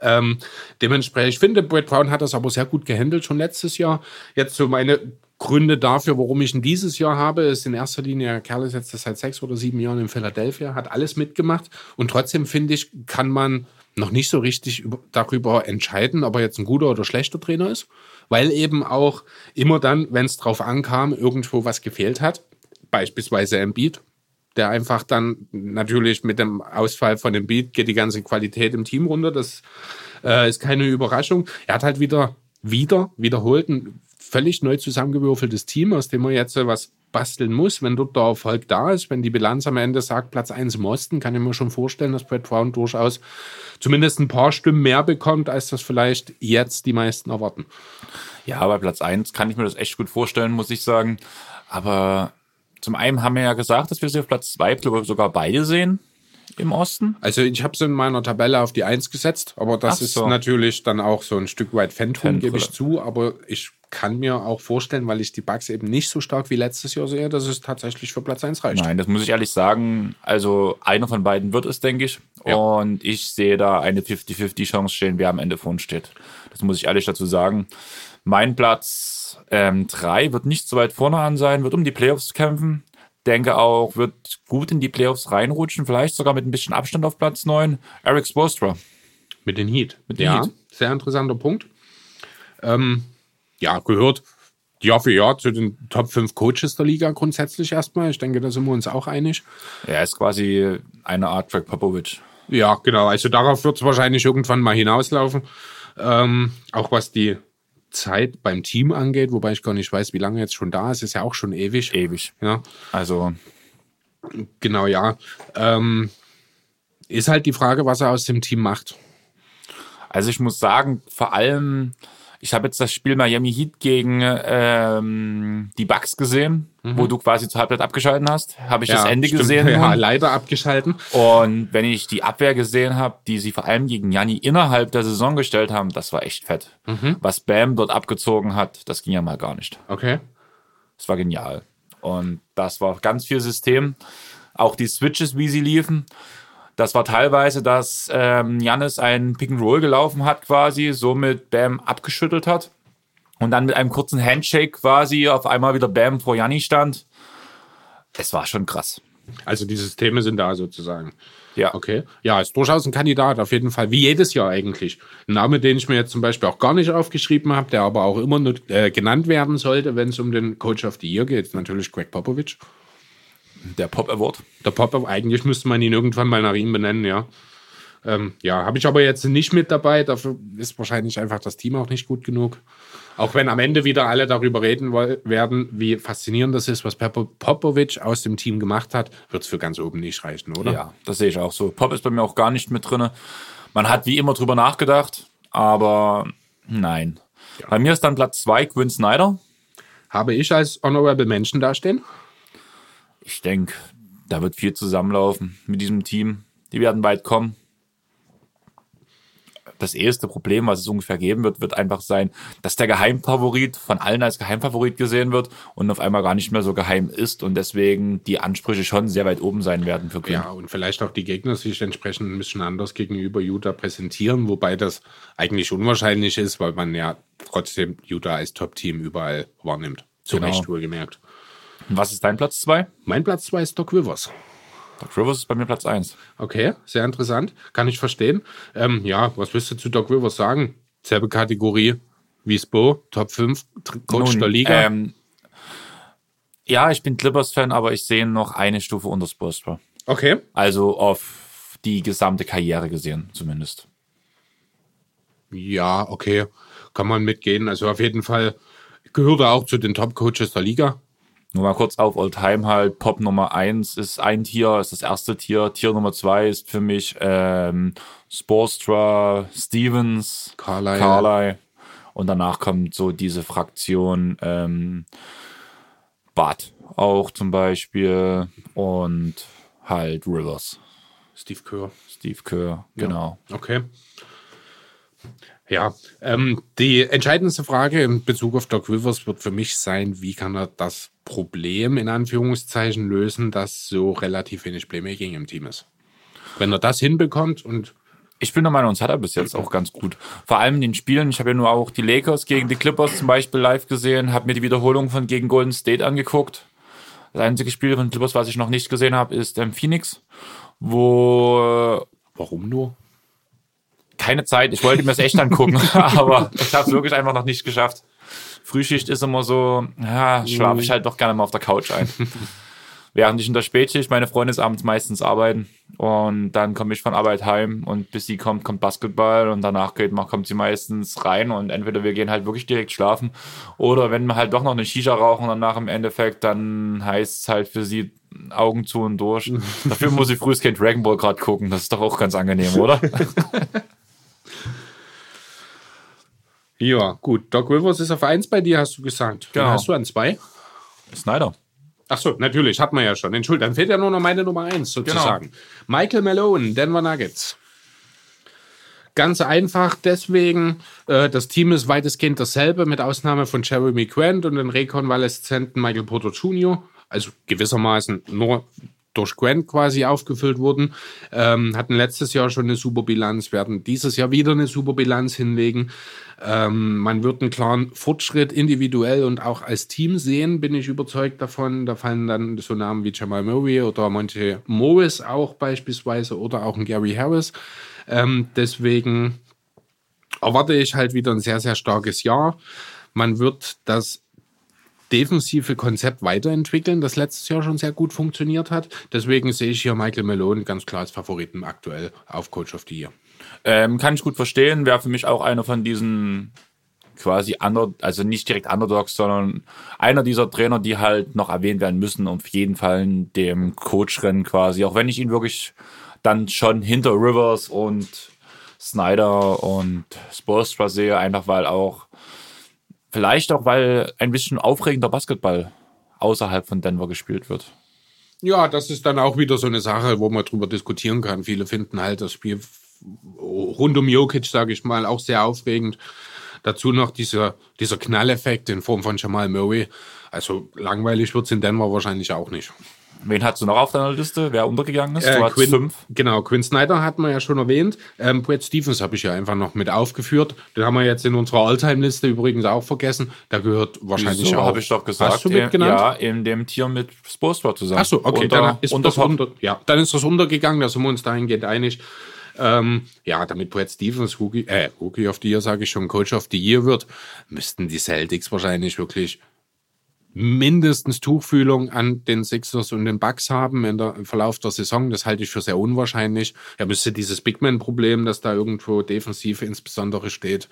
Ähm, dementsprechend, ich finde, Brett Brown hat das aber sehr gut gehandelt schon letztes Jahr. Jetzt so meine Gründe dafür, warum ich ihn dieses Jahr habe, ist in erster Linie, Kerl ist jetzt seit sechs oder sieben Jahren in Philadelphia, hat alles mitgemacht und trotzdem finde ich, kann man noch nicht so richtig darüber entscheiden, ob er jetzt ein guter oder schlechter Trainer ist, weil eben auch immer dann, wenn es drauf ankam, irgendwo was gefehlt hat, beispielsweise Embiid, der einfach dann natürlich mit dem Ausfall von Embiid geht die ganze Qualität im Team runter, das äh, ist keine Überraschung. Er hat halt wieder wieder wiederholt ein völlig neu zusammengewürfeltes Team, aus dem man jetzt was basteln muss. Wenn dort der Erfolg da ist, wenn die Bilanz am Ende sagt Platz 1 im Osten, kann ich mir schon vorstellen, dass Brett Brown durchaus zumindest ein paar Stimmen mehr bekommt, als das vielleicht jetzt die meisten erwarten. Ja, bei Platz 1 kann ich mir das echt gut vorstellen, muss ich sagen. Aber zum einen haben wir ja gesagt, dass wir sie auf Platz 2 sogar beide sehen im Osten? Also ich habe es in meiner Tabelle auf die 1 gesetzt, aber das so. ist natürlich dann auch so ein Stück weit Phantom, gebe ich zu. Aber ich kann mir auch vorstellen, weil ich die Bugs eben nicht so stark wie letztes Jahr sehe, dass es tatsächlich für Platz 1 reicht. Nein, das muss ich ehrlich sagen. Also einer von beiden wird es, denke ich. Ja. Und ich sehe da eine 50-50 Chance stehen, wer am Ende von steht. Das muss ich ehrlich dazu sagen. Mein Platz 3 ähm, wird nicht so weit vorne an sein, wird um die Playoffs kämpfen. Denke auch, wird gut in die Playoffs reinrutschen, vielleicht sogar mit ein bisschen Abstand auf Platz 9. Eric Spoelstra. Mit den Heat. Mit den ja, Heat. Sehr interessanter Punkt. Ähm, ja, gehört Jahr für Jahr zu den Top 5 Coaches der Liga grundsätzlich erstmal. Ich denke, da sind wir uns auch einig. Er ist quasi eine Art Greg Popovich. Ja, genau. Also darauf wird es wahrscheinlich irgendwann mal hinauslaufen. Ähm, auch was die Zeit beim Team angeht, wobei ich gar nicht weiß, wie lange jetzt schon da ist, ist ja auch schon ewig. Ewig. Ja. Also. Genau, ja. Ähm, ist halt die Frage, was er aus dem Team macht. Also ich muss sagen, vor allem ich habe jetzt das Spiel Miami Heat gegen ähm, die Bucks gesehen, mhm. wo du quasi zur Halbzeit abgeschalten hast. Habe ich ja, das Ende stimmt. gesehen. Ja, leider abgeschalten. Und wenn ich die Abwehr gesehen habe, die sie vor allem gegen Janni innerhalb der Saison gestellt haben, das war echt fett. Mhm. Was Bam dort abgezogen hat, das ging ja mal gar nicht. Okay. Das war genial. Und das war ganz viel System. Auch die Switches, wie sie liefen. Das war teilweise, dass ähm, Jannis ein Pick and Roll gelaufen hat quasi, somit Bam abgeschüttelt hat und dann mit einem kurzen Handshake quasi auf einmal wieder Bam vor Janni stand. Es war schon krass. Also die Systeme sind da sozusagen. Ja. Okay. Ja, ist durchaus ein Kandidat, auf jeden Fall, wie jedes Jahr eigentlich. Ein Name, den ich mir jetzt zum Beispiel auch gar nicht aufgeschrieben habe, der aber auch immer nur, äh, genannt werden sollte, wenn es um den Coach of the Year geht, natürlich Greg Popovich. Der Pop Award. Der Pop Award, eigentlich müsste man ihn irgendwann mal nach ihm benennen, ja. Ähm, ja, habe ich aber jetzt nicht mit dabei. Dafür ist wahrscheinlich einfach das Team auch nicht gut genug. Auch wenn am Ende wieder alle darüber reden werden, wie faszinierend das ist, was Popovic aus dem Team gemacht hat, wird es für ganz oben nicht reichen, oder? Ja, das sehe ich auch so. Pop ist bei mir auch gar nicht mit drin. Man hat wie immer drüber nachgedacht, aber nein. Ja. Bei mir ist dann Platz 2 Quinn Snyder. Habe ich als Honorable Menschen dastehen? ich denke, da wird viel zusammenlaufen mit diesem Team. Die werden weit kommen. Das erste Problem, was es ungefähr geben wird, wird einfach sein, dass der Geheimfavorit von allen als Geheimfavorit gesehen wird und auf einmal gar nicht mehr so geheim ist und deswegen die Ansprüche schon sehr weit oben sein werden für Quinn. Ja, und vielleicht auch die Gegner sich entsprechend ein bisschen anders gegenüber Utah präsentieren, wobei das eigentlich unwahrscheinlich ist, weil man ja trotzdem Utah als Top-Team überall wahrnimmt. Zu genau. Recht wohlgemerkt. Was ist dein Platz 2? Mein Platz 2 ist Doc Rivers. Doc Rivers ist bei mir Platz 1. Okay, sehr interessant. Kann ich verstehen. Ähm, ja, was willst du zu Doc Rivers sagen? Selbe Kategorie wie Spo, Top 5, Coach Nun, der Liga. Ähm, ja, ich bin Clippers-Fan, aber ich sehe noch eine Stufe unter Spolstra. Okay. Also auf die gesamte Karriere gesehen, zumindest. Ja, okay. Kann man mitgehen. Also auf jeden Fall gehört er auch zu den Top-Coaches der Liga. Nur mal kurz auf Oldtime halt. Pop Nummer eins ist ein Tier, ist das erste Tier. Tier Nummer zwei ist für mich ähm, Sporstra, Stevens, Carlyle. Carlyle. Und danach kommt so diese Fraktion ähm, Bad auch zum Beispiel und halt Rivers. Steve Kerr. Steve Kerr, genau. Ja, okay. Ja, ähm, die entscheidendste Frage in Bezug auf Doc Rivers wird für mich sein, wie kann er das Problem in Anführungszeichen lösen, dass so relativ wenig Playmaking im Team ist. Wenn er das hinbekommt und ich bin der Meinung, uns hat er bis jetzt auch ganz gut. Vor allem in den Spielen. Ich habe ja nur auch die Lakers gegen die Clippers zum Beispiel live gesehen, habe mir die Wiederholung von gegen Golden State angeguckt. Das einzige Spiel von Clippers, was ich noch nicht gesehen habe, ist ähm, Phoenix, wo. Warum nur? Keine Zeit. Ich wollte mir das echt angucken, aber ich habe es wirklich einfach noch nicht geschafft. Frühschicht ist immer so, ja, schlafe ich halt doch gerne mal auf der Couch ein. Während ich in der Spätschicht, meine Freunde ist abends meistens arbeiten und dann komme ich von Arbeit heim und bis sie kommt, kommt Basketball und danach geht, kommt sie meistens rein und entweder wir gehen halt wirklich direkt schlafen oder wenn wir halt doch noch eine Shisha rauchen danach im Endeffekt, dann heißt es halt für sie Augen zu und durch. Dafür muss ich frühestens Dragon Ball gerade gucken, das ist doch auch ganz angenehm, oder? Ja, gut. Doc Rivers ist auf 1 bei dir, hast du gesagt. Genau. Hast du an 2? Snyder. Ach so, natürlich, hat man ja schon. Entschuldigung, dann fehlt ja nur noch meine Nummer eins sozusagen. Michael Malone, Denver Nuggets. Ganz einfach deswegen, äh, das Team ist weitestgehend dasselbe, mit Ausnahme von Jeremy Grant und dem rekonvaleszenten Michael Porter Jr., also gewissermaßen nur durch Grant quasi aufgefüllt wurden, ähm, hatten letztes Jahr schon eine Superbilanz, werden dieses Jahr wieder eine Superbilanz hinlegen. Ähm, man wird einen klaren Fortschritt individuell und auch als Team sehen, bin ich überzeugt davon. Da fallen dann so Namen wie Jamal Murray oder Monte Morris auch beispielsweise oder auch ein Gary Harris. Ähm, deswegen erwarte ich halt wieder ein sehr, sehr starkes Jahr. Man wird das defensive Konzept weiterentwickeln, das letztes Jahr schon sehr gut funktioniert hat. Deswegen sehe ich hier Michael Malone ganz klar als Favoriten aktuell auf Coach of the Year. Ähm, kann ich gut verstehen, wäre für mich auch einer von diesen quasi under, also nicht direkt Underdogs, sondern einer dieser Trainer, die halt noch erwähnt werden müssen, auf jeden Fall in dem Coach-Rennen quasi, auch wenn ich ihn wirklich dann schon hinter Rivers und Snyder und Spoelstra sehe, einfach weil auch Vielleicht auch, weil ein bisschen aufregender Basketball außerhalb von Denver gespielt wird. Ja, das ist dann auch wieder so eine Sache, wo man drüber diskutieren kann. Viele finden halt das Spiel rund um Jokic, sage ich mal, auch sehr aufregend. Dazu noch dieser, dieser Knalleffekt in Form von Jamal Murray. Also langweilig wird es in Denver wahrscheinlich auch nicht. Wen hast du noch auf deiner Liste, wer untergegangen ist? Äh, Quinn, fünf. Genau, Quinn Snyder hat man ja schon erwähnt. Ähm, Brad Stevens habe ich ja einfach noch mit aufgeführt. Den haben wir jetzt in unserer Alltime-Liste übrigens auch vergessen. Da gehört wahrscheinlich Wieso, auch. habe ich doch gesagt. Hast du mitgenannt? Ja, in dem Tier mit Spolstra zusammen. Achso, okay, unter, dann, ist unter, das unter, ja, dann ist das untergegangen. Da sind wir uns dahingehend einig. Ähm, ja, damit Brad Stevens Rookie, äh, Rookie of the Year, sage ich schon, Coach of the Year wird, müssten die Celtics wahrscheinlich wirklich mindestens Tuchfühlung an den Sixers und den Bucks haben in der, im Verlauf der Saison. Das halte ich für sehr unwahrscheinlich. Er müsste dieses Bigman-Problem, das da irgendwo defensiv insbesondere steht,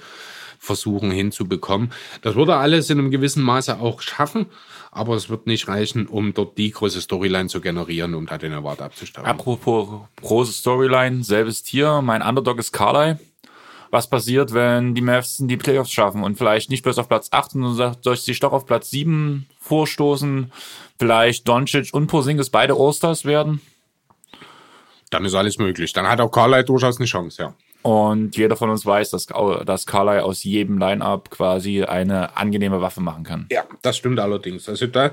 versuchen hinzubekommen. Das würde alles in einem gewissen Maße auch schaffen, aber es wird nicht reichen, um dort die große Storyline zu generieren, um da den Award abzustauben. Apropos große Storyline, selbes Tier. Mein Underdog ist Carly was passiert, wenn die Mavs die Playoffs schaffen und vielleicht nicht bloß auf Platz 8, sondern durch sich doch auf Platz 7 vorstoßen. Vielleicht Doncic und Porzingis beide All-Stars werden. Dann ist alles möglich. Dann hat auch Carly durchaus eine Chance, ja. Und jeder von uns weiß, dass, dass Carly aus jedem Line-Up quasi eine angenehme Waffe machen kann. Ja, das stimmt allerdings. Also da,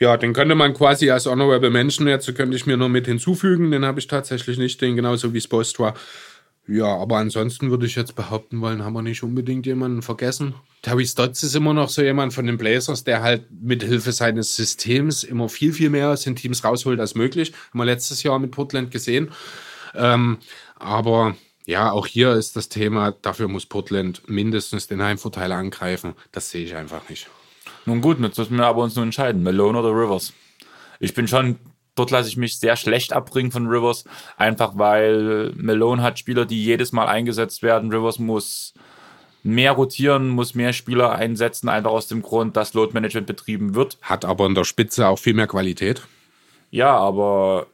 ja, den könnte man quasi als Honorable Mention jetzt könnte ich mir nur mit hinzufügen. Den habe ich tatsächlich nicht, den genauso wie Spostra. Ja, aber ansonsten würde ich jetzt behaupten wollen, haben wir nicht unbedingt jemanden vergessen. Terry Stotts ist immer noch so jemand von den Blazers, der halt mit Hilfe seines Systems immer viel, viel mehr aus den Teams rausholt als möglich. Haben wir letztes Jahr mit Portland gesehen. Ähm, aber ja, auch hier ist das Thema, dafür muss Portland mindestens den Heimvorteil angreifen. Das sehe ich einfach nicht. Nun gut, jetzt müssen wir aber uns nur entscheiden, Malone oder Rivers. Ich bin schon Dort lasse ich mich sehr schlecht abbringen von Rivers, einfach weil Malone hat Spieler, die jedes Mal eingesetzt werden. Rivers muss mehr rotieren, muss mehr Spieler einsetzen, einfach aus dem Grund, dass Load Management betrieben wird. Hat aber in der Spitze auch viel mehr Qualität. Ja, aber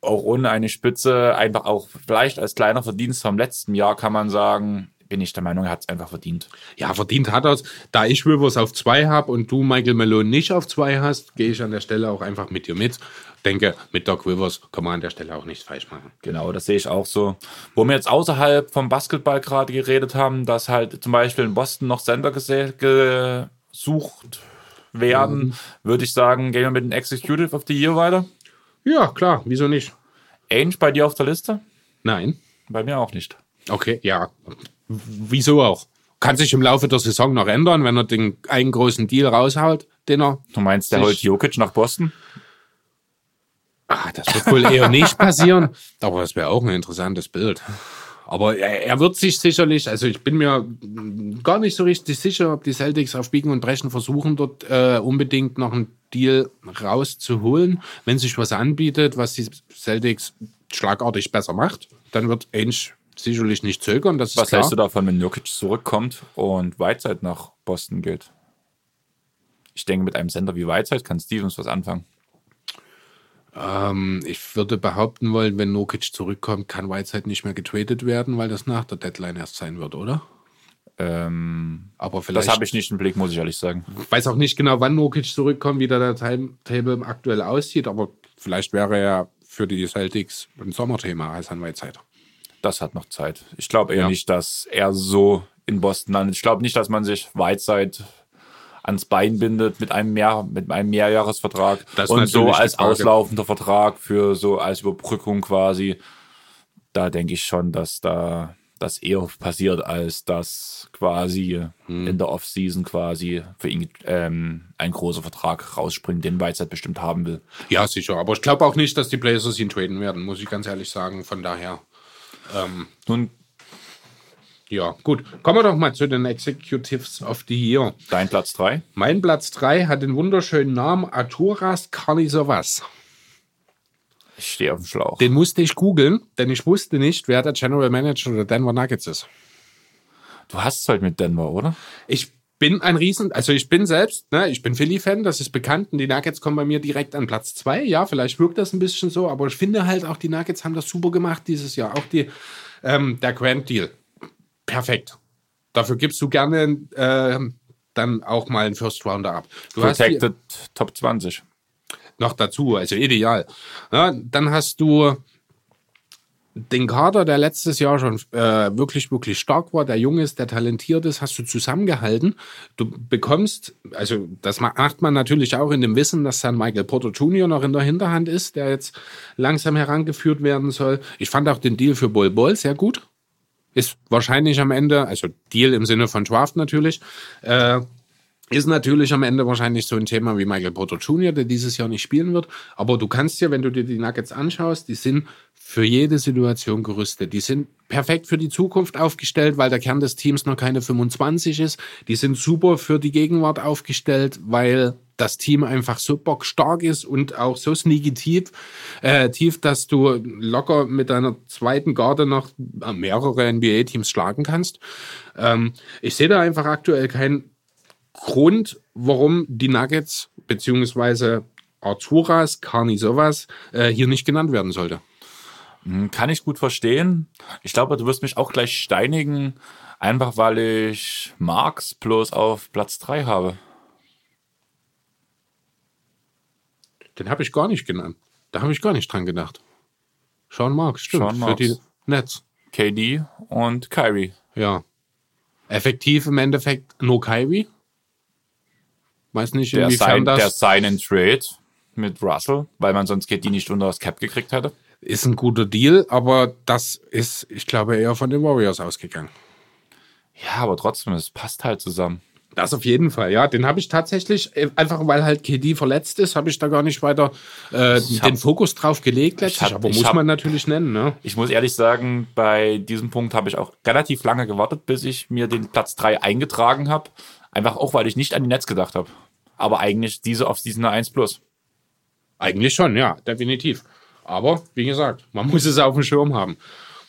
auch ohne eine Spitze, einfach auch vielleicht als kleiner Verdienst vom letzten Jahr kann man sagen, bin ich der Meinung, er hat es einfach verdient. Ja, verdient hat er es. Da ich Rivers auf zwei habe und du Michael Malone nicht auf zwei hast, gehe ich an der Stelle auch einfach mit dir mit. Denke, mit Doc Rivers kann man an der Stelle auch nichts falsch machen. Genau, das sehe ich auch so. Wo wir jetzt außerhalb vom Basketball gerade geredet haben, dass halt zum Beispiel in Boston noch Sender gesucht werden, mhm. würde ich sagen, gehen wir mit dem Executive of the Year weiter. Ja, klar, wieso nicht? Ainge bei dir auf der Liste? Nein. Bei mir auch nicht. Okay, ja. Wieso auch? Kann sich im Laufe der Saison noch ändern, wenn er den einen großen Deal raushaut, den er. Du meinst, der holt Jokic nach Boston? Ah, das wird wohl eher nicht passieren. Aber das wäre auch ein interessantes Bild. Aber er, er, wird sich sicherlich, also ich bin mir gar nicht so richtig sicher, ob die Celtics auf Biegen und Brechen versuchen, dort äh, unbedingt noch einen Deal rauszuholen. Wenn sich was anbietet, was die Celtics schlagartig besser macht, dann wird Ainge sicherlich nicht zögern. Das was hältst du davon, wenn Jokic zurückkommt und Whiteside nach Boston geht? Ich denke, mit einem Sender wie Whiteside kann Stevens was anfangen. Ähm, ich würde behaupten wollen, wenn Nokic zurückkommt, kann Whiteside nicht mehr getradet werden, weil das nach der Deadline erst sein wird, oder? Ähm, aber vielleicht. Das habe ich nicht im Blick, muss ich ehrlich sagen. Ich weiß auch nicht genau, wann Nokic zurückkommt, wie der Timetable aktuell aussieht, aber vielleicht wäre er für die Celtics ein Sommerthema als an Whiteside. Das hat noch Zeit. Ich glaube eher ja. nicht, dass er so in Boston landet. Ich glaube nicht, dass man sich Whiteside ans Bein bindet mit einem mehr mit einem Mehrjahresvertrag das und so als auslaufender Vertrag für so als Überbrückung quasi. Da denke ich schon, dass da das eher passiert, als dass quasi hm. in der Offseason quasi für ihn ähm, ein großer Vertrag rausspringt, den Weizheit bestimmt haben will. Ja, sicher. Aber ich glaube auch nicht, dass die Blazers ihn traden werden, muss ich ganz ehrlich sagen. Von daher. Ähm, Nun ja, gut. Kommen wir doch mal zu den Executives of the Year. Dein Platz 3? Mein Platz 3 hat den wunderschönen Namen Arturas Carnisovas. Ich stehe auf dem Schlauch. Den musste ich googeln, denn ich wusste nicht, wer der General Manager der Denver Nuggets ist. Du hast es halt mit Denver, oder? Ich bin ein Riesen, also ich bin selbst, ne, ich bin Philly-Fan, das ist bekannt und die Nuggets kommen bei mir direkt an Platz 2. Ja, vielleicht wirkt das ein bisschen so, aber ich finde halt auch, die Nuggets haben das super gemacht dieses Jahr. Auch die, ähm, der Grand Deal perfekt. Dafür gibst du gerne äh, dann auch mal einen First Rounder ab. Du Protected hast Top 20. Noch dazu, also ideal. Ja, dann hast du den Kader, der letztes Jahr schon äh, wirklich, wirklich stark war, der jung ist, der talentiert ist, hast du zusammengehalten. Du bekommst, also das macht man natürlich auch in dem Wissen, dass dann Michael Porter Jr. noch in der Hinterhand ist, der jetzt langsam herangeführt werden soll. Ich fand auch den Deal für Bol Bol sehr gut ist wahrscheinlich am Ende, also Deal im Sinne von Draft natürlich, äh, ist natürlich am Ende wahrscheinlich so ein Thema wie Michael Porter Jr., der dieses Jahr nicht spielen wird. Aber du kannst ja, wenn du dir die Nuggets anschaust, die sind für jede Situation gerüstet. Die sind perfekt für die Zukunft aufgestellt, weil der Kern des Teams noch keine 25 ist. Die sind super für die Gegenwart aufgestellt, weil das Team einfach so bockstark ist und auch so sneaky tief, äh, tief, dass du locker mit deiner zweiten Garde noch mehrere NBA-Teams schlagen kannst. Ähm, ich sehe da einfach aktuell keinen Grund, warum die Nuggets beziehungsweise Arturas, Carni sowas äh, hier nicht genannt werden sollte. Hm, kann ich gut verstehen. Ich glaube, du wirst mich auch gleich steinigen, einfach weil ich Marx bloß auf Platz 3 habe. Den habe ich gar nicht genannt. Da habe ich gar nicht dran gedacht. Sean Marks, stimmt. Sean Marks. Für die Nets. KD und Kyrie. Ja. Effektiv im Endeffekt nur Kyrie. Weiß nicht, der inwiefern sign, das... Der Sign-and-Trade mit Russell, weil man sonst KD nicht unter das Cap gekriegt hätte. Ist ein guter Deal, aber das ist, ich glaube, eher von den Warriors ausgegangen. Ja, aber trotzdem, es passt halt zusammen. Das auf jeden Fall, ja. Den habe ich tatsächlich, äh, einfach weil halt KD verletzt ist, habe ich da gar nicht weiter äh, hab, den Fokus drauf gelegt letztlich. Hab, aber muss hab, man natürlich nennen. Ne? Ich muss ehrlich sagen, bei diesem Punkt habe ich auch relativ lange gewartet, bis ich mir den Platz 3 eingetragen habe. Einfach auch, weil ich nicht an die Netz gedacht habe. Aber eigentlich diese auf diesen 1 plus. Eigentlich schon, ja, definitiv. Aber wie gesagt, man muss es auf dem Schirm haben.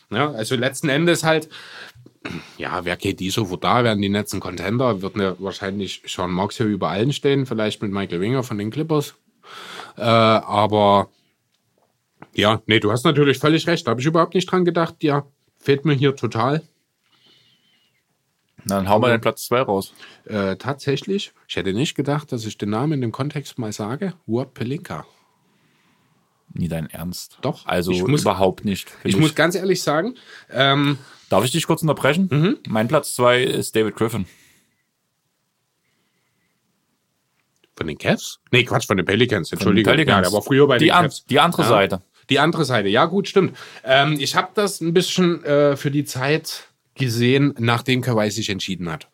Ja, also letzten Endes halt, ja, wer geht die sofort da? Werden die Netzen Contender? Wird ne, wahrscheinlich Sean Marks hier über allen stehen, vielleicht mit Michael Winger von den Clippers. Äh, aber ja, nee, du hast natürlich völlig recht. Da habe ich überhaupt nicht dran gedacht. Ja, fehlt mir hier total. Dann hauen wir den Platz 2 raus. Äh, tatsächlich, ich hätte nicht gedacht, dass ich den Namen in dem Kontext mal sage. Uap Pelinka. Nie dein Ernst. Doch, Also ich muss- überhaupt nicht. find Ich muss ganz ehrlich sagen, ähm, Darf ich dich kurz unterbrechen? Mhm. Mein Platz 2 ist David Griffin. von den Cavs? Nee, Quatsch, von den Pelicans, Entschuldigung. Pelicans. Ja, der war früher bei Die den an- Cavs. die andere ja. Seite. Die andere Seite, ja gut, stimmt. Ähm, ich habe das ein bisschen äh, für die Zeit gesehen, nachdem Kawhi sich entschieden hat.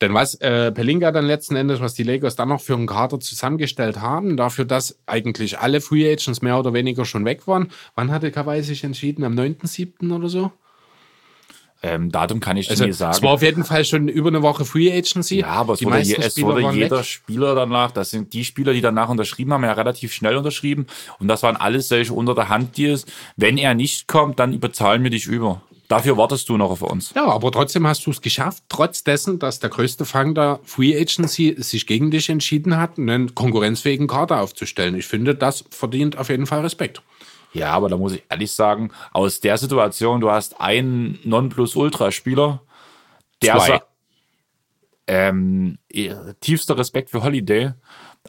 Denn was äh, Pelinka dann letzten Endes, was die Lakers dann noch für einen Kader zusammengestellt haben, dafür, dass eigentlich alle Free Agents mehr oder weniger schon weg waren. Wann hatte Kawhi sich entschieden? Am 9.7. oder so? Ähm, Datum kann ich dir Also, es sagen. war auf jeden Fall schon über eine Woche Free Agency. Ja, aber es die wurde, je, es Spieler wurde jeder weg. Spieler danach, das sind die Spieler, die danach unterschrieben haben, ja relativ schnell unterschrieben. Und das waren alles solche unter der Hand Deals. Wenn er nicht kommt, dann überzahlen wir dich über. Dafür wartest du noch auf uns. Ja, aber trotzdem hast du es geschafft, trotz dessen, dass der größte Fang der Free Agency sich gegen dich entschieden hat, einen konkurrenzfähigen Kader aufzustellen. Ich finde, das verdient auf jeden Fall Respekt. Ja, aber da muss ich ehrlich sagen, aus der Situation, du hast einen Nonplusultra-Spieler, der Zwei. ähm, tiefster Respekt für Holiday,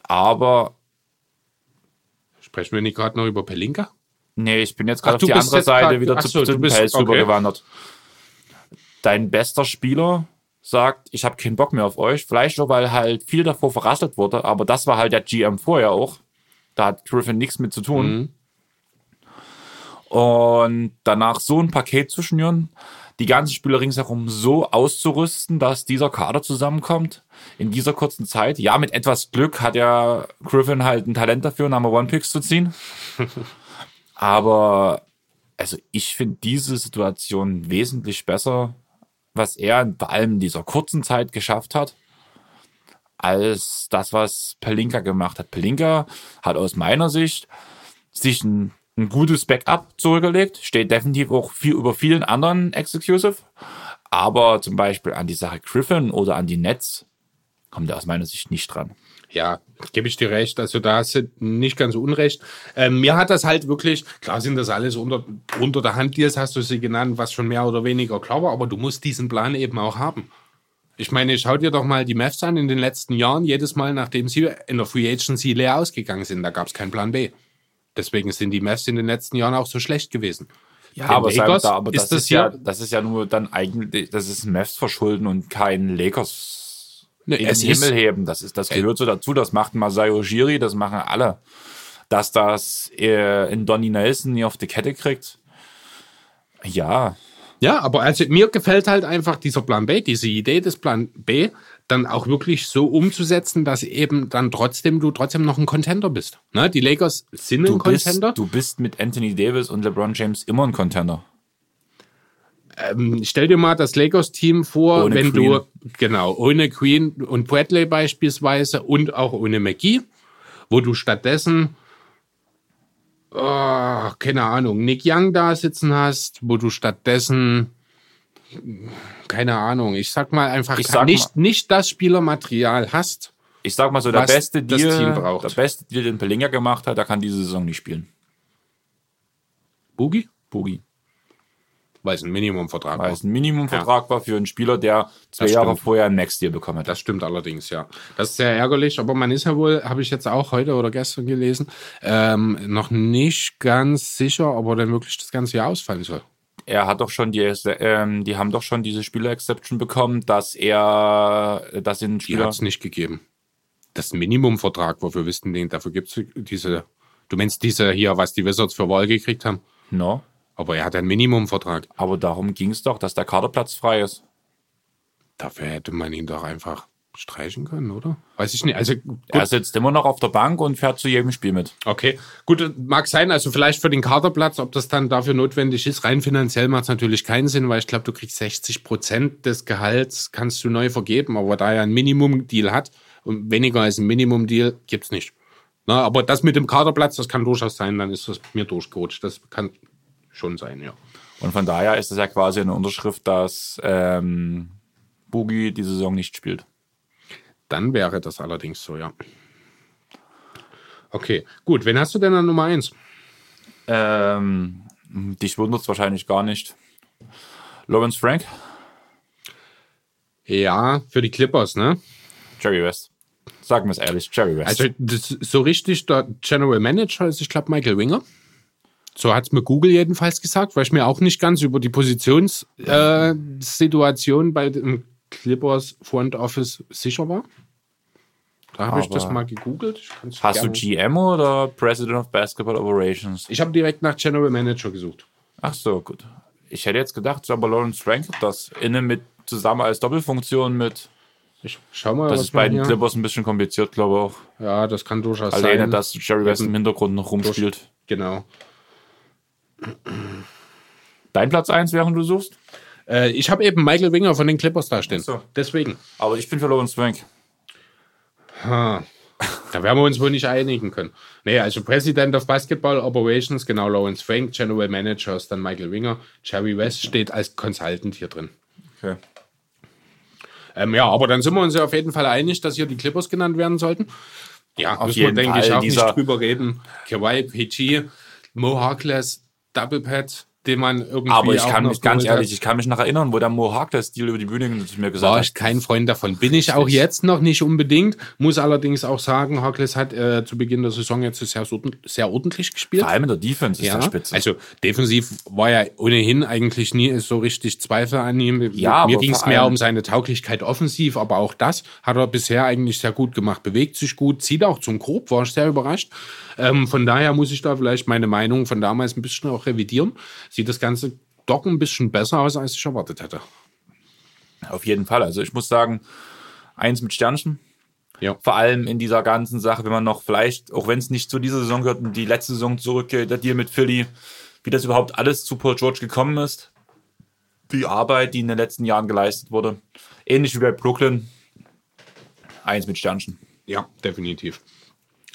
aber Sprechen wir nicht gerade noch über Pelinka? Nee, ich bin jetzt gerade auf die andere Seite wieder ach zu, zu den Pelz okay. rübergewandert. Dein bester Spieler sagt, ich habe keinen Bock mehr auf euch. Vielleicht auch, weil halt viel davor verrasselt wurde, aber das war halt der GM vorher auch. Da hat Griffin nichts mit zu tun. Mhm. Und danach so ein Paket zu schnüren, die ganzen Spieler ringsherum so auszurüsten, dass dieser Kader zusammenkommt in dieser kurzen Zeit. Ja, mit etwas Glück hat ja Griffin halt ein Talent dafür, Number One Picks zu ziehen. Aber also ich finde diese Situation wesentlich besser, was er vor allem in dieser kurzen Zeit geschafft hat, als das, was Pelinka gemacht hat. Pelinka hat aus meiner Sicht sich ein, ein gutes Backup zurückgelegt, steht definitiv auch viel über vielen anderen Exclusive, aber zum Beispiel an die Sache Griffin oder an die Nets kommt er aus meiner Sicht nicht dran. Ja, gebe ich dir recht. Also da hast du nicht ganz so unrecht. Ähm, mir hat das halt wirklich, klar sind das alles unter, unter der Hand Deals, hast du sie genannt, was schon mehr oder weniger klar war, aber du musst diesen Plan eben auch haben. Ich meine, schau dir doch mal die Mavs an in den letzten Jahren. Jedes Mal, nachdem sie in der Free Agency leer ausgegangen sind, da gab es keinen Plan B. Deswegen sind die Mavs in den letzten Jahren auch so schlecht gewesen. Ja, aber, Lakers da, aber das, ist das ist ja, das ist ja nur dann eigentlich, das ist ein Mavs verschulden und kein Lakers Ne, in den Himmel heben. Das ist, das gehört so dazu. Das macht Masai Ujiri, das machen alle. Dass das äh, in Donny Nelson nie auf die Kette kriegt. Ja, Ja, aber also mir gefällt halt einfach dieser Plan B, diese Idee des Plan B, dann auch wirklich so umzusetzen, dass eben dann trotzdem du trotzdem noch ein Contender bist. Ne? Die Lakers sind du ein Contender. bist, du bist mit Anthony Davis und LeBron James immer ein Contender. Ähm, stell dir mal das Lakers-Team vor, Ohne wenn Queen. du genau ohne Queen und Bradley beispielsweise und auch ohne McGee, wo du stattdessen oh, keine Ahnung Nick Young da sitzen hast, wo du stattdessen keine Ahnung, ich sag mal einfach Ich sag nicht nicht das Spielermaterial hast. Ich sag mal so, der beste das Deal, Team braucht. der beste Deal, den Pelinka gemacht hat, der kann diese Saison nicht spielen. Boogie, Boogie. Weil es ein Minimumvertrag Weil war. es ein Minimumvertrag war für einen Spieler, der zwei Das Jahre stimmt. vorher ein Next Deal bekommen hat. Das stimmt allerdings, ja. Das ist sehr ärgerlich, aber man ist ja wohl, habe ich jetzt auch heute oder gestern gelesen, ähm, noch nicht ganz sicher, ob er denn wirklich das ganze Jahr ausfallen soll. er hat doch schon die, ähm, die haben doch schon diese Spieler-Exception bekommen, dass er, dass den Die Spieler, hat es nicht gegeben. Das Minimumvertrag, wofür wissen den, dafür gibt es diese, du meinst diese hier, was die Wizards für Wahl gekriegt haben? no, Aber er hat einen Minimumvertrag. aber darum ging es doch, dass der Kaderplatz frei ist. Dafür hätte man ihn doch einfach streichen können, oder? Weiß ich nicht. Also gut, Er sitzt immer noch auf der Bank und fährt zu jedem Spiel mit. Okay, gut, mag sein, also vielleicht für den Kaderplatz, ob das dann dafür notwendig ist. Rein finanziell macht es natürlich keinen Sinn, weil ich glaube, du kriegst 60 Prozent des Gehalts, kannst du neu vergeben, aber da er einen Minimum-Deal hat und weniger als ein Minimum-Deal gibt's nicht. Na, aber das mit dem Kaderplatz, das kann durchaus sein, dann ist das mir durchgerutscht. Das kann schon sein, ja. Und von daher ist es ja quasi eine Unterschrift, dass ähm, Boogie die Saison nicht spielt. Dann wäre das allerdings so, ja. Okay, gut. Wen hast du denn an Nummer eins? Ähm, dich wundert es wahrscheinlich gar nicht. Lawrence Frank? Ja, für die Clippers, ne? Jerry West. Sagen wir es ehrlich, Jerry West. Also so richtig der General Manager ist, ich glaube, Michael Winger. So hat es mir Google jedenfalls gesagt, weil ich mir auch nicht ganz über die Positionssituation äh, Situation bei dem Clippers Front Office sicher war. Da habe ich das mal gegoogelt. Hast du GM oder President of Basketball Operations? Ich habe direkt nach General Manager gesucht. Ach so, gut. Ich hätte jetzt gedacht, aber Lawrence Frank hat das innen mit zusammen als Doppelfunktion mit. Ich schau mal, Das ist bei den Clippers ein bisschen kompliziert, glaube ich auch. Ja, das kann durchaus Alleine, sein. dass Jerry West im Hintergrund noch rumspielt. Genau. Dein Platz 1, während du suchst? Äh, ich habe eben Michael Winger von den Clippers da stehen. So. Deswegen. Aber ich bin für Lawrence Frank. Ha. Da werden wir uns wohl nicht einigen können. Nee, also President of Basketball Operations, genau Lawrence Frank, General Manager ist dann Michael Winger. Jerry West steht als Consultant hier drin. Okay. Ähm, ja, aber dann sind wir uns ja auf jeden Fall einig, dass hier die Clippers genannt werden sollten. Ja, Auf müssen wir, jeden denke Fall. ich, auch nicht drüber reden. Kawhi, PG, Mo Harkless, Double Pad, den man irgendwie Aber ich kann mich ganz hat. ehrlich, ich kann mich noch erinnern, wo der Mo Hark der Stil über die Bühne ging mir gesagt War habe, ich kein Freund davon. Bin ich auch jetzt noch nicht unbedingt. Muss allerdings auch sagen, Harkless hat äh, zu Beginn der Saison jetzt sehr, sehr ordentlich gespielt. vor allem in der Defense ist Ja, der Spitze. also defensiv war ja ohnehin eigentlich nie so richtig Zweifel an ihm. Ja, Mir ging es mehr um seine Tauglichkeit offensiv, aber auch das hat er bisher eigentlich sehr gut gemacht. Bewegt sich gut, zieht auch zum Korb, war ich sehr überrascht. Ähm, von daher muss ich da vielleicht meine Meinung von damals ein bisschen auch revidieren. Sieht das Ganze doch ein bisschen besser aus, als ich erwartet hätte. Auf jeden Fall. Also ich muss sagen, eins mit Sternchen. Ja. Vor allem in dieser ganzen Sache, wenn man noch vielleicht, auch wenn es nicht zu dieser Saison gehört und die letzte Saison zurückgeht, der Deal mit Philly, wie das überhaupt alles zu Paul George gekommen ist. Die Arbeit, die in den letzten Jahren geleistet wurde. Ähnlich wie bei Brooklyn. Eins mit Sternchen. Ja, definitiv.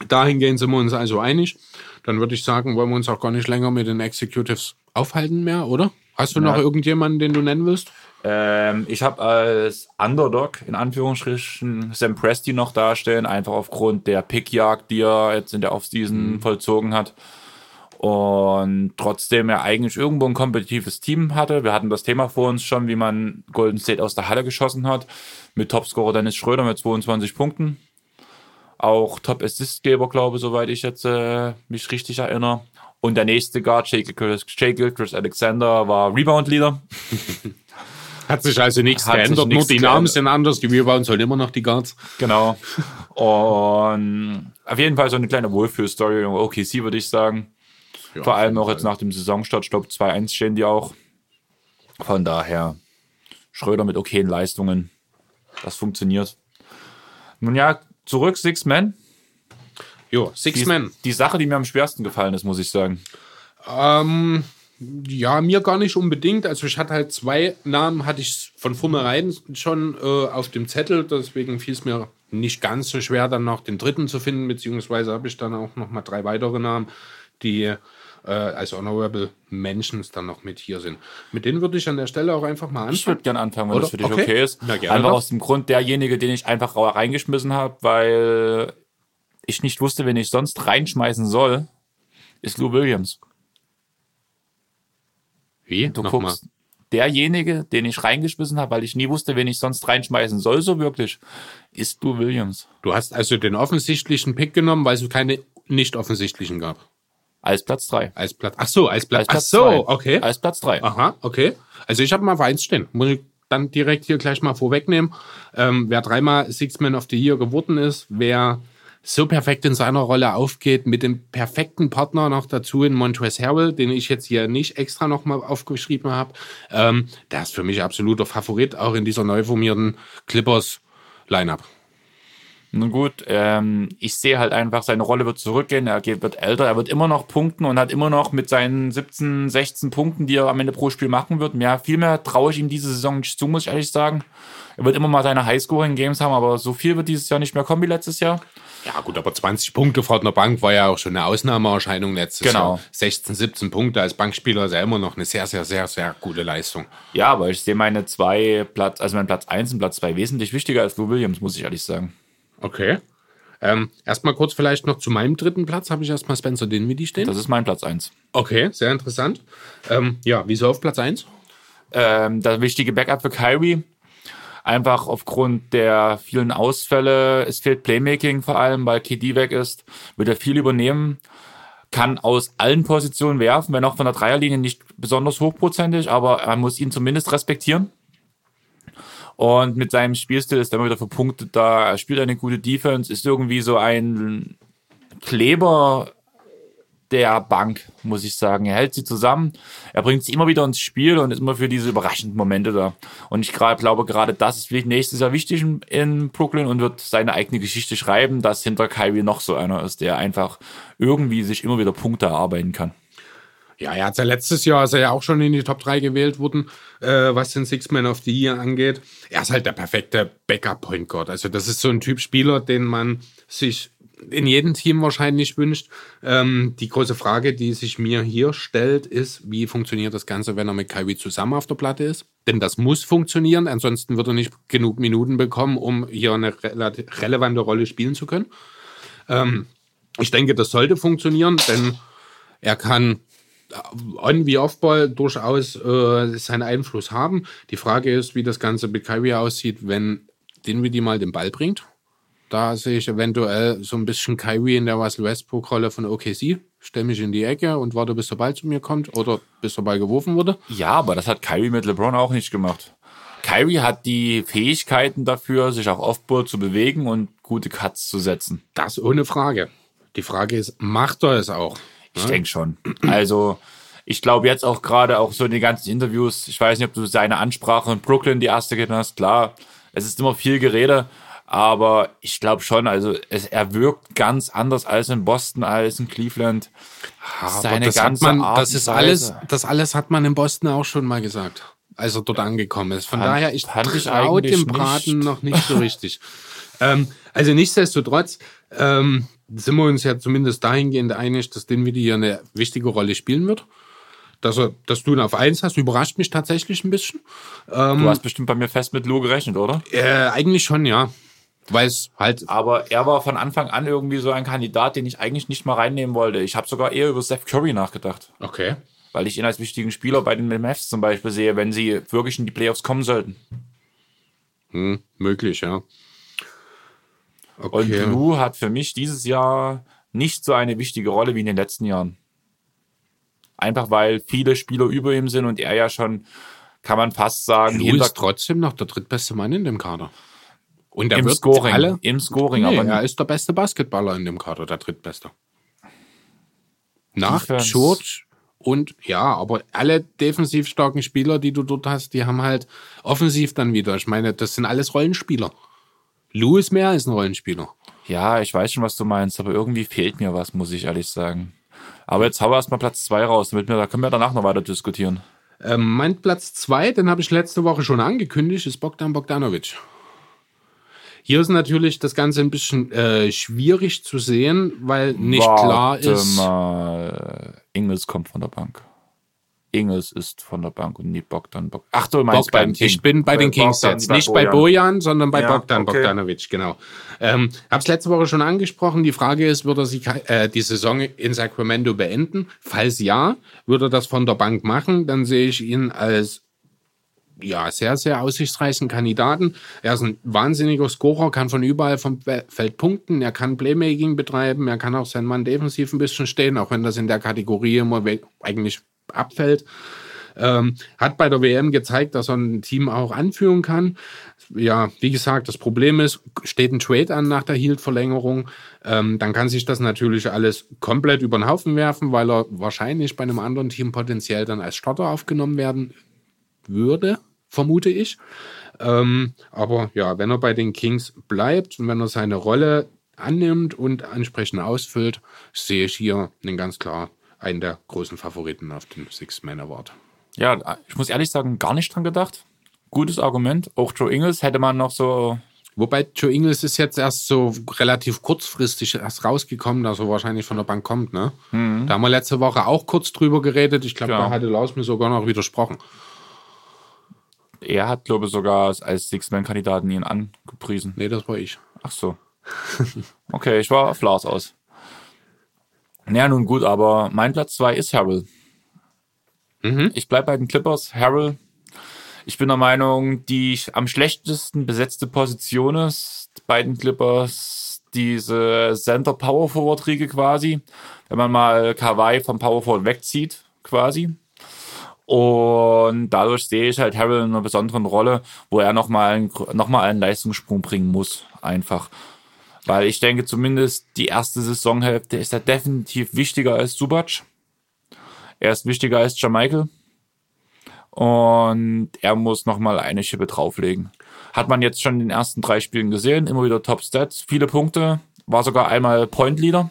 Dahingehend sind wir uns also einig. Dann würde ich sagen, wollen wir uns auch gar nicht länger mit den Executives aufhalten mehr, oder? Hast du noch irgendjemanden, den du nennen willst? Ähm, ich habe als Underdog in Anführungsstrichen Sam Presti noch dastehen, einfach aufgrund der Pickjagd, die er jetzt in der Offseason vollzogen hat. Und trotzdem er eigentlich irgendwo ein kompetitives Team hatte. Wir hatten das Thema vor uns schon, wie man Golden State aus der Halle geschossen hat. Mit Topscorer Dennis Schröder mit 22 Punkten. Auch Top-Assistgeber, glaube ich, soweit ich jetzt äh, mich richtig erinnere. Und der nächste Guard, Shea Gilchrist Chris Alexander, war Rebound-Leader. Hat sich also nichts Hat geändert, nur nichts die geändert. Namen sind anders, die Rebounds sollen immer noch die Guards. Genau. Und auf jeden Fall so eine kleine Wohlfühlstory über OKC, würde ich sagen. Vor allem auch jetzt nach dem Saisonstart. Ich glaube, 2-1 stehen die auch. Von daher, Schröder mit okayen Leistungen. Das funktioniert. Nun ja, zurück, Six Men. Jo, Six Die, Men. die Sache, die mir am schwersten gefallen ist, muss ich sagen. Ähm, ja, mir gar nicht unbedingt. Also ich hatte halt zwei Namen, hatte ich von vornherein schon äh, auf dem Zettel. Deswegen fiel es mir nicht ganz so schwer, dann noch den dritten zu finden. Beziehungsweise habe ich dann auch noch mal drei weitere Namen, die äh, als Honorable Mentions dann noch mit hier sind. Mit denen würde ich an der Stelle auch einfach mal Ich anfangen. würde gerne anfangen, wenn Oder? das für dich Okay. okay, ist. Na, gerne Einfach doch. aus dem Grund, derjenige, den ich einfach reingeschmissen habe, weil ich nicht wusste, wen ich sonst reinschmeißen soll, ist Lou Williams. Wie? Du Nochmal. guckst, derjenige, den ich reingeschmissen habe, weil ich nie wusste, wen ich sonst reinschmeißen soll, so wirklich, ist Lou Williams. Du hast also den offensichtlichen Pick genommen, weil es keine nicht offensichtlichen gab. Als Platz 3. Als Platz. Ach so, als Platz. Ach so, zwei. okay. Als Platz 3. Aha, okay. Also ich habe mal auf eins stehen. Muss ich dann direkt hier gleich mal vorwegnehmen. Ähm, wer dreimal Six Man of the Year geworden ist, wer so perfekt in seiner Rolle aufgeht, mit dem perfekten Partner noch dazu in Montrezl Harrell, den ich jetzt hier nicht extra nochmal aufgeschrieben habe, ähm, der ist für mich absoluter Favorit, auch in dieser neu formierten Clippers-Line-Up. Nun gut, ähm, ich sehe halt einfach, seine Rolle wird zurückgehen, er wird älter, er wird immer noch punkten und hat immer noch mit seinen 17, 16 Punkten, die er am Ende pro Spiel machen wird, mehr, viel mehr traue ich ihm diese Saison nicht zu, muss ich ehrlich sagen. Er wird immer mal seine Highscoring-Games haben, aber so viel wird dieses Jahr nicht mehr kommen wie letztes Jahr. Ja, gut, aber 20 Punkte vor der Bank war ja auch schon eine Ausnahmeerscheinung letztes Genau. Jahr. 16, 17 Punkte als Bankspieler ist ja immer noch eine sehr, sehr, sehr, sehr gute Leistung. Ja, aber ich sehe meine zwei Platz, also mein Platz 1 und Platz 2 wesentlich wichtiger als Lou Williams, muss ich ehrlich sagen. Okay. Ähm, erstmal kurz vielleicht noch zu meinem dritten Platz. Habe ich erstmal Spencer Dinwiddie stehen. Das ist mein Platz 1. okay, sehr interessant. Ähm, ja, wieso auf Platz 1? ähm, das wichtige Backup für Kyrie. Einfach aufgrund der vielen Ausfälle. Es fehlt Playmaking vor allem, weil KD weg ist. Wird er viel übernehmen. Kann aus allen Positionen werfen, wenn auch von der Dreierlinie nicht besonders hochprozentig, aber er muss ihn zumindest respektieren. Und mit seinem Spielstil ist er immer wieder verpunktet da. Er spielt eine gute Defense, ist irgendwie so ein Kleber der Bank, muss ich sagen. Er hält sie zusammen, er bringt sie immer wieder ins Spiel und ist immer für diese überraschenden Momente da. Und ich grad, glaube gerade, das ist vielleicht nächstes Jahr wichtig in, Brooklyn und wird seine eigene Geschichte schreiben, dass hinter Kyrie noch so einer ist, der einfach irgendwie sich immer wieder Punkte erarbeiten kann. Ja, er hat ja letztes Jahr, ist er ja auch schon in die Top 3 gewählt worden, äh, was den Six Man of the Year angeht. Er ist halt der perfekte Backup-Point Guard. Also das ist so ein Typ Spieler, den man sich in jedem Team wahrscheinlich wünscht. Ähm, die große Frage, die sich mir hier stellt, ist, wie funktioniert das Ganze, wenn er mit Kyrie zusammen auf der Platte ist? Denn das muss funktionieren, ansonsten wird er nicht genug Minuten bekommen, um hier eine rele relevante Rolle spielen zu können. Ähm, ich denke, das sollte funktionieren, denn er kann on- wie Off-Ball durchaus äh, seinen Einfluss haben. Die Frage ist, wie das Ganze mit Kyrie aussieht, wenn Dinwiddie mal den Ball bringt. Da sehe ich eventuell so ein bisschen Kyrie in der Russell Westbrook-Rolle von OKC. Stell mich in die Ecke und warte, bis der Ball zu mir kommt oder bis der Ball geworfen wurde. Ja, aber das hat Kyrie mit LeBron auch nicht gemacht. Kyrie hat die Fähigkeiten dafür, sich auch Offball zu bewegen und gute Cuts zu setzen. Das ohne Frage. Die Frage ist, macht er es auch? Ich denke schon. Also, ich glaube jetzt auch gerade auch so in den ganzen Interviews, ich weiß nicht, ob du seine Ansprache in Brooklyn die erste gesehen hast, klar, es ist immer viel Gerede, aber ich glaube schon, also es, er wirkt ganz anders als in Boston, als in Cleveland. Aber das, hat man, das ist alles, das alles hat man in Boston auch schon mal gesagt, als er dort angekommen ist. Von Fand- daher, ich traue dem Braten nicht. noch nicht so richtig. ähm, also nichtsdestotrotz ähm, sind wir uns ja zumindest dahingehend einig, dass Dinwiddie hier eine wichtige Rolle spielen wird. Dass, er, dass du ihn auf eins hast, überrascht mich tatsächlich ein bisschen. Du hast bestimmt bei mir fest mit Lou gerechnet, oder? Äh, eigentlich schon, ja. Weil es halt Aber er war von Anfang an irgendwie so ein Kandidat, den ich eigentlich nicht mal reinnehmen wollte. Ich habe sogar eher über Steph Curry nachgedacht, Okay. weil ich ihn als wichtigen Spieler bei den Mavs zum Beispiel sehe, wenn sie wirklich in die Playoffs kommen sollten. Hm, möglich, ja. Und Okay. Lou hat für mich dieses Jahr nicht so eine wichtige Rolle wie in den letzten Jahren. Einfach weil viele Spieler über ihm sind und er ja schon, kann man fast sagen, Lou hinter, ist trotzdem noch der drittbeste Mann in dem Kader. Und er im wird Scoring. alle. Im Scoring, Nee, aber er ist der beste Basketballer in dem Kader, der drittbeste. Nach Defense. George und ja, aber alle defensiv starken Spieler, die du dort hast, die haben halt offensiv dann wieder. Ich meine, das sind alles Rollenspieler. Lou ist mehr als ein Rollenspieler. Ja, ich weiß schon, was du meinst, aber irgendwie fehlt mir was, muss ich ehrlich sagen. Aber jetzt wir erstmal Platz zwei raus, damit wir, da können wir danach noch weiter diskutieren. Ähm, mein Platz zwei, den habe ich letzte Woche schon angekündigt, ist Bogdan Bogdanovic. Hier ist natürlich das Ganze ein bisschen äh, schwierig zu sehen, weil nicht klar Warte ist. Mal. Ingels kommt von der Bank. Ingels ist von der Bank und nicht Bogdan. Bog Ach, du meinst Bogdan. King. Ich bin bei den Kings Bogdan, jetzt. bei Nicht bei Bojan. Sondern bei Ja, Bogdan okay. Bogdanovic, genau. Ähm, hab's letzte Woche schon angesprochen. Die Frage ist, wird er sich, äh, die Saison in Sacramento beenden? Falls ja, würde er das von der Bank machen, dann sehe ich ihn als ja, sehr, sehr aussichtsreichen Kandidaten. Er ist ein wahnsinniger Scorer, kann von überall vom Fe- Feld punkten, er kann Playmaking betreiben, er kann auch seinen Mann defensiv ein bisschen stehen, auch wenn das in der Kategorie immer eigentlich abfällt. Ähm, hat bei der WM gezeigt, dass er ein Team auch anführen kann. Ja, wie gesagt, das Problem ist, steht ein Trade an nach der Hield-Verlängerung, ähm, dann kann sich das natürlich alles komplett über den Haufen werfen, weil er wahrscheinlich bei einem anderen Team potenziell dann als Starter aufgenommen werden würde, vermute ich. Ähm, aber ja, wenn er bei den Kings bleibt und wenn er seine Rolle annimmt und entsprechend ausfüllt, sehe ich hier einen ganz klar einen der großen Favoriten auf den Six-Man Award. Ja, ich muss ehrlich sagen, gar nicht dran gedacht. Gutes Argument. Auch Joe Ingles hätte man noch so. Wobei Joe Ingles ist jetzt erst so relativ kurzfristig erst rausgekommen, dass er wahrscheinlich von der Bank kommt. Ne? Da haben wir letzte Woche auch kurz drüber geredet. Ich glaube, Ja. da hatte Laus mir sogar noch widersprochen. Er hat, glaube ich, sogar als Six-Man-Kandidaten ihn angepriesen. Nee, das war ich. Ach so. Okay, ich war auf Lars aus. Naja, nun gut, aber mein Platz zwei ist Harrell. Ich bleib bei den Clippers. Harrell Ich bin der Meinung, die am schlechtesten besetzte Position ist bei den Clippers diese Center Power Forward Riege quasi. Wenn man mal Kawhi vom Power Forward wegzieht, quasi. Und dadurch sehe ich halt Harrell in einer besonderen Rolle, wo er nochmal noch mal einen Leistungssprung bringen muss, einfach. Weil ich denke, zumindest die erste Saisonhälfte ist er definitiv wichtiger als Subac. Er ist wichtiger als Jamichael. Und er muss nochmal eine Schippe drauflegen. Hat man jetzt schon in den ersten drei Spielen gesehen. Immer wieder Top Stats, viele Punkte. War sogar einmal Point Leader.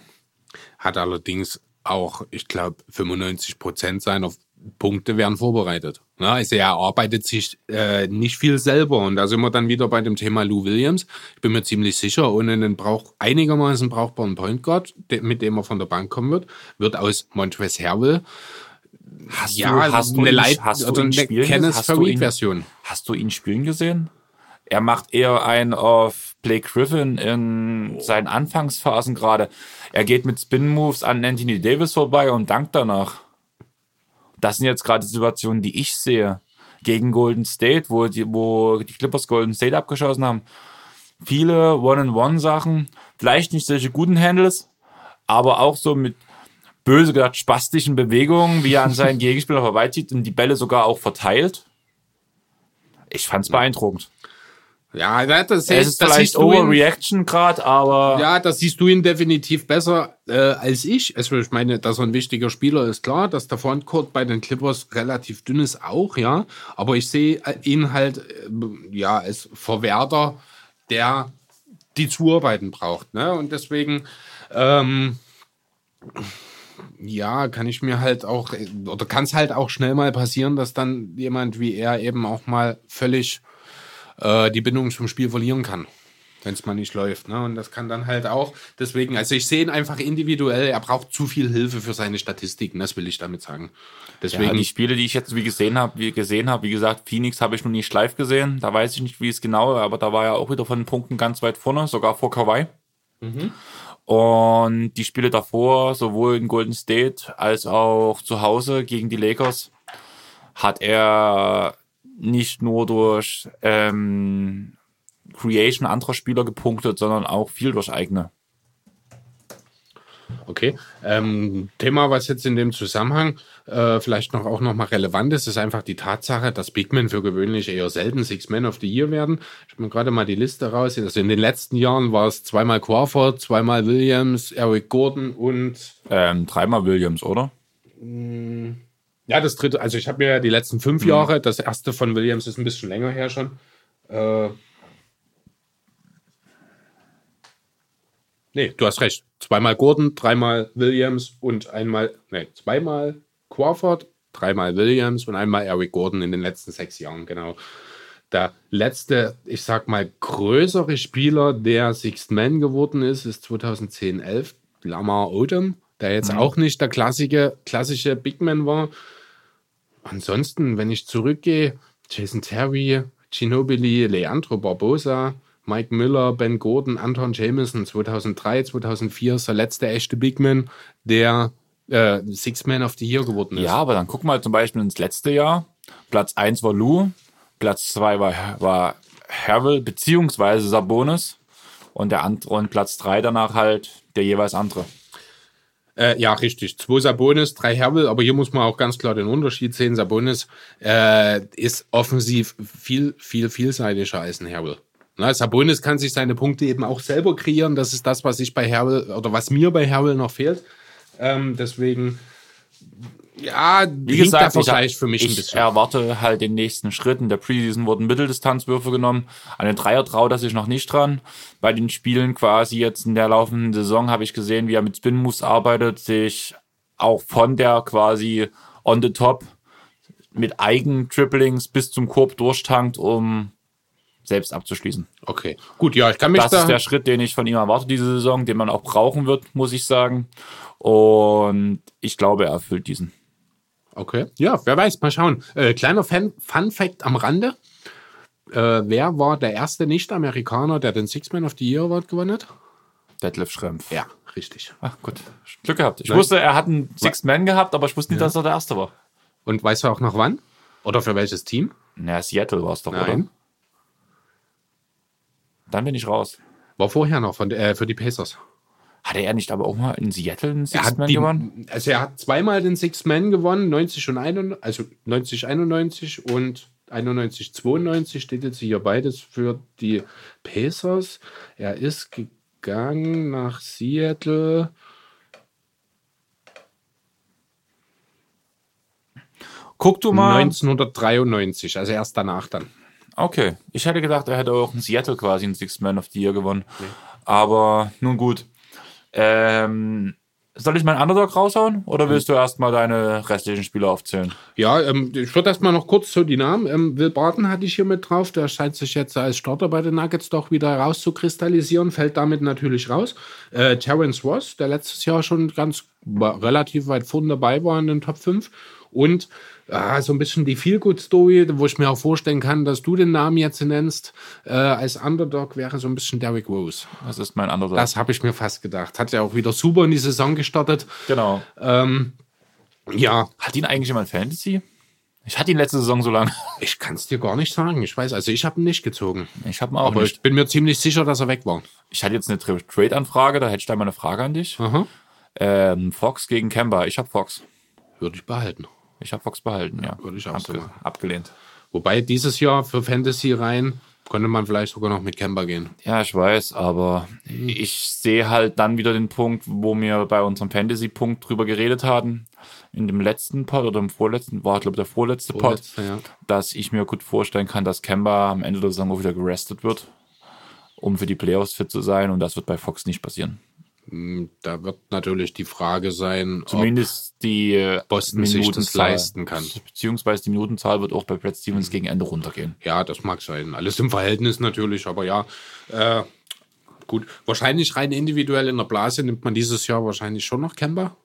Hat allerdings auch, ich glaube, 95 Prozent seiner Punkte werden vorbereitet. Ja, also er arbeitet sich äh, nicht viel selber. Und da sind wir dann wieder bei dem Thema Lou Williams. Ich bin mir ziemlich sicher, ohne einen Brauch, einigermaßen brauchbaren Point Guard, de, mit dem er von der Bank kommen wird, wird aus Montrezl Harrell hast ja, du, hast eine Light hast oder eine Kenneth Version. Hast du ihn spielen gesehen? Er macht eher ein auf Blake Griffin in seinen Anfangsphasen gerade. Er geht mit Spin Moves an Anthony Davis vorbei und dankt danach das sind jetzt gerade Situationen, die ich sehe. Gegen Golden State, wo die, wo die Clippers Golden State abgeschossen haben. Viele One-on-One-Sachen, vielleicht nicht solche guten Handles, aber auch so mit böse gesagt spastischen Bewegungen, wie er an seinen Gegenspieler vorbeizieht und die Bälle sogar auch verteilt. Ich fand's beeindruckend. Ja, das, es ist das vielleicht Overreaction gerade, aber. Ja, das siehst du ihn definitiv besser äh, als ich. Also ich meine, dass er ein wichtiger Spieler ist, klar. Dass der Frontcourt bei den Clippers relativ dünn ist, auch, ja. Aber ich sehe ihn halt, äh, ja, als Verwerter, der die Zuarbeiten braucht. Ne? Und deswegen, ähm, ja, kann ich mir halt auch, oder kann es halt auch schnell mal passieren, dass dann jemand wie er eben auch mal völlig äh, die Bindung zum Spiel verlieren kann, wenn es mal nicht läuft. Ne? Und das kann dann halt auch, deswegen, also ich sehe ihn einfach individuell, er braucht zu viel Hilfe für seine Statistiken, das will ich damit sagen. Deswegen, ja, die Spiele, die ich jetzt wie gesehen habe, wie gesehen habe, wie gesagt, Phoenix habe ich noch nicht live gesehen, da weiß ich nicht, wie es genau, aber da war er auch wieder von den Punkten ganz weit vorne, sogar vor Kawhi. Mhm. Und die Spiele davor, sowohl in Golden State als auch zu Hause gegen die Lakers, hat er nicht nur durch ähm, Creation anderer Spieler gepunktet, sondern auch viel durch eigene. Okay. Ähm, Thema, was jetzt in dem Zusammenhang äh, vielleicht noch auch noch mal relevant ist, ist einfach die Tatsache, dass Bigmen für gewöhnlich eher selten Six Men of the Year werden. Ich habe mir gerade mal die Liste raus. Also in den letzten Jahren war es zweimal Crawford, zweimal Williams, Eric Gordon und ähm, dreimal Williams, oder? Mh, hm. Ja, das dritte, also ich habe mir die letzten fünf mhm. Jahre, das erste von Williams ist ein bisschen länger her schon. Äh, nee, du hast recht. Zweimal Gordon, dreimal Williams und einmal, nee, zweimal Crawford, dreimal Williams und einmal Eric Gordon in den letzten sechs Jahren, genau. Der letzte, ich sag mal, größere Spieler, der Sixth Man geworden ist, ist 2010-11 Lamar Odom, der jetzt mhm. auch nicht der klassische, klassische Big Man war, Ansonsten, wenn ich zurückgehe, Jason Terry, Ginobili, Leandro Barbosa, Mike Miller, Ben Gordon, Anton Jameson 2003, 2004 ist der letzte echte Big Man, der äh, Six Man of the Year geworden ist. Ja, aber dann guck mal zum Beispiel ins letzte Jahr. Platz 1 war Lou, Platz 2 war, war Harrell beziehungsweise Sabonis und der andere und Platz 3 danach halt der jeweils andere. Äh, ja, richtig. Zwei Sabonis, drei Herbel, aber hier muss man auch ganz klar den Unterschied sehen. Sabonis äh, ist offensiv viel, viel vielseitiger als ein Herbel. Na, Sabonis kann sich seine Punkte eben auch selber kreieren. Das ist das, was ich bei Herbel oder was mir bei Herbel noch fehlt. Ähm, deswegen ja, wie gesagt, der Vergleich ich, für mich ich ein bisschen. erwarte halt den nächsten Schritt. In der Preseason wurden Mitteldistanzwürfe genommen. An den Dreier traut er sich noch nicht dran. Bei den Spielen quasi jetzt in der laufenden Saison habe ich gesehen, wie er mit Spin Moves arbeitet, sich auch von der quasi on the top mit Eigen-Triplings bis zum Korb durchtankt, um selbst abzuschließen. Okay, gut, ja, ich kann mich Das da ist der Schritt, den ich von ihm erwarte diese Saison, den man auch brauchen wird, muss ich sagen. Und ich glaube, er erfüllt diesen. Okay. Ja, wer weiß, mal schauen. Äh, kleiner Fan Fun Fact am Rande. Äh, wer war der erste Nicht-Amerikaner, der den Six-Man of the Year Award gewonnen hat? Detlef Schrempf. Ja, richtig. Ach gut, Glück gehabt. Ich Nein. wusste, er hat einen Six-Man gehabt, aber ich wusste nicht, ja. dass er der Erste war. Und weißt du auch noch wann? Oder für welches Team? Na, Seattle war es doch, Nein. oder? Dann bin ich raus. War vorher noch von, äh, für die Pacers. Hatte er nicht aber auch mal in Seattle einen Sixth hat, Man die, gewonnen? also er hat zweimal den Six Man gewonnen, 90 und 91, also 90, 91 und 91, 92 steht jetzt hier beides für die Pacers. Er ist gegangen nach Seattle. Guck du mal. 1993, also erst danach dann. Okay. Ich hätte gedacht, er hätte auch in Seattle quasi einen Sixth Man of the Year gewonnen. Aber nun gut. Ähm, soll ich meinen Underdog raushauen? Oder willst du erstmal deine restlichen Spieler aufzählen? Ja, ähm, ich würde erstmal noch kurz so die Namen. Ähm, Will Barton hatte ich hier mit drauf. Der scheint sich jetzt als Starter bei den Nuggets doch wieder rauszukristallisieren, fällt damit natürlich raus. Äh, Terrence Ross, der letztes Jahr schon ganz relativ weit vorne dabei war in den Top 5. Und ah, so ein bisschen die Feel-Good-Story, wo ich mir auch vorstellen kann, dass du den Namen jetzt nennst, äh, als Underdog wäre so ein bisschen Derrick Rose. Das ist mein Underdog. Das habe ich mir fast gedacht. Hat ja auch wieder super in die Saison gestartet. genau. Ähm, ja, Hat ihn eigentlich jemand Fantasy? Ich hatte ihn letzte Saison so lange. Ich kann es dir gar nicht sagen. Ich weiß, also ich habe ihn nicht gezogen. Ich habe ihn auch Aber nicht. ich bin mir ziemlich sicher, dass er weg war. Ich hatte jetzt eine Tra- Trade-Anfrage, da hätte ich da mal eine Frage an dich. Ähm, Fox gegen Kemba. Ich habe Fox. Würde ich behalten. Ich habe Fox behalten, ja. würde ich auch so machen. Abgelehnt. Wobei dieses Jahr für Fantasy rein könnte man vielleicht sogar noch mit Kemba gehen. Ja, ich weiß, aber ich sehe halt dann wieder den Punkt, wo wir bei unserem Fantasy-Punkt drüber geredet hatten, in dem letzten Pod oder im vorletzten, war glaube der vorletzte Pod, Vorletzter, ja. dass ich mir gut vorstellen kann, dass Kemba am Ende der Saison wieder gerestet wird, um für die Playoffs fit zu sein und das wird bei Fox nicht passieren. Da wird natürlich die Frage sein, ob Zumindest die äh, Boston sich das leisten kann. Beziehungsweise die Minutenzahl wird auch bei Brad Stevens gegen Ende runtergehen. Ja, das mag sein. Alles im Verhältnis natürlich, aber ja. Äh, gut, wahrscheinlich rein individuell in der Blase nimmt man dieses Jahr wahrscheinlich schon noch Kemba.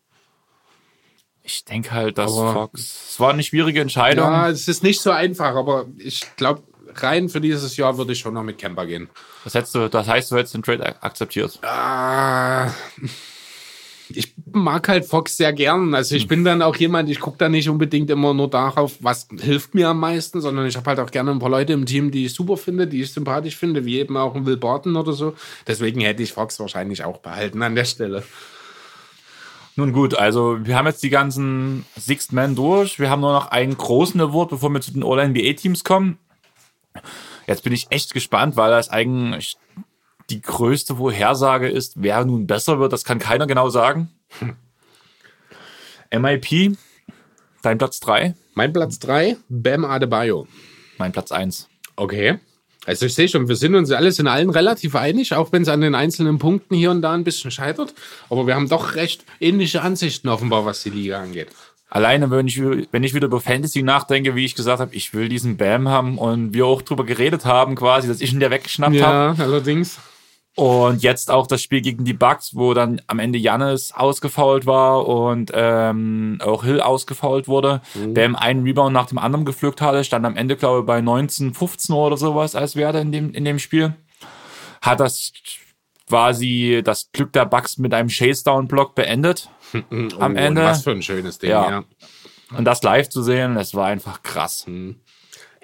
Ich denke halt, dass Aber- Fox. Es war eine schwierige Entscheidung. Ja, es ist nicht so einfach, aber ich glaube, rein für dieses Jahr würde ich schon noch mit Kemba gehen. Das, hättest du, das heißt, du hättest den Trade ak- akzeptiert. Ah, ich mag halt Fox sehr gern. Also ich bin dann auch jemand, ich gucke da nicht unbedingt immer nur darauf, was hilft mir am meisten, sondern ich habe halt auch gerne ein paar Leute im Team, die ich super finde, die ich sympathisch finde, wie eben auch ein Will Barton oder so. Deswegen hätte ich Fox wahrscheinlich auch behalten an der Stelle. Nun gut, also wir haben jetzt die ganzen Sixth Men durch. Wir haben nur noch einen großen Award, bevor wir zu den All-NBA-Teams kommen. Jetzt bin ich echt gespannt, weil das eigentlich die größte Vorhersage ist, wer nun besser wird. Das kann keiner genau sagen. MIP, dein Platz 3, Mein Platz 3, Bam Adebayo. mein Platz 1. Okay. Also ich sehe schon, wir sind uns alles in allen relativ einig, auch wenn es an den einzelnen Punkten hier und da ein bisschen scheitert. Aber wir haben doch recht ähnliche Ansichten offenbar, was die Liga angeht. Alleine, wenn ich, wenn ich wieder über Fantasy nachdenke, wie ich gesagt habe, ich will diesen Bam haben und wir auch drüber geredet haben, quasi, dass ich ihn der weggeschnappt habe. Ja, allerdings. Und jetzt auch das Spiel gegen die Bucks, wo dann am Ende Jannis ausgefault war und ähm, auch Hill ausgefault wurde, Bam einen Rebound nach dem anderen gepflückt hatte, stand am Ende, glaube ich, bei 19, 15 oder sowas als Werte in dem, in dem Spiel. Hat das quasi das Glück der Bucks mit einem Chase-Down-Block beendet. Am Oh, Ende. Was für ein schönes Ding, Ja. ja. Und das live zu sehen, das war einfach krass.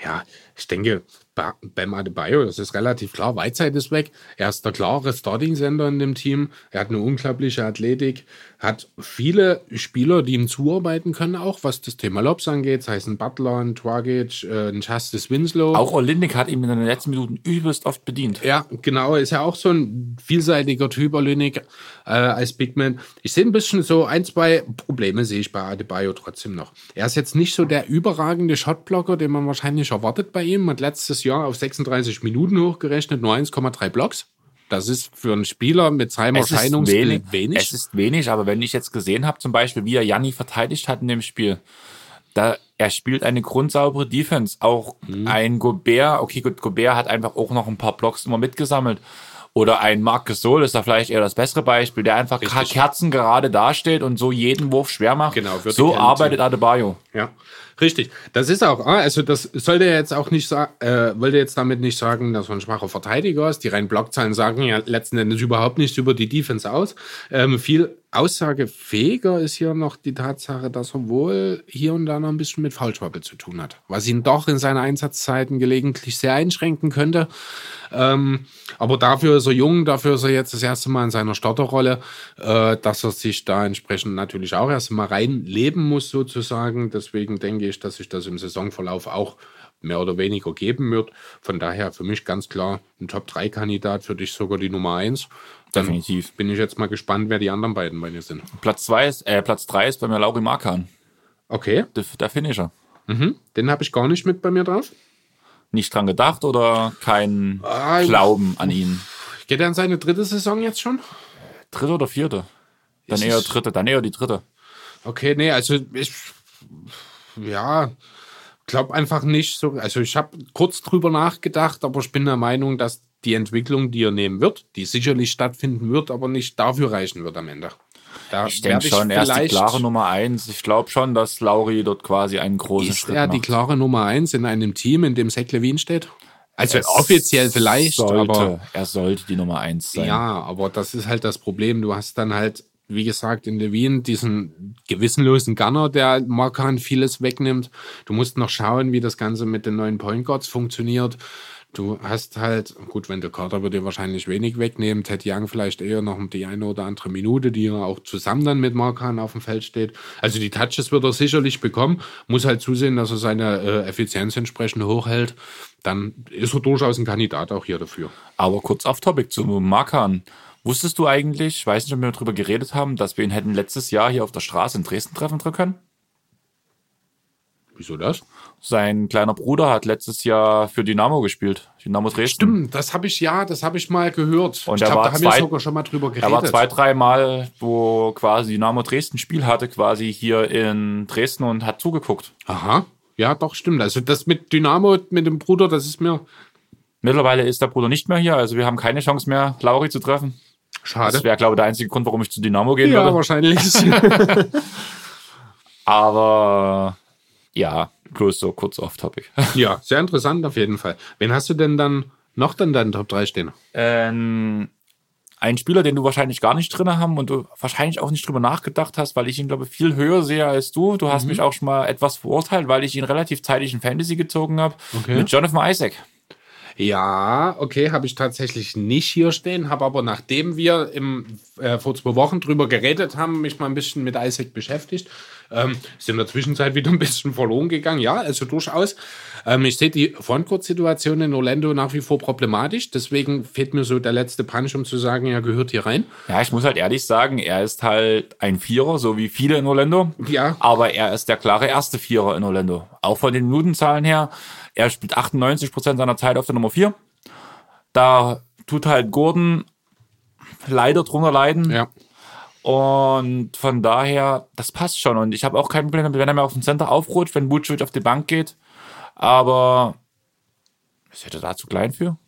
Ja, ich denke, Ba- Bam Adebayo, das ist relativ klar. Whiteside ist weg. Er ist der klare Starting-Sender in dem Team. Er hat eine unglaubliche Athletik. Hat viele Spieler, die ihm zuarbeiten können, auch was das Thema Lobs angeht. Sei es ein Butler, ein Dragic, äh, ein Justice Winslow. Auch Olindik hat ihn in den letzten Minuten übelst oft bedient. Ja, genau. Ist ja auch so ein vielseitiger Typ, Olynyk, äh, als Big Man. Ich sehe ein bisschen so ein, zwei Probleme sehe ich bei Adebayo trotzdem noch. Er ist jetzt nicht so der überragende Shotblocker, den man wahrscheinlich erwartet bei ihm. Hat letztes Jahr auf 36 Minuten hochgerechnet, nur 1,3 Blocks. Das ist für einen Spieler mit seinem Es Erscheinungsbild wenig, wenig. Es ist wenig, aber wenn ich jetzt gesehen habe, zum Beispiel, wie er Janni verteidigt hat in dem Spiel, da er spielt eine grundsaubere Defense. Auch Mhm. ein Gobert, okay, gut, Gobert hat einfach auch noch ein paar Blocks immer mitgesammelt. Oder ein Marc Gasol ist da vielleicht eher das bessere Beispiel, der einfach Richtig. Kerzen gerade dasteht und so jeden Wurf schwer macht. Genau, so arbeitet Adebayo. Ja, richtig. Das ist auch, ah, also das sollte jetzt auch nicht sagen, äh, wollte jetzt damit nicht sagen, dass man ein schwacher Verteidiger ist. Die reinen Blockzahlen sagen ja letzten Endes überhaupt nichts über die Defense aus. Ähm, viel aussagefähiger ist hier noch die Tatsache, dass er wohl hier und da noch ein bisschen mit Foulschwabbel zu tun hat, was ihn doch in seinen Einsatzzeiten gelegentlich sehr einschränken könnte. Ähm, aber dafür ist er jung, dafür ist er jetzt das erste Mal in seiner Starterrolle, äh, dass er sich da entsprechend natürlich auch erst mal reinleben muss sozusagen. Deswegen denke ich, dass sich das im Saisonverlauf auch mehr oder weniger geben wird. Von daher für mich ganz klar ein Top-3-Kandidat, für dich sogar die Nummer 1. Dann Definitiv. bin ich jetzt mal gespannt, wer die anderen beiden bei dir sind. Platz zwei ist, äh, Platz drei ist bei mir Lauri Markan. Okay, Der, der Finisher. mhm. den habe ich gar nicht mit bei mir drauf. Nicht dran gedacht oder kein Ah, Glauben an ihn? Geht er in seine dritte Saison jetzt schon? Dritte oder vierte? Dann Ist eher dritte, dann eher die dritte. Okay, nee, also ich, ja, glaube einfach nicht so. Also ich habe kurz drüber nachgedacht, aber ich bin der Meinung, dass die Entwicklung, die er nehmen wird, die sicherlich stattfinden wird, aber nicht dafür reichen wird am Ende. Da Ich denke schon, er ist die klare Nummer eins. Ich glaube schon, dass Lauri dort quasi einen großen Ist Schritt er die macht. klare Nummer eins in einem Team, in dem Zach Levine steht? Also offiziell vielleicht, sollte, aber er sollte die Nummer eins sein. Ja, aber das ist halt das Problem. Du hast dann halt, wie gesagt, in Levine diesen gewissenlosen Gunner, der Markan vieles wegnimmt. Du musst noch schauen, wie das Ganze mit den neuen Point Guards funktioniert. Du hast halt, gut, Wendell Carter würde dir wahrscheinlich wenig wegnehmen, Ted Young vielleicht eher noch die eine oder andere Minute, die er auch zusammen dann mit Markan auf dem Feld steht. Also die Touches wird er sicherlich bekommen, muss halt zusehen, dass er seine äh, Effizienz entsprechend hochhält. Dann ist er durchaus ein Kandidat auch hier dafür. Aber kurz auf Topic zu Markan. Wusstest du eigentlich, ich weiß nicht, ob wir darüber geredet haben, dass wir ihn hätten letztes Jahr hier auf der Straße in Dresden treffen können? Wieso das? Sein kleiner Bruder hat letztes Jahr für Dynamo gespielt. Dynamo Dresden. Stimmt, das habe ich ja, das habe ich mal gehört. Und ich glaube, da haben wir zwei- sogar schon mal drüber geredet. Er war zwei, drei Mal, wo quasi Dynamo Dresden Spiel hatte, quasi hier in Dresden und hat zugeguckt. Aha, ja, doch, stimmt. Also das mit Dynamo, mit dem Bruder, das ist mir Mittlerweile ist der Bruder nicht mehr hier, also wir haben keine Chance mehr, Lauri zu treffen. schade. Das wäre, glaube ich, der einzige Grund, warum ich zu Dynamo gehen ja, würde. wahrscheinlich. Aber ja, bloß so kurz off-topic. ja, sehr interessant auf jeden Fall. Wen hast du denn dann noch dann deinen Top 3 stehen? ähm, ein Spieler, den du wahrscheinlich gar nicht drin haben und du wahrscheinlich auch nicht drüber nachgedacht hast, weil ich ihn, glaube ich, viel höher sehe als du. Du hast Mhm. mich auch schon mal etwas verurteilt, weil ich ihn relativ zeitig in Fantasy gezogen habe. Okay. Mit Jonathan Isaac. Ja, okay, habe ich tatsächlich nicht hier stehen, habe aber nachdem wir im, äh, vor zwei Wochen drüber geredet haben, mich mal ein bisschen mit Isaac beschäftigt. Ähm, ist in der Zwischenzeit wieder ein bisschen verloren gegangen, ja, also durchaus. Ähm, ich sehe die Frontcourt-Situation in Orlando nach wie vor problematisch, deswegen fehlt mir so der letzte Punch, um zu sagen, er gehört hier rein. Ja, ich muss halt ehrlich sagen, er ist halt ein Vierer, so wie viele in Orlando. Ja. Aber er ist der klare erste Vierer in Orlando. Auch von den Minutenzahlen her. Er spielt 98 Prozent seiner Zeit auf der Nummer 4. Da tut halt Gordon leider drunter leiden. Ja. Und von daher, das passt schon. Und ich habe auch kein Problem damit, wenn er mir auf dem Center aufrutscht, wenn Vucevic auf die Bank geht. Aber ist er da zu klein für?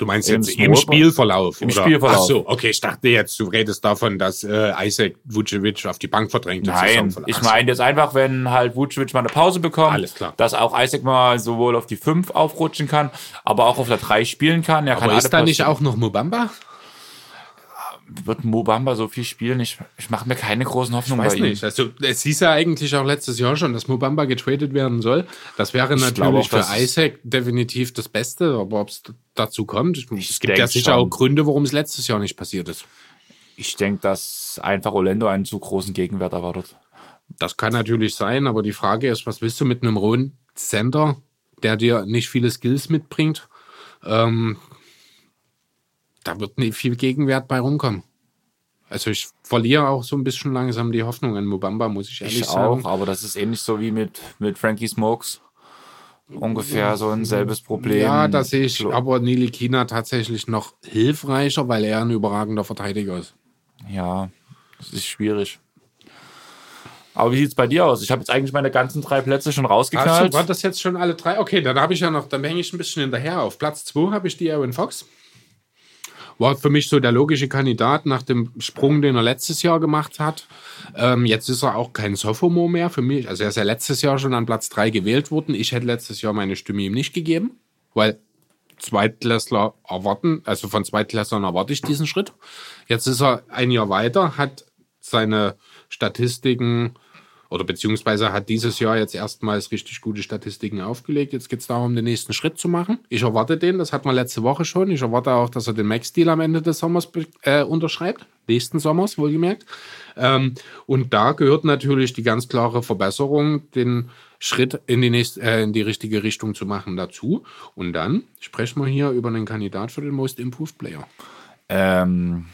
Du meinst Im jetzt im? Spielverlauf? Im oder? Spielverlauf. Ach so, okay, ich dachte jetzt, du redest davon, dass äh, Isaac Vucevic auf die Bank verdrängt. im Nein, ich meine jetzt einfach, wenn halt Vucevic mal eine Pause bekommt, Alles klar. dass auch Isaac mal sowohl auf die 5 aufrutschen kann, aber auch auf der 3 spielen kann. Er kann Aber alle ist da nicht auch noch Mobamba? Wird Mobamba so viel spielen? Ich, ich mache mir keine großen Hoffnungen Weiß bei ihm. nicht. Also es hieß ja eigentlich auch letztes Jahr schon, dass Mobamba getradet werden soll. Das wäre glaube natürlich auch, für Isaac definitiv das Beste, aber ob es dazu kommt, es gibt ja sicher schon. auch Gründe, warum es letztes Jahr nicht passiert ist. Ich denke, dass einfach Orlando einen zu großen Gegenwert erwartet. Das kann natürlich sein, aber die Frage ist, was willst du mit einem rohen Center, der dir nicht viele Skills mitbringt? Ähm, da wird nicht viel Gegenwert bei rumkommen. Also ich verliere auch so ein bisschen langsam die Hoffnung an Mobamba, muss ich ehrlich Ich sagen. auch, aber das ist ähnlich so wie mit, mit Frankie Smokes. Ungefähr so ein selbes Problem. Ja, da sehe ich aber Nili Kina tatsächlich noch hilfreicher, weil er ein überragender Verteidiger ist. Ja, das ist schwierig. Aber wie sieht's bei dir aus? Ich habe jetzt eigentlich meine ganzen drei Plätze schon rausgeknallt. Also, war das jetzt schon alle drei? Okay, dann habe ich ja noch, dann hänge ich ein bisschen hinterher. Auf Platz 2 habe ich die Aaron Fox. War für mich so der logische Kandidat nach dem Sprung, den er letztes Jahr gemacht hat. Ähm, jetzt ist er auch kein Sophomore mehr für mich. Also er ist ja letztes Jahr schon an Platz 3 gewählt worden. Ich hätte letztes Jahr meine Stimme ihm nicht gegeben, weil Zweitklässler erwarten, also von Zweitklässlern erwarte ich diesen Schritt. Jetzt ist er ein Jahr weiter, hat seine Statistiken oder beziehungsweise hat dieses Jahr jetzt erstmals richtig gute Statistiken aufgelegt. Jetzt geht es darum, den nächsten Schritt zu machen. Ich erwarte den, das hatten wir letzte Woche schon. Ich erwarte auch, dass er den Max-Deal am Ende des Sommers äh, unterschreibt. Nächsten Sommers, wohlgemerkt. Ähm, und da gehört natürlich die ganz klare Verbesserung, den Schritt in die, nächste, äh, in die richtige Richtung zu machen dazu. Und dann sprechen wir hier über einen Kandidat für den Most Improved Player. Ähm,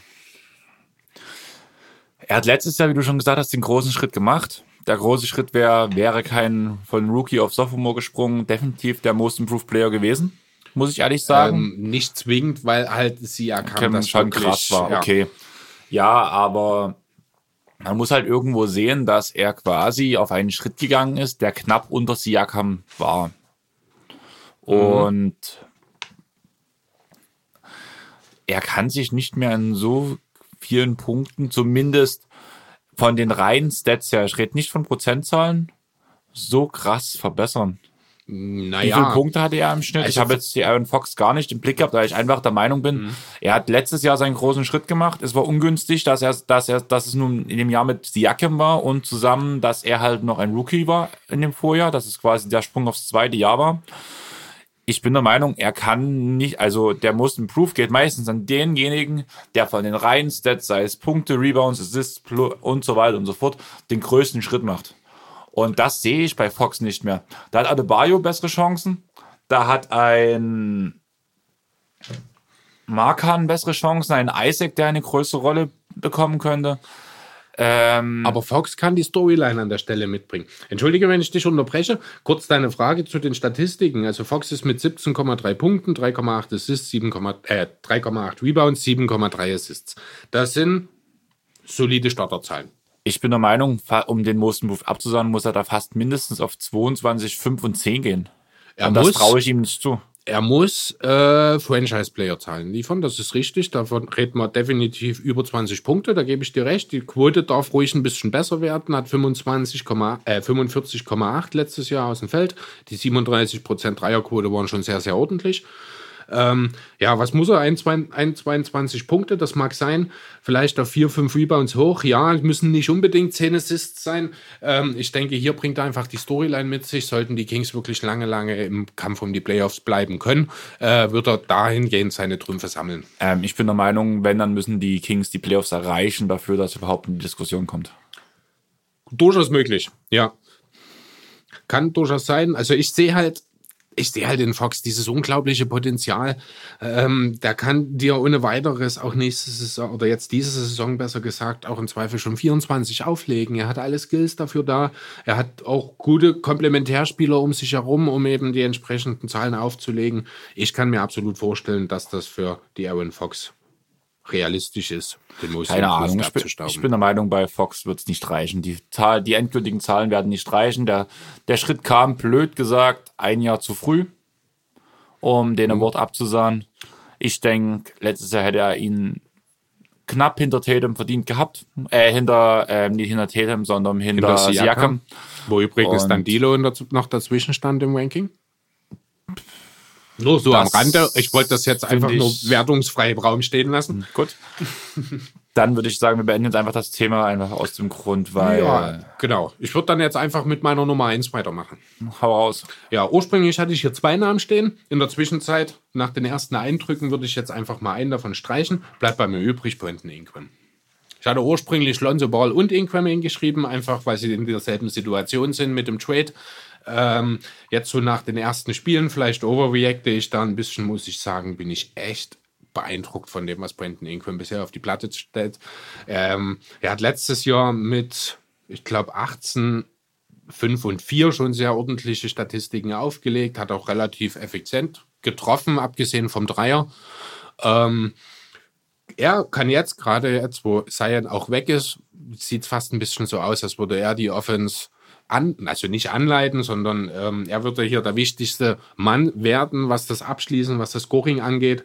er hat letztes Jahr, wie du schon gesagt hast, den großen Schritt gemacht der große Schritt wäre, wäre kein von Rookie auf Sophomore gesprungen, definitiv der Most Improved Player gewesen, muss ich ehrlich sagen. Ähm, nicht zwingend, weil halt sie erkannt, dass schon krass war. Ja. Okay. Ja, aber man muss halt irgendwo sehen, dass er quasi auf einen Schritt gegangen ist, der knapp unter Siakam war. Und mhm. er kann sich nicht mehr in so vielen Punkten, zumindest von den reinen Stats her, ich rede nicht von Prozentzahlen, so krass verbessern. Naja. Wie viele Punkte hatte er im Schnitt? Also ich habe jetzt die Aaron Fox gar nicht im Blick gehabt, weil ich einfach der Meinung bin, mhm. er hat letztes Jahr seinen großen Schritt gemacht. Es war ungünstig, dass er, dass er, dass es nun in dem Jahr mit Siakam war und zusammen, dass er halt noch ein Rookie war in dem Vorjahr, dass es quasi der Sprung aufs zweite Jahr war ich bin der Meinung, er kann nicht, also der Most Improve geht meistens an denjenigen, der von den reinen Stats, sei es Punkte, Rebounds, Assists und so weiter und so fort, den größten Schritt macht. Und das sehe ich bei Fox nicht mehr. Da hat Adebayo bessere Chancen. Da hat ein Markan bessere Chancen, ein Isaac, der eine größere Rolle bekommen könnte. Ähm, Aber Fox kann die Storyline an der Stelle mitbringen. Entschuldige, wenn ich dich unterbreche. Kurz deine Frage zu den Statistiken. Also Fox ist mit 17,3 Punkten, 3,8 Assists, 7, äh, 3,8 Rebounds, 7,3 Assists. Das sind solide Starterzahlen. Ich bin der Meinung, um den Most Move abzusagen, muss er da fast mindestens auf 22, 5 und 10 gehen. Er und das traue ich ihm nicht zu er muss äh, Franchise-Player-Zahlen liefern, das ist richtig. Davon reden wir definitiv über 20 Punkte, da gebe ich dir recht. Die Quote darf ruhig ein bisschen besser werden, hat 25, äh, 45,8 letztes Jahr aus dem Feld. Die 37% Dreierquote waren schon sehr, sehr ordentlich. Ähm, ja, was muss er? 1,22 Punkte, das mag sein. Vielleicht auf 4, 5 Rebounds hoch. Ja, müssen nicht unbedingt 10 Assists sein. Ähm, ich denke, hier bringt er einfach die Storyline mit sich. Sollten die Kings wirklich lange, lange im Kampf um die Playoffs bleiben können, äh, wird er dahingehend seine Trümpfe sammeln. Ähm, ich bin der Meinung, wenn, dann müssen die Kings die Playoffs erreichen, dafür, dass überhaupt in die Diskussion kommt. Durchaus möglich, ja. Kann durchaus sein. Also ich sehe halt ich sehe halt in Fox dieses unglaubliche Potenzial. Ähm, der kann dir ohne weiteres auch nächste Saison oder jetzt diese Saison besser gesagt auch im Zweifel schon 24 auflegen. Er hat alle Skills dafür da. Er hat auch gute Komplementärspieler um sich herum, um eben die entsprechenden Zahlen aufzulegen. Ich kann mir absolut vorstellen, dass das für die Aaron Fox realistisch ist, Keine Ahnung. Ich bin, ich bin der Meinung, bei Fox wird es nicht reichen. Die, Zahl, die endgültigen Zahlen werden nicht reichen. Der, der Schritt kam, blöd gesagt, ein Jahr zu früh, um den mhm. Award abzusahen. Ich denke, letztes Jahr hätte er ihn knapp hinter Tatum verdient gehabt. Äh, hinter, äh, nicht hinter Tatum, sondern hinter, hinter Siakam. Siakam. Wo übrigens Und dann Dilo noch dazwischen stand im Ranking. Nur so das am Rande. Ich wollte das jetzt einfach nur wertungsfrei im Raum stehen lassen. Hm, gut. dann würde ich sagen, wir beenden jetzt einfach das Thema einfach aus dem Grund, weil. Ja, genau. Ich würde dann jetzt einfach mit meiner Nummer 1 weitermachen. Hau raus. Ja, ursprünglich hatte ich hier zwei Namen stehen. In der Zwischenzeit, nach den ersten Eindrücken, würde ich jetzt einfach mal einen davon streichen. Bleibt bei mir übrig, Brandon Ingram. Ich hatte ursprünglich Lonzo Ball und Ingram hingeschrieben, einfach weil sie in derselben Situation sind mit dem Trade. Ähm, jetzt so nach den ersten Spielen, vielleicht overreacte ich da ein bisschen, muss ich sagen, bin ich echt beeindruckt von dem, was Brandon Ingram bisher auf die Platte stellt. Ähm, er hat letztes Jahr mit, ich glaube, 18, 5 und 4 schon sehr ordentliche Statistiken aufgelegt, hat auch relativ effizient getroffen, abgesehen vom Dreier. Ähm, er kann jetzt, gerade jetzt, wo Zion auch weg ist, sieht fast ein bisschen so aus, als würde er die Offense an, also nicht anleiten, sondern ähm, er wird ja hier der wichtigste Mann werden, was das Abschließen, was das Scoring angeht.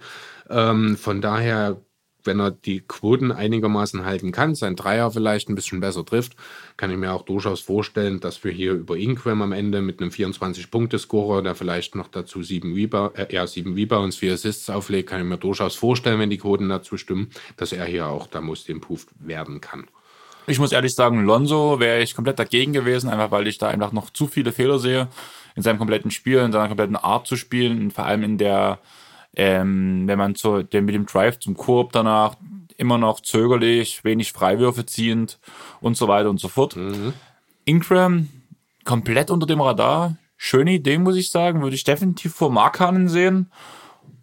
Ähm, von daher, wenn er die Quoten einigermaßen halten kann, sein Dreier vielleicht ein bisschen besser trifft, kann ich mir auch durchaus vorstellen, dass wir hier über Inquem am Ende mit einem 24-Punkte-Scorer, der vielleicht noch dazu sieben, Reba äh, ja, sieben Rebounds, vier Assists auflegt, kann ich mir durchaus vorstellen, wenn die Quoten dazu stimmen, dass er hier auch da muss improved werden kann. Ich muss ehrlich sagen, Lonzo wäre ich komplett dagegen gewesen, einfach weil ich da einfach noch zu viele Fehler sehe in seinem kompletten Spiel, in seiner kompletten Art zu spielen, und vor allem in der, ähm, wenn man zu, der mit dem Drive zum Korb danach immer noch zögerlich, wenig Freiwürfe ziehend und so weiter und so fort. Mhm. Ingram komplett unter dem Radar. Schöne Idee, muss ich sagen. Würde ich definitiv vor Markanen sehen.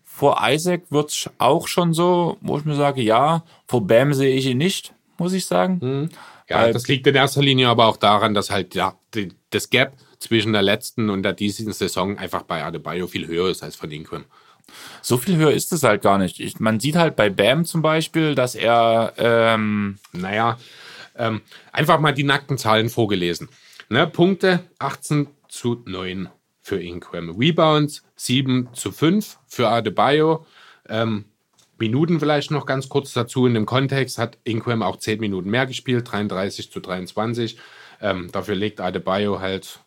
Vor Isaac wird's auch schon so, wo ich mir sage, ja, vor Bam sehe ich ihn nicht, muss ich sagen. Ja, Weil- das liegt in erster Linie aber auch daran, dass halt ja, die, das Gap zwischen der letzten und der diesen Saison einfach bei Adebayo viel höher ist als von Ingram. So viel höher ist es halt gar nicht. Ich, man sieht halt bei Bam zum Beispiel, dass er ähm, Naja, ähm, einfach mal die nackten Zahlen vorgelesen. Ne, Punkte 18 zu 9 für Ingram. Rebounds 7 zu 5 für Adebayo. Ähm, Minuten vielleicht noch ganz kurz dazu. In dem Kontext hat Ingram auch 10 Minuten mehr gespielt, 33 zu 23. Ähm, dafür legt Adebayo halt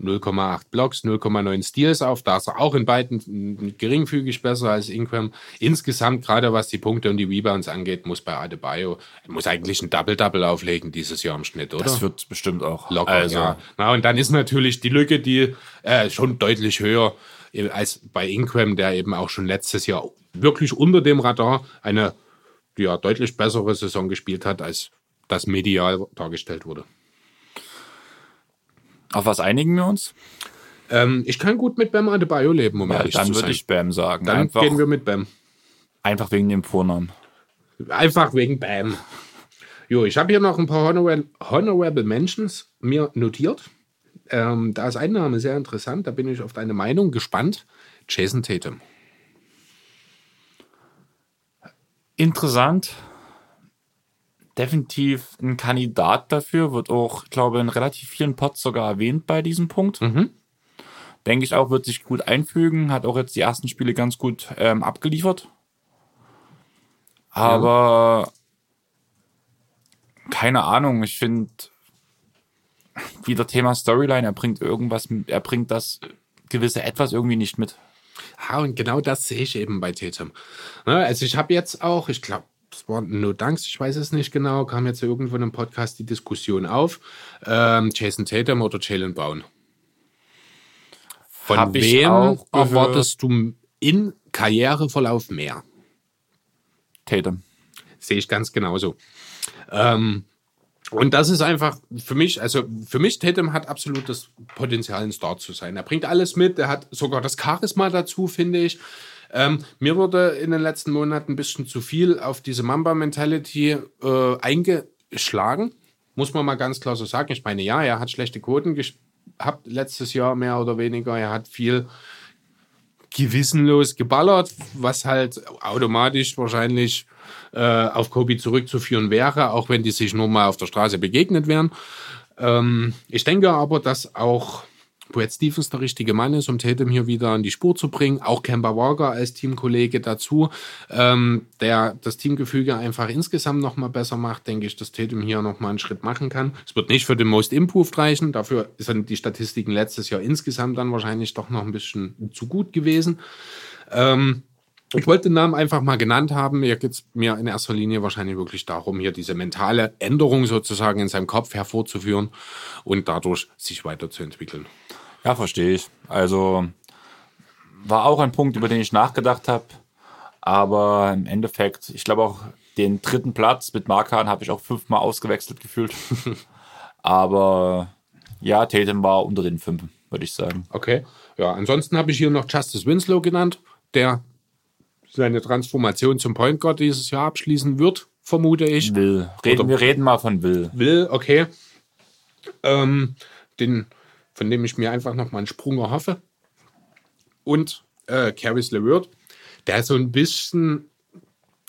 0,8 Blocks, 0,9 Steals auf. Da ist er auch in beiden mm, geringfügig besser als Ingram. Insgesamt, gerade was die Punkte und die Rebounds angeht, muss bei Adebayo, muss eigentlich ein Double-Double auflegen dieses Jahr im Schnitt, oder? das wird bestimmt auch locker. Also, ja. Na, und dann ist natürlich die Lücke, die äh, schon deutlich höher äh, als bei Ingram, der eben auch schon letztes Jahr wirklich unter dem Radar eine ja, deutlich bessere Saison gespielt hat, als das medial dargestellt wurde. Auf was einigen wir uns? Ähm, ich kann gut mit Bam Adebayo leben, um Ja, ehrlich dann zu würde sein. ich Bam sagen. dann einfach, gehen wir mit Bam. einfach wegen dem Vornamen. Einfach wegen Bam. Jo, ich habe hier noch ein paar Honorable, Honorable Mentions mir notiert. Ähm, da ist ein Name sehr interessant, da bin ich auf deine Meinung gespannt. Jason Tatum. Interessant. Definitiv ein Kandidat dafür, wird auch, ich glaube, in relativ vielen Pots sogar erwähnt bei diesem Punkt. Mhm. Denke ich auch, wird sich gut einfügen, hat auch jetzt die ersten Spiele ganz gut ähm, abgeliefert. Aber keine Ahnung, ich finde wieder Thema Storyline, er bringt irgendwas, er bringt das gewisse Etwas irgendwie nicht mit. Ja, und genau das sehe ich eben bei Tatum. Ne, also ich habe jetzt auch, ich glaube, das war No Dunks, ich weiß es nicht genau, kam jetzt irgendwo in einem Podcast die Diskussion auf. Ähm, Jason Tatum oder Jalen Brown? Von Hab wem erwartest du in Karriereverlauf mehr? Tatum. Sehe ich ganz genauso. Ähm, und das ist einfach für mich, also für mich, Tatum hat absolut das Potenzial, ein Star zu sein. Er bringt alles mit, er hat sogar das Charisma dazu, finde ich. Ähm, mir wurde in den letzten Monaten ein bisschen zu viel auf diese Mamba-Mentality äh, eingeschlagen. Muss man mal ganz klar so sagen. Ich meine, ja, er hat schlechte Quoten gehabt letztes Jahr mehr oder weniger. Er hat viel gewissenlos geballert, was halt automatisch wahrscheinlich äh, auf Kobe zurückzuführen wäre, auch wenn die sich nur mal auf der Straße begegnet wären. Ähm, ich denke aber, dass auch Brad Stevens der richtige Mann ist, um Tatum hier wieder an die Spur zu bringen. Auch Kemba Walker als Teamkollege dazu, ähm, der das Teamgefüge einfach insgesamt noch mal besser macht, denke ich, dass Tatum hier noch mal einen Schritt machen kann. Es wird nicht für den Most Improved reichen. Dafür sind die Statistiken letztes Jahr insgesamt dann wahrscheinlich doch noch ein bisschen zu gut gewesen. Ähm, ich wollte den Namen einfach mal genannt haben. Hier geht es mir in erster Linie wahrscheinlich wirklich darum, hier diese mentale Änderung sozusagen in seinem Kopf hervorzuführen und dadurch sich weiterzuentwickeln. Ja, verstehe ich. Also war auch ein Punkt, über den ich nachgedacht habe. Aber im Endeffekt, ich glaube auch den dritten Platz mit Markan habe ich auch fünfmal ausgewechselt gefühlt. Aber ja, Tatum war unter den fünf, würde ich sagen. Okay. Ja, ansonsten habe ich hier noch Justice Winslow genannt, der seine Transformation zum Point Guard dieses Jahr abschließen wird, vermute ich. Will. Reden, Oder- wir reden mal von Will. Will, okay. Ähm, den, von dem ich mir einfach noch mal einen Sprung erhoffe. Und äh, Caris LeVert, der so ein bisschen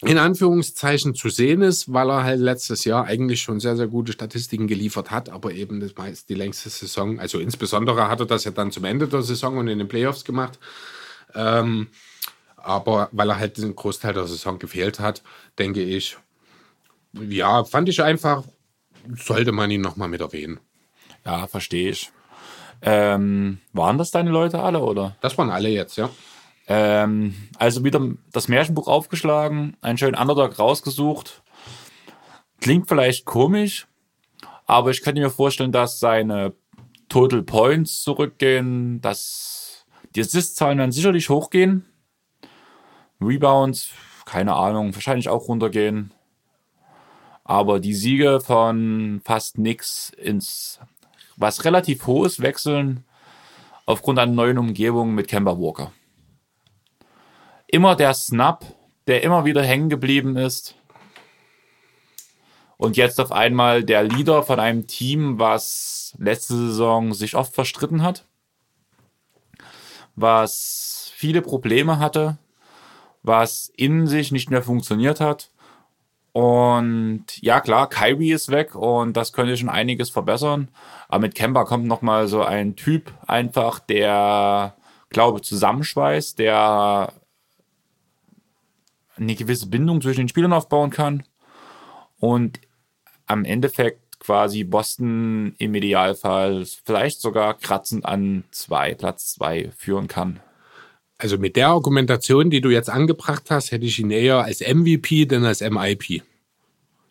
in Anführungszeichen zu sehen ist, weil er halt letztes Jahr eigentlich schon sehr, sehr gute Statistiken geliefert hat, aber eben das meist die längste Saison, also insbesondere hat er das ja dann zum Ende der Saison und in den Playoffs gemacht. Ähm, aber weil er halt den Großteil der Saison gefehlt hat, denke ich, ja, fand ich einfach, sollte man ihn nochmal mit erwähnen. Ja, verstehe ich. Ähm, waren das deine Leute alle, oder? Das waren alle jetzt, ja. Ähm, also wieder das Märchenbuch aufgeschlagen, einen schönen Underdog rausgesucht. Klingt vielleicht komisch, aber ich könnte mir vorstellen, dass seine Total Points zurückgehen, dass die Assist-Zahlen dann sicherlich hochgehen. Rebounds, keine Ahnung, wahrscheinlich auch runtergehen. Aber die Siege von fast nix ins was relativ hohes wechseln aufgrund einer neuen Umgebung mit Kemba Walker. Immer der Snap, der immer wieder hängen geblieben ist. Und jetzt auf einmal der Leader von einem Team, was letzte Saison sich oft verstritten hat, was viele Probleme hatte, was in sich nicht mehr funktioniert hat. Und ja, klar, Kyrie ist weg und das könnte schon einiges verbessern. Aber mit Kemba kommt nochmal so ein Typ einfach, der, glaube zusammenschweißt, der eine gewisse Bindung zwischen den Spielern aufbauen kann und am Endeffekt quasi Boston im Idealfall vielleicht sogar kratzend an zwei, Platz zwei führen kann. Also mit der Argumentation, die du jetzt angebracht hast, hätte ich ihn eher als MVP denn als MIP.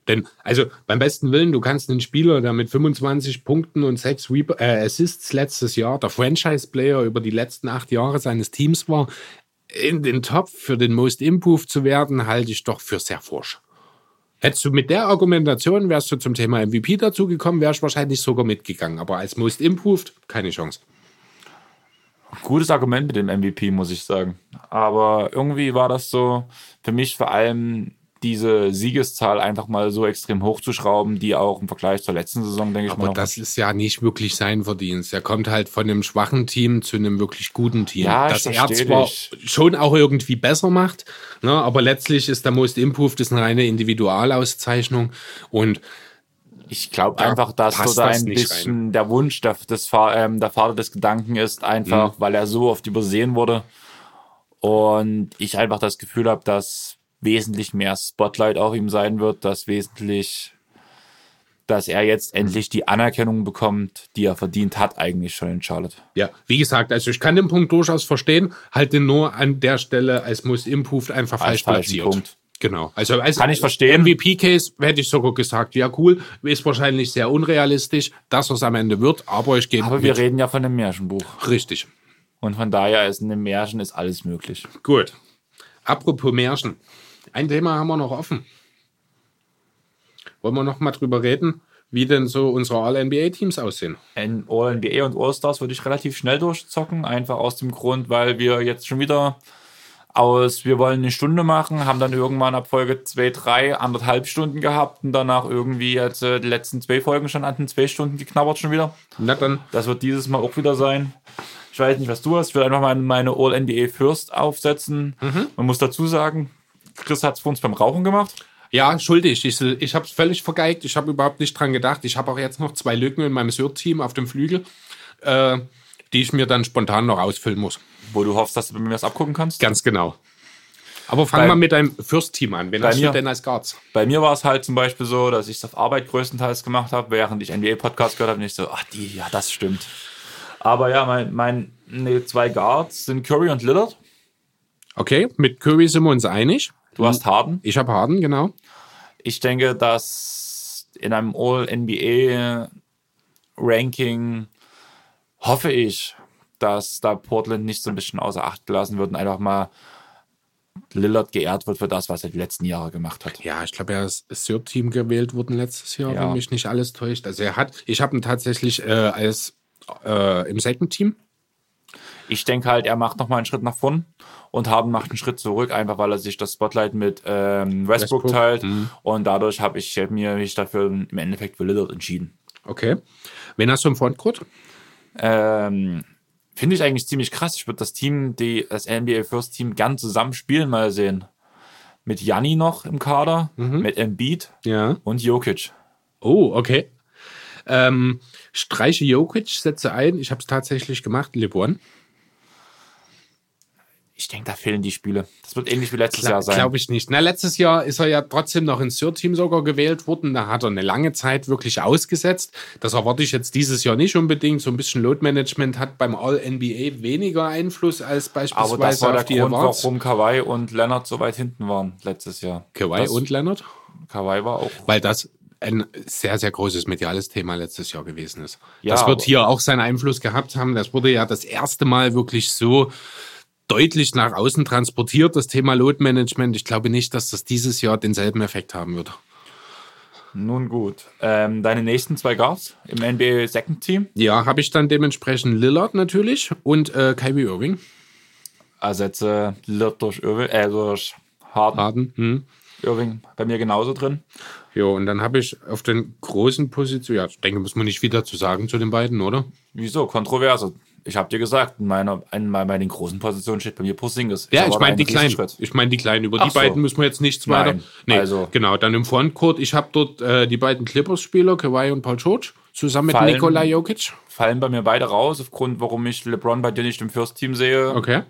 Denn, also beim besten Willen, du kannst einen Spieler, der mit 25 Punkten und 6 Re äh, Assists letztes Jahr der Franchise-Player über die letzten acht Jahre seines Teams war, in den Top für den Most Improved zu werden, halte ich doch für sehr forsch. Hättest du mit der Argumentation, wärst du zum Thema MVP dazugekommen, wärst du wahrscheinlich sogar mitgegangen. Aber als Most Improved, keine Chance. Gutes Argument mit dem MVP, muss ich sagen. Aber irgendwie war das so für mich vor allem diese Siegeszahl einfach mal so extrem hochzuschrauben, die auch im Vergleich zur letzten Saison, denke ich mal. Aber das ist ja nicht wirklich sein Verdienst. Er kommt halt von einem schwachen Team zu einem wirklich guten Team. Ja, das er zwar dich. schon auch irgendwie besser macht, ne, aber letztlich ist der Most Improved ist eine reine Individualauszeichnung und ich glaube einfach, dass so da ein bisschen rein. der Wunsch der, des, ähm, der Vater des Gedanken ist, einfach, mhm. weil er so oft übersehen wurde. Und ich einfach das Gefühl habe, dass wesentlich mehr Spotlight auf ihm sein wird, dass wesentlich, dass er jetzt endlich die Anerkennung bekommt, die er verdient hat, eigentlich schon in Charlotte. Ja, wie gesagt, also ich kann den Punkt durchaus verstehen, halte nur an der Stelle als muss improved einfach falsch platziert. Punkt. Genau. Also als Kann ich verstehen. MVP-Case hätte ich sogar gesagt, ja cool, ist wahrscheinlich sehr unrealistisch, dass es am Ende wird, aber ich gehe. Aber wir reden ja von einem Märchenbuch. Richtig. Und von daher ist in einem Märchen ist alles möglich. Gut. Apropos Märchen. Ein Thema haben wir noch offen. Wollen wir noch mal drüber reden, wie denn so unsere All-NBA-Teams aussehen? In All-NBA und All-Stars würde ich relativ schnell durchzocken, einfach aus dem Grund, weil wir jetzt schon wieder aus, wir wollen eine Stunde machen, haben dann irgendwann ab Folge 2, 3 anderthalb Stunden gehabt und danach irgendwie jetzt äh, die letzten zwei Folgen schon an den zwei Stunden geknabbert schon wieder. Na dann. Das wird dieses Mal auch wieder sein. Ich weiß nicht, was du hast. Ich will einfach mal meine All-NBA First aufsetzen. Mhm. Man muss dazu sagen, Chris hat es für uns beim Rauchen gemacht. Ja, schuldig. Ich, ich habe es völlig vergeigt. Ich habe überhaupt nicht dran gedacht. Ich habe auch jetzt noch zwei Lücken in meinem Syrt-Team auf dem Flügel, äh, die ich mir dann spontan noch ausfüllen muss. Wo du hoffst, dass du mir das abgucken kannst? Ganz genau. Aber fang bei, mal mit deinem First-Team an. Wen hast mir, du denn als Guards? Bei mir war es halt zum Beispiel so, dass ich es auf Arbeit größtenteils gemacht habe, während ich NBA-Podcast gehört habe. Und ich so, ach, die, ja, das stimmt. Aber ja, mein, mein nee, zwei Guards sind Curry und Lillard. Okay, mit Curry sind wir uns einig. Du hast Harden. Ich habe Harden, genau. Ich denke, dass in einem All-NBA-Ranking hoffe ich, dass da Portland nicht so ein bisschen außer Acht gelassen wird und einfach mal Lillard geehrt wird für das, was er die letzten Jahre gemacht hat. Ja, ich glaube, er ist Third-Team gewählt worden letztes Jahr, ja. wenn mich nicht alles täuscht. Also er hat, ich habe ihn tatsächlich äh, als äh, im Second-Team. Ich denke halt, er macht nochmal einen Schritt nach vorn und Harden macht einen Schritt zurück, einfach weil er sich das Spotlight mit ähm, Westbrook, Westbrook, teilt. Mhm. Und dadurch habe ich hab mir mich dafür im Endeffekt für Lillard entschieden. Okay. Wen hast du im Frontcourt? Ähm, Finde ich eigentlich ziemlich krass. Ich würde das Team, die, das NBA First Team gern zusammen spielen mal sehen. Mit Janni noch im Kader, mhm. mit Embiid ja. und Jokic. Oh, okay. Ähm, streiche Jokic, setze ein. Ich habe es tatsächlich gemacht, LeBron. Ich denke, da fehlen die Spiele. Das wird ähnlich wie letztes Klar, Jahr sein. Glaube ich nicht. Na, letztes Jahr ist er ja trotzdem noch ins Third-Team sogar gewählt worden. Da hat er eine lange Zeit wirklich ausgesetzt. Das erwarte ich jetzt dieses Jahr nicht unbedingt. So ein bisschen Load-Management hat beim All-NBA weniger Einfluss als beispielsweise Aber das war der Grund, Awards. warum Kawhi und Leonard so weit hinten waren letztes Jahr. Kawhi das, und Leonard? Kawhi war auch. Weil das, ein sehr, sehr großes mediales Thema letztes Jahr gewesen ist. Ja, das wird hier auch seinen Einfluss gehabt haben. Das wurde ja das erste Mal wirklich so deutlich nach außen transportiert, das Thema Load Management. Ich glaube nicht, dass das dieses Jahr denselben Effekt haben wird. Nun gut. Ähm, deine nächsten zwei Guards im NBA Second Team? Ja, habe ich dann dementsprechend Lillard natürlich und äh, Kyrie Irving. Ersetze Lillard durch Irving, äh, durch Harden. Harden. Hm. Irving bei mir genauso drin. Ja, und dann habe ich auf den großen Positionen, ja, ich denke, muss man nicht viel dazu sagen zu den beiden, oder? Wieso? Kontroverse. Ich habe dir gesagt, in meiner, in meiner, bei den großen Positionen steht bei mir Porzingis. Ja, ich aber meine ein die kleinen. Ich meine die kleinen. Über Ach die so. beiden müssen wir jetzt nichts Nein, weiter. also- genau. Dann im Frontcourt. Ich habe dort äh, die beiden Clippers-Spieler, Kawhi und Paul George, zusammen mit Fallen- Nikola Jokic. Fallen bei mir beide raus, aufgrund, warum ich LeBron bei dir nicht im First Team sehe. Okay.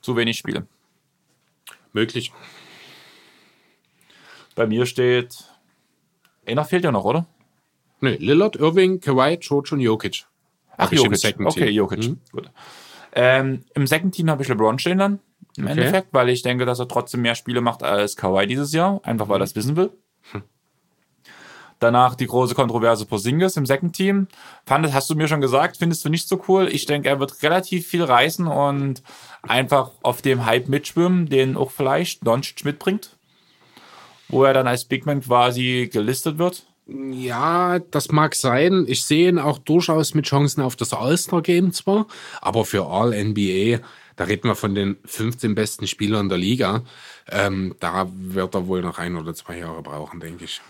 Zu wenig Spiele. Möglich. Bei mir steht. Einer fehlt ja noch, oder? Nee, Lillard, Irving, Kawhi, George und Jokic. Im Jokic. Okay. Jokic. Mhm. Gut. Ähm, Im Second Team habe ich LeBron stehen dann. Im Endeffekt, weil ich denke, dass er trotzdem mehr Spiele macht als Kawhi dieses Jahr. Einfach weil er es wissen will. Danach die große Kontroverse Porzingis im Second Team. Fandest, hast du mir schon gesagt, findest du nicht so cool. Ich denke, er wird relativ viel reißen und einfach auf dem Hype mitschwimmen, den auch vielleicht Doncic mitbringt. Wo er dann als Big Man quasi gelistet wird. Ja, das mag sein. Ich sehe ihn auch durchaus mit Chancen auf das All-Star-Game zwar, aber für All-NBA, da reden wir von den 15 besten Spielern der Liga, ähm, da wird er wohl noch ein oder zwei Jahre brauchen, denke ich.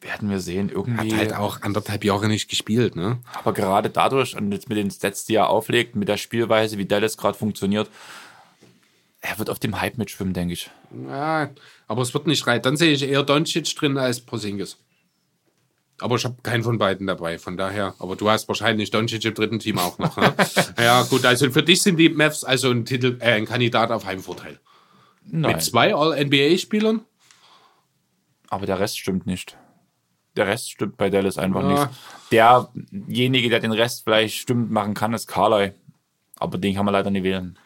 Werden wir sehen. Irgendwie. Hat halt auch anderthalb Jahre nicht gespielt, ne? Aber gerade dadurch und jetzt mit den Stats, die er auflegt, mit der Spielweise, wie Dallas gerade funktioniert, er wird auf dem Hype mitschwimmen, denke ich. Ja, aber es wird nicht rein. Dann sehe ich eher Doncic drin als Porzingis. Aber ich habe keinen von beiden dabei, von daher. Aber du hast wahrscheinlich Doncic im dritten Team auch noch. Ne? ja, gut, also für dich sind die Mavs also ein Titel, äh, ein Kandidat auf Heimvorteil. Nein, Mit zwei All-NBA-Spielern? aber der Rest stimmt nicht. Der Rest stimmt bei Dallas einfach Ja. nicht. Derjenige, der den Rest vielleicht stimmt machen kann, ist Carly. Aber den kann man leider nicht wählen.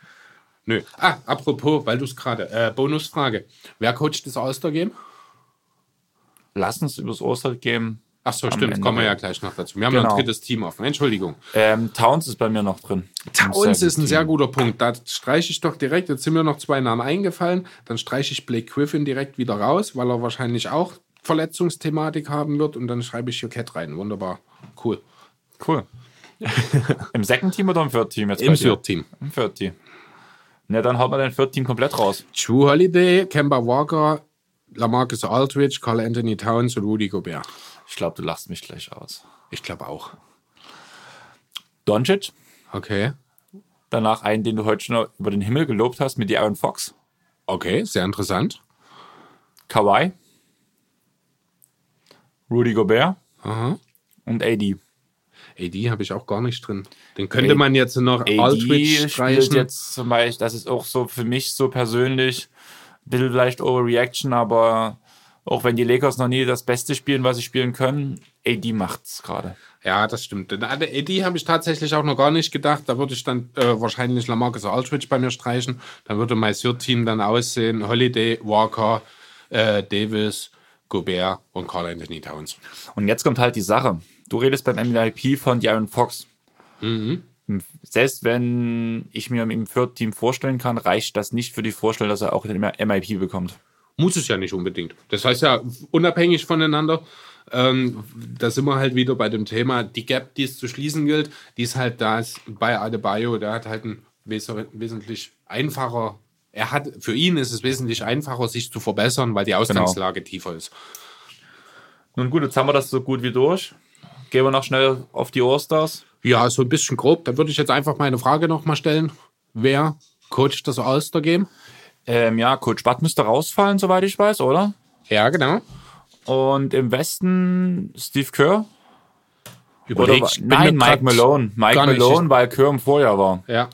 Nö. Ah, apropos, weil du es gerade, äh, Bonusfrage. Wer coacht das All-Star-Game? Lass uns übers Oster-Game. Ach so, stimmt, Ende kommen wir ja gleich noch dazu. Wir haben ja Genau. ein drittes Team offen. Entschuldigung. Ähm, Towns ist bei mir noch drin. Towns ist ein Second sehr Team. guter Punkt. Da streiche ich doch direkt, jetzt sind mir noch zwei Namen eingefallen, dann streiche ich Blake Griffin direkt wieder raus, weil er wahrscheinlich auch Verletzungsthematik haben wird und dann schreibe ich hier Cat rein. Wunderbar. Cool. Cool. Im Second Team oder im Third Team jetzt? Im? Third Team. Im Third Team. Na, dann haut man den Third Team komplett raus. Drew Holiday, Kemba Walker, Lamarcus Aldridge, Carl Anthony Towns und Rudy Gobert. Ich glaube, du lachst mich gleich aus. Ich glaube auch. Doncic, Okay. danach einen, den du heute schon über den Himmel gelobt hast, mit Aaron Fox. Okay, sehr interessant. Kawhi, Rudy Gobert Aha. und AD. AD habe ich auch gar nicht drin. Den könnte man jetzt noch AD Aldridge streichen. jetzt zum Beispiel, das ist auch so für mich so persönlich ein bisschen vielleicht Overreaction, aber auch wenn die Lakers noch nie das Beste spielen, was sie spielen können, AD macht's gerade. Ja, das stimmt. Den AD habe ich tatsächlich auch noch gar nicht gedacht. Da würde ich dann äh, wahrscheinlich Lamarcus Aldridge bei mir streichen. Dann würde mein Third-Team dann aussehen: Holiday, Walker, äh, Davis, Gobert und Carl Anthony Towns. Und jetzt kommt halt die Sache. Du redest beim MIP von Aaron Fox. Selbst wenn ich mir im Third Team vorstellen kann, reicht das nicht für die Vorstellung, dass er auch den MIP bekommt. Muss es ja nicht unbedingt. Das heißt ja, unabhängig voneinander, ähm, da sind wir halt wieder bei dem Thema, die Gap, die es zu schließen gilt, die ist halt da ist bei Adebayo, der hat halt ein wes wesentlich einfacher, er hat, für ihn ist es wesentlich einfacher, sich zu verbessern, weil die Ausgangslage tiefer ist. Nun gut, jetzt haben wir das so gut wie durch. Gehen wir noch schnell auf die All-Stars. Ja, so ein bisschen grob. Da würde ich jetzt einfach meine Frage nochmal stellen. Wer coacht das All-Star-Game? Ähm, ja, Coach Butt müsste rausfallen, soweit ich weiß, oder? Ja, genau. Und im Westen Steve Kerr. Oder, Überleg, bin nein, Mike Malone. Mike gar nicht- Malone, weil Kerr im Vorjahr war. Ja.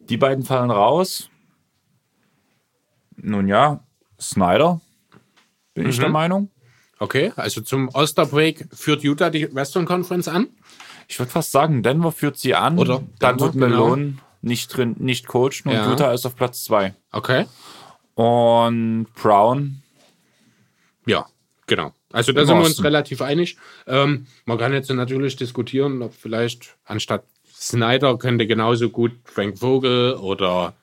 Die beiden fallen raus. Nun ja, Snyder, bin Mhm. ich der Meinung. Okay, also zum All-Star-Break führt Utah die Western Conference an. Ich würde fast sagen, Denver führt sie an. Oder dann Denver, wird Malone nicht drin, nicht coachen und Ja. Utah ist auf Platz zwei. Okay. Und Brown, Ja, genau. Also da sind wir uns relativ einig. Ähm, man kann jetzt natürlich diskutieren, ob vielleicht anstatt Snyder könnte genauso gut Frank Vogel oder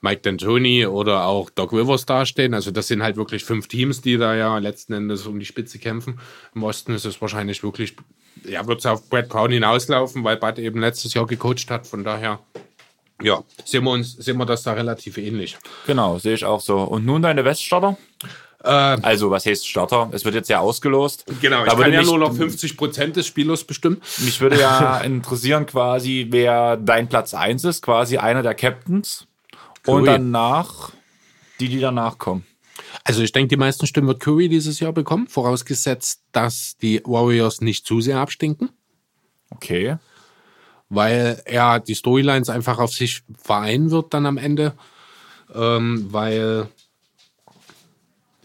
Mike D'Antoni oder auch Doc Rivers dastehen. Also das sind halt wirklich fünf Teams, die da ja letzten Endes um die Spitze kämpfen. Im Osten ist es wahrscheinlich wirklich, ja, wird es auf Brad Brown hinauslaufen, weil Bud eben letztes Jahr gecoacht hat. Von daher, ja, sehen wir uns, sehen wir das da relativ ähnlich. Genau, sehe ich auch so. Und nun deine Weststarter? Äh, Also, was heißt Starter? Es wird jetzt ja ausgelost. genau, Da ich würde kann ja mich, nur noch 50 Prozent des Spielers bestimmen. mich würde ja interessieren quasi, wer dein Platz 1 ist, quasi einer der Captains. Und Curry. danach die, die danach kommen. Also ich denke, die meisten Stimmen wird Curry dieses Jahr bekommen, vorausgesetzt, dass die Warriors nicht zu sehr abstinken, Okay. Weil er die Storylines einfach auf sich vereinen wird dann am Ende, ähm, weil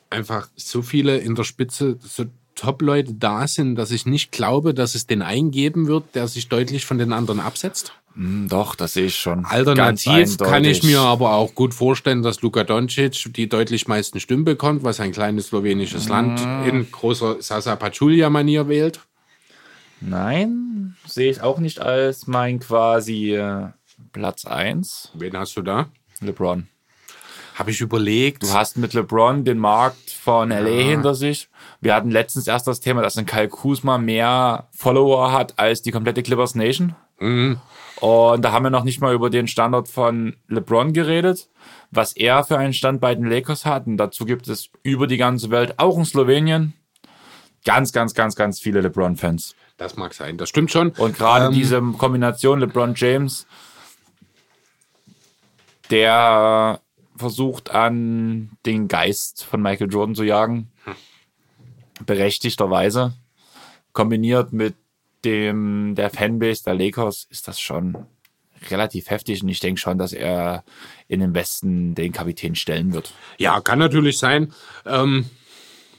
einfach so viele in der Spitze, so Top-Leute da sind, dass ich nicht glaube, dass es den einen geben wird, der sich deutlich von den anderen absetzt. Hm, doch, das sehe ich schon. Alternativ kann ich mir aber auch gut vorstellen, dass Luka Doncic die deutlich meisten Stimmen bekommt, was ein kleines slowenisches Land in großer Sasa Pachulia-Manier wählt. Nein, sehe ich auch nicht als mein quasi äh, Platz 1. Wen hast du da? LeBron. Habe ich überlegt. Du hast mit LeBron den Markt von LA hinter sich. Wir hatten letztens erst das Thema, dass ein Kyle Kuzma mehr Follower hat als die komplette Clippers Nation. Und da haben wir noch nicht mal über den Standort von LeBron geredet, was er für einen Stand bei den Lakers hat. Und dazu gibt es über die ganze Welt, auch in Slowenien, ganz, ganz, ganz, ganz viele LeBron-Fans. Das mag sein, das stimmt schon. Und gerade Ähm, diese Kombination LeBron James, der versucht an den Geist von Michael Jordan zu jagen, berechtigterweise, kombiniert mit dem der Fanbase der Lakers, ist das schon relativ heftig und ich denke schon, dass er in den Westen den Kapitän stellen wird. Ja, kann natürlich sein. Ähm,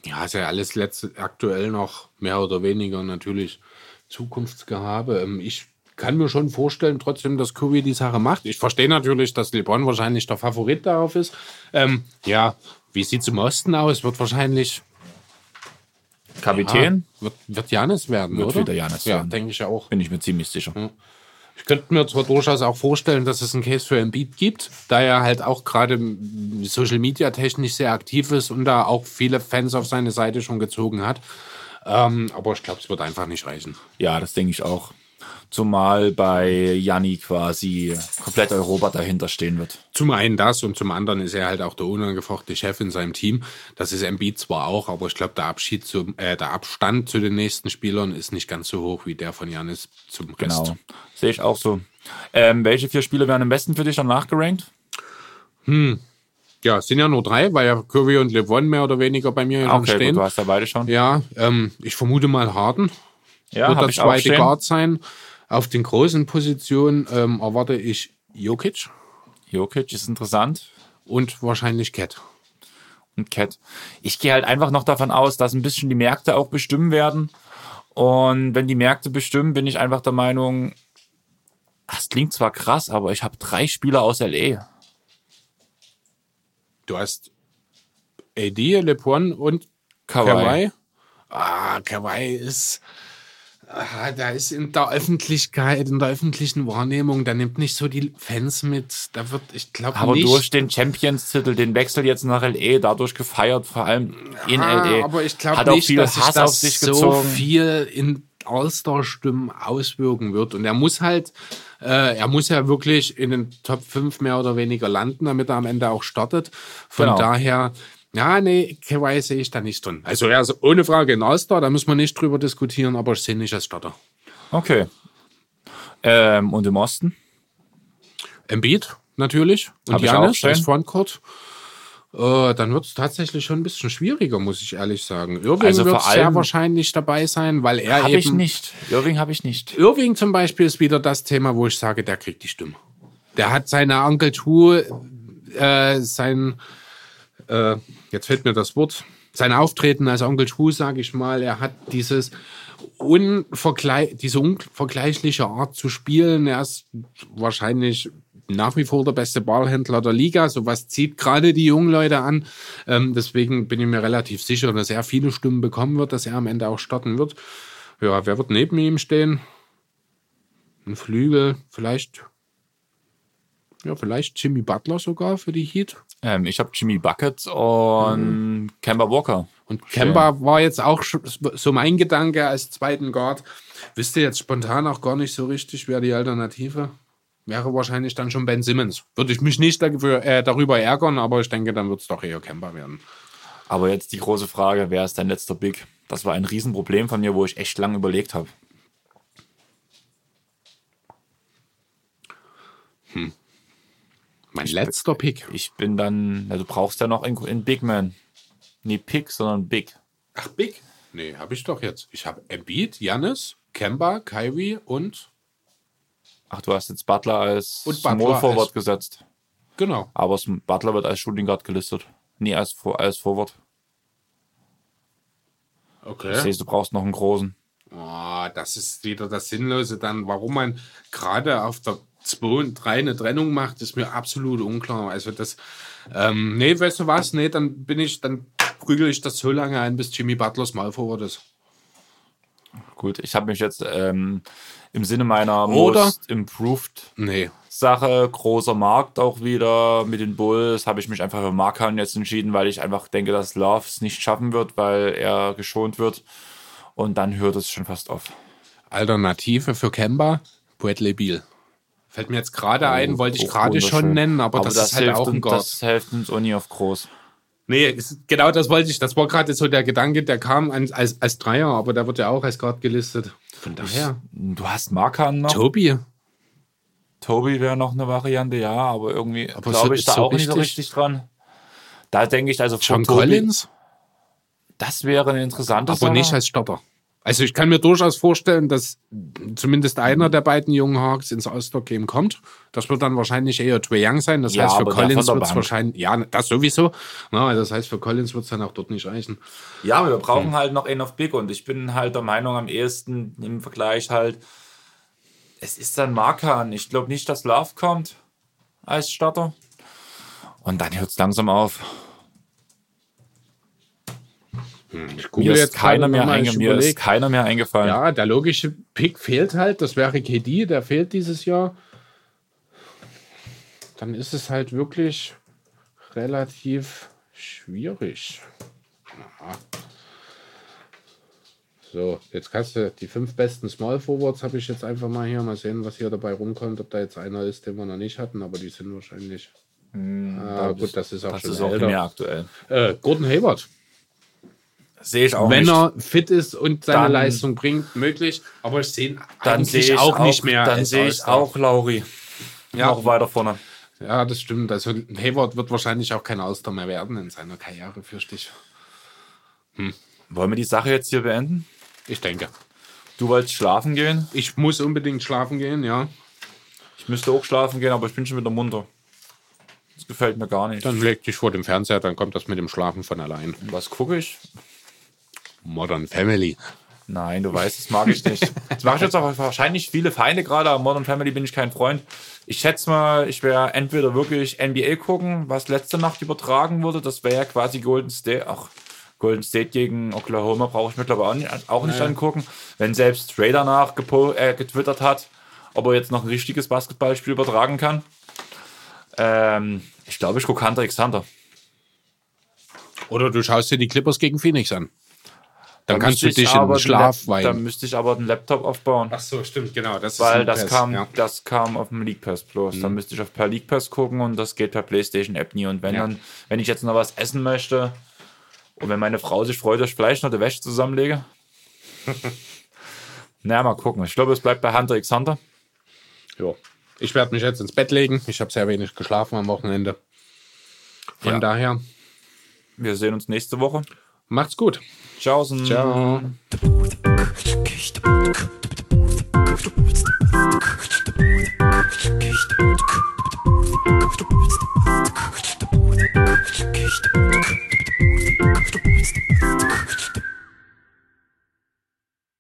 ja, ist ja alles letzte, aktuell noch mehr oder weniger natürlich Zukunftsgehabe. Ähm, ich kann mir schon vorstellen, trotzdem, dass Curry die Sache macht. Ich verstehe natürlich, dass LeBron wahrscheinlich der Favorit darauf ist. Ähm, ja, wie sieht es im Osten aus? Wird wahrscheinlich Kapitän? Ah, wird, wird Janis werden, Wird oder? wieder Giannis ja, werden. denke ich ja auch. Bin ich mir ziemlich sicher. Ich könnte mir zwar durchaus auch vorstellen, dass es einen Case für Embiid gibt, da er halt auch gerade Social Media technisch sehr aktiv ist und da auch viele Fans auf seine Seite schon gezogen hat. Ähm, aber ich glaube, es wird einfach nicht reichen. Ja, das denke ich auch. Zumal bei Janni quasi komplett Europa dahinter stehen wird. Zum einen das und zum anderen ist er halt auch der unangefochte Chef in seinem Team. Das ist Embiid zwar auch, aber ich glaube, der Abschied zum, äh, der Abstand zu den nächsten Spielern ist nicht ganz so hoch wie der von Janis zum Rest. Genau. Sehe ich auch so. Ähm, welche vier Spiele wären am besten für dich danach gerankt? Ja, es sind ja nur drei, weil ja Curry und LeBron mehr oder weniger bei mir Okay, stehen. gut, du hast ja beide schon. Ja, ähm, ich vermute mal Harden. Ja, wird der zweite. Guard sein. Auf den großen Positionen ähm, erwarte ich Jokic Jokic ist interessant. und wahrscheinlich Cat. Und Cat. Ich gehe halt einfach noch davon aus, dass ein bisschen die Märkte auch bestimmen werden. Und wenn die Märkte bestimmen, bin ich einfach der Meinung, das klingt zwar krass, aber ich habe drei Spieler aus LA. Du hast AD, LeBron und Kawhi. Kawhi. Ah, Kawhi ist. Ah, da ist in der Öffentlichkeit, in der öffentlichen Wahrnehmung, da nimmt nicht so die Fans mit. Da wird, ich glaube Aber nicht. durch den Champions-Titel, den Wechsel jetzt nach LA, dadurch gefeiert, vor allem in Ah, LA. aber ich glaube nicht, dass sich Hass das sich so gezogen. viel in All-Star-Stimmen auswirken wird. Und er muss halt, äh, er muss ja wirklich in den Top 5 mehr oder weniger landen, damit er am Ende auch startet. Von Genau. daher, ja, nee, Kawhi sehe ich da nicht drin. Also, ja, also ohne Frage ein All-Star, da müssen wir nicht drüber diskutieren, aber ich sehe nicht als Starter. Okay. Ähm, und im Osten? Embiid, natürlich. Und Hab Janis als Frontcourt. Äh, dann wird es tatsächlich schon ein bisschen schwieriger, muss ich ehrlich sagen. Irving Also wird sehr wahrscheinlich dabei sein, weil er Habe eben ich nicht. Irving habe ich nicht. Irving zum Beispiel ist wieder das Thema, wo ich sage, der kriegt die Stimme. Der hat seine Uncle Two, äh, sein, äh, jetzt fällt mir das Wort, sein Auftreten als Onkel Two, sage ich mal, er hat dieses unvergleich, diese unvergleichliche Art zu spielen. Er ist wahrscheinlich nach wie vor der beste Ballhändler der Liga. Sowas zieht gerade die jungen Leute an. Ähm, deswegen bin ich mir relativ sicher, dass er viele Stimmen bekommen wird, dass er am Ende auch starten wird. Ja, wer wird neben ihm stehen? Ein Flügel, vielleicht. Ja, vielleicht Jimmy Butler sogar für die Heat. Ähm, ich habe Jimmy Bucket und mhm. Kemba Walker. Und Kemba war jetzt auch so mein Gedanke als zweiten Guard. Wisst ihr jetzt spontan auch gar nicht so richtig, wer die Alternative wäre wahrscheinlich dann schon Ben Simmons. Würde ich mich nicht dafür, äh, darüber ärgern, aber ich denke, dann wird es doch eher Kemba werden. Aber jetzt die große Frage, wer ist dein letzter Big? Das war ein Riesenproblem von mir, wo ich echt lange überlegt habe. Hm. Mein ich letzter Pick. Ich bin dann, na, du brauchst ja noch einen Big Man. Nee, Pick, sondern Big. Ach, Big? Nee, habe ich doch jetzt. Ich habe Embiid, Janis, Kemba, Kyrie und. Ach, du hast jetzt Butler als und Butler Small Forward als, gesetzt. Genau. Aber Butler wird als Shooting Guard gelistet. Nie als, als Forward. Okay. Ich sehe, du brauchst noch einen großen. Oh, das ist wieder das Sinnlose dann. Warum man gerade auf der 2 und 3 eine Trennung macht, ist mir absolut unklar. Also das, ähm, nee, weißt du was? Nee, dann bin ich, dann prügel ich das so lange ein, bis Jimmy Butlers mal Forward ist. Gut, ich habe mich jetzt ähm, im Sinne meiner Oder? Most Improved nee. Sache, großer Markt auch wieder mit den Bulls, habe ich mich einfach für Markan jetzt entschieden, weil ich einfach denke, dass Love es nicht schaffen wird, weil er geschont wird. Und dann hört es schon fast auf. Alternative für Kemba, Bradley Beal. Fällt mir jetzt gerade oh, ein, wollte ich oh, gerade schon nennen, aber, aber das, das, ist halt auch ein Gott. Das hilft uns auch nie auf groß. Nee, ist, genau das wollte ich. Das war gerade so der Gedanke, der kam als, als, als Dreier, aber der wird ja auch als Guard gelistet. Von daher. Du hast Markan noch. Tobi. Tobi wäre noch eine Variante, ja, aber irgendwie glaube so, ich da so auch richtig? nicht so richtig dran. Da denke ich also von John Tobi, Collins. Das wäre eine interessante Aber Sache. nicht als Stopper. Also ich kann mir durchaus vorstellen, dass zumindest einer der beiden jungen Hawks ins All-Star-Game kommt. Das wird dann wahrscheinlich eher Trae Young sein. Das ja, heißt, für Collins wird es wahrscheinlich, ja, das sowieso. Na, das heißt, für Collins wird es dann auch dort nicht reichen. Ja, aber wir brauchen hm. halt noch einen auf Big und ich bin halt der Meinung, am ehesten im Vergleich halt, es ist dann Markan. Ich glaube nicht, dass Love kommt als Starter. Und dann hört es langsam auf. Hm, mir jetzt keiner mehr, einge mir ist keiner mehr eingefallen. Ja, der logische Pick fehlt halt. Das wäre KD, der fehlt dieses Jahr. Dann ist es halt wirklich relativ schwierig. Aha. So, jetzt kannst du die fünf besten Small Forwards habe ich jetzt einfach mal hier. Mal sehen, was hier dabei rumkommt. Ob da jetzt einer ist, den wir noch nicht hatten, aber die sind wahrscheinlich. Hm, ah, gut, das ist auch das schon ist auch mehr aktuell. Äh, Gordon Hayward. Sehe ich auch Wenn nicht. er fit ist und seine dann, Leistung bringt, möglich. Aber ich sehe dann sehe ich auch, auch nicht mehr. Dann sehe ich auch Lauri. Ja. Noch weiter vorne. Ja, das stimmt. Also Hayward wird wahrscheinlich auch kein Auster mehr werden in seiner Karriere, fürchte ich. Hm. Wollen wir die Sache jetzt hier beenden? Ich denke. Du wolltest schlafen gehen? Ich muss unbedingt schlafen gehen, ja. Ich müsste auch schlafen gehen, aber ich bin schon wieder munter. Das gefällt mir gar nicht. Dann leg dich vor dem Fernseher, dann kommt das mit dem Schlafen von allein. Was gucke ich? Modern Family. Nein, du weißt, das mag ich nicht. Das mache ich jetzt auch wahrscheinlich viele Feinde gerade, aber Modern Family bin ich kein Freund. Ich schätze mal, ich wäre entweder wirklich NBA gucken, was letzte Nacht übertragen wurde. Das wäre ja quasi Golden State. Ach, Golden State gegen Oklahoma brauche ich mittlerweile auch nicht, auch nicht naja. angucken. Wenn selbst Trey danach äh, getwittert hat, ob er jetzt noch ein richtiges Basketballspiel übertragen kann. Ähm, ich glaube, ich gucke Hunter x Hunter. Oder du schaust dir die Clippers gegen Phoenix an. Dann da kannst du dich in Schlaf weinen. Dann müsste ich aber einen Laptop aufbauen. Ach so, stimmt, genau. Das Weil das, Pass, kam, ja. das kam auf dem League Pass bloß. Mhm. Dann müsste ich auf per League Pass gucken und das geht per PlayStation App nie. Und wenn ja. dann, wenn ich jetzt noch was essen möchte und wenn meine Frau sich freut, dass ich vielleicht noch die Wäsche zusammenlege. naja, mal gucken. Ich glaube, es bleibt bei Hunter x Hunter. Ja. Ich werde mich jetzt ins Bett legen. Ich habe sehr wenig geschlafen am Wochenende. Von ja. daher. Wir sehen uns nächste Woche. Macht's gut. Tschaußen. Ciao. Ciao.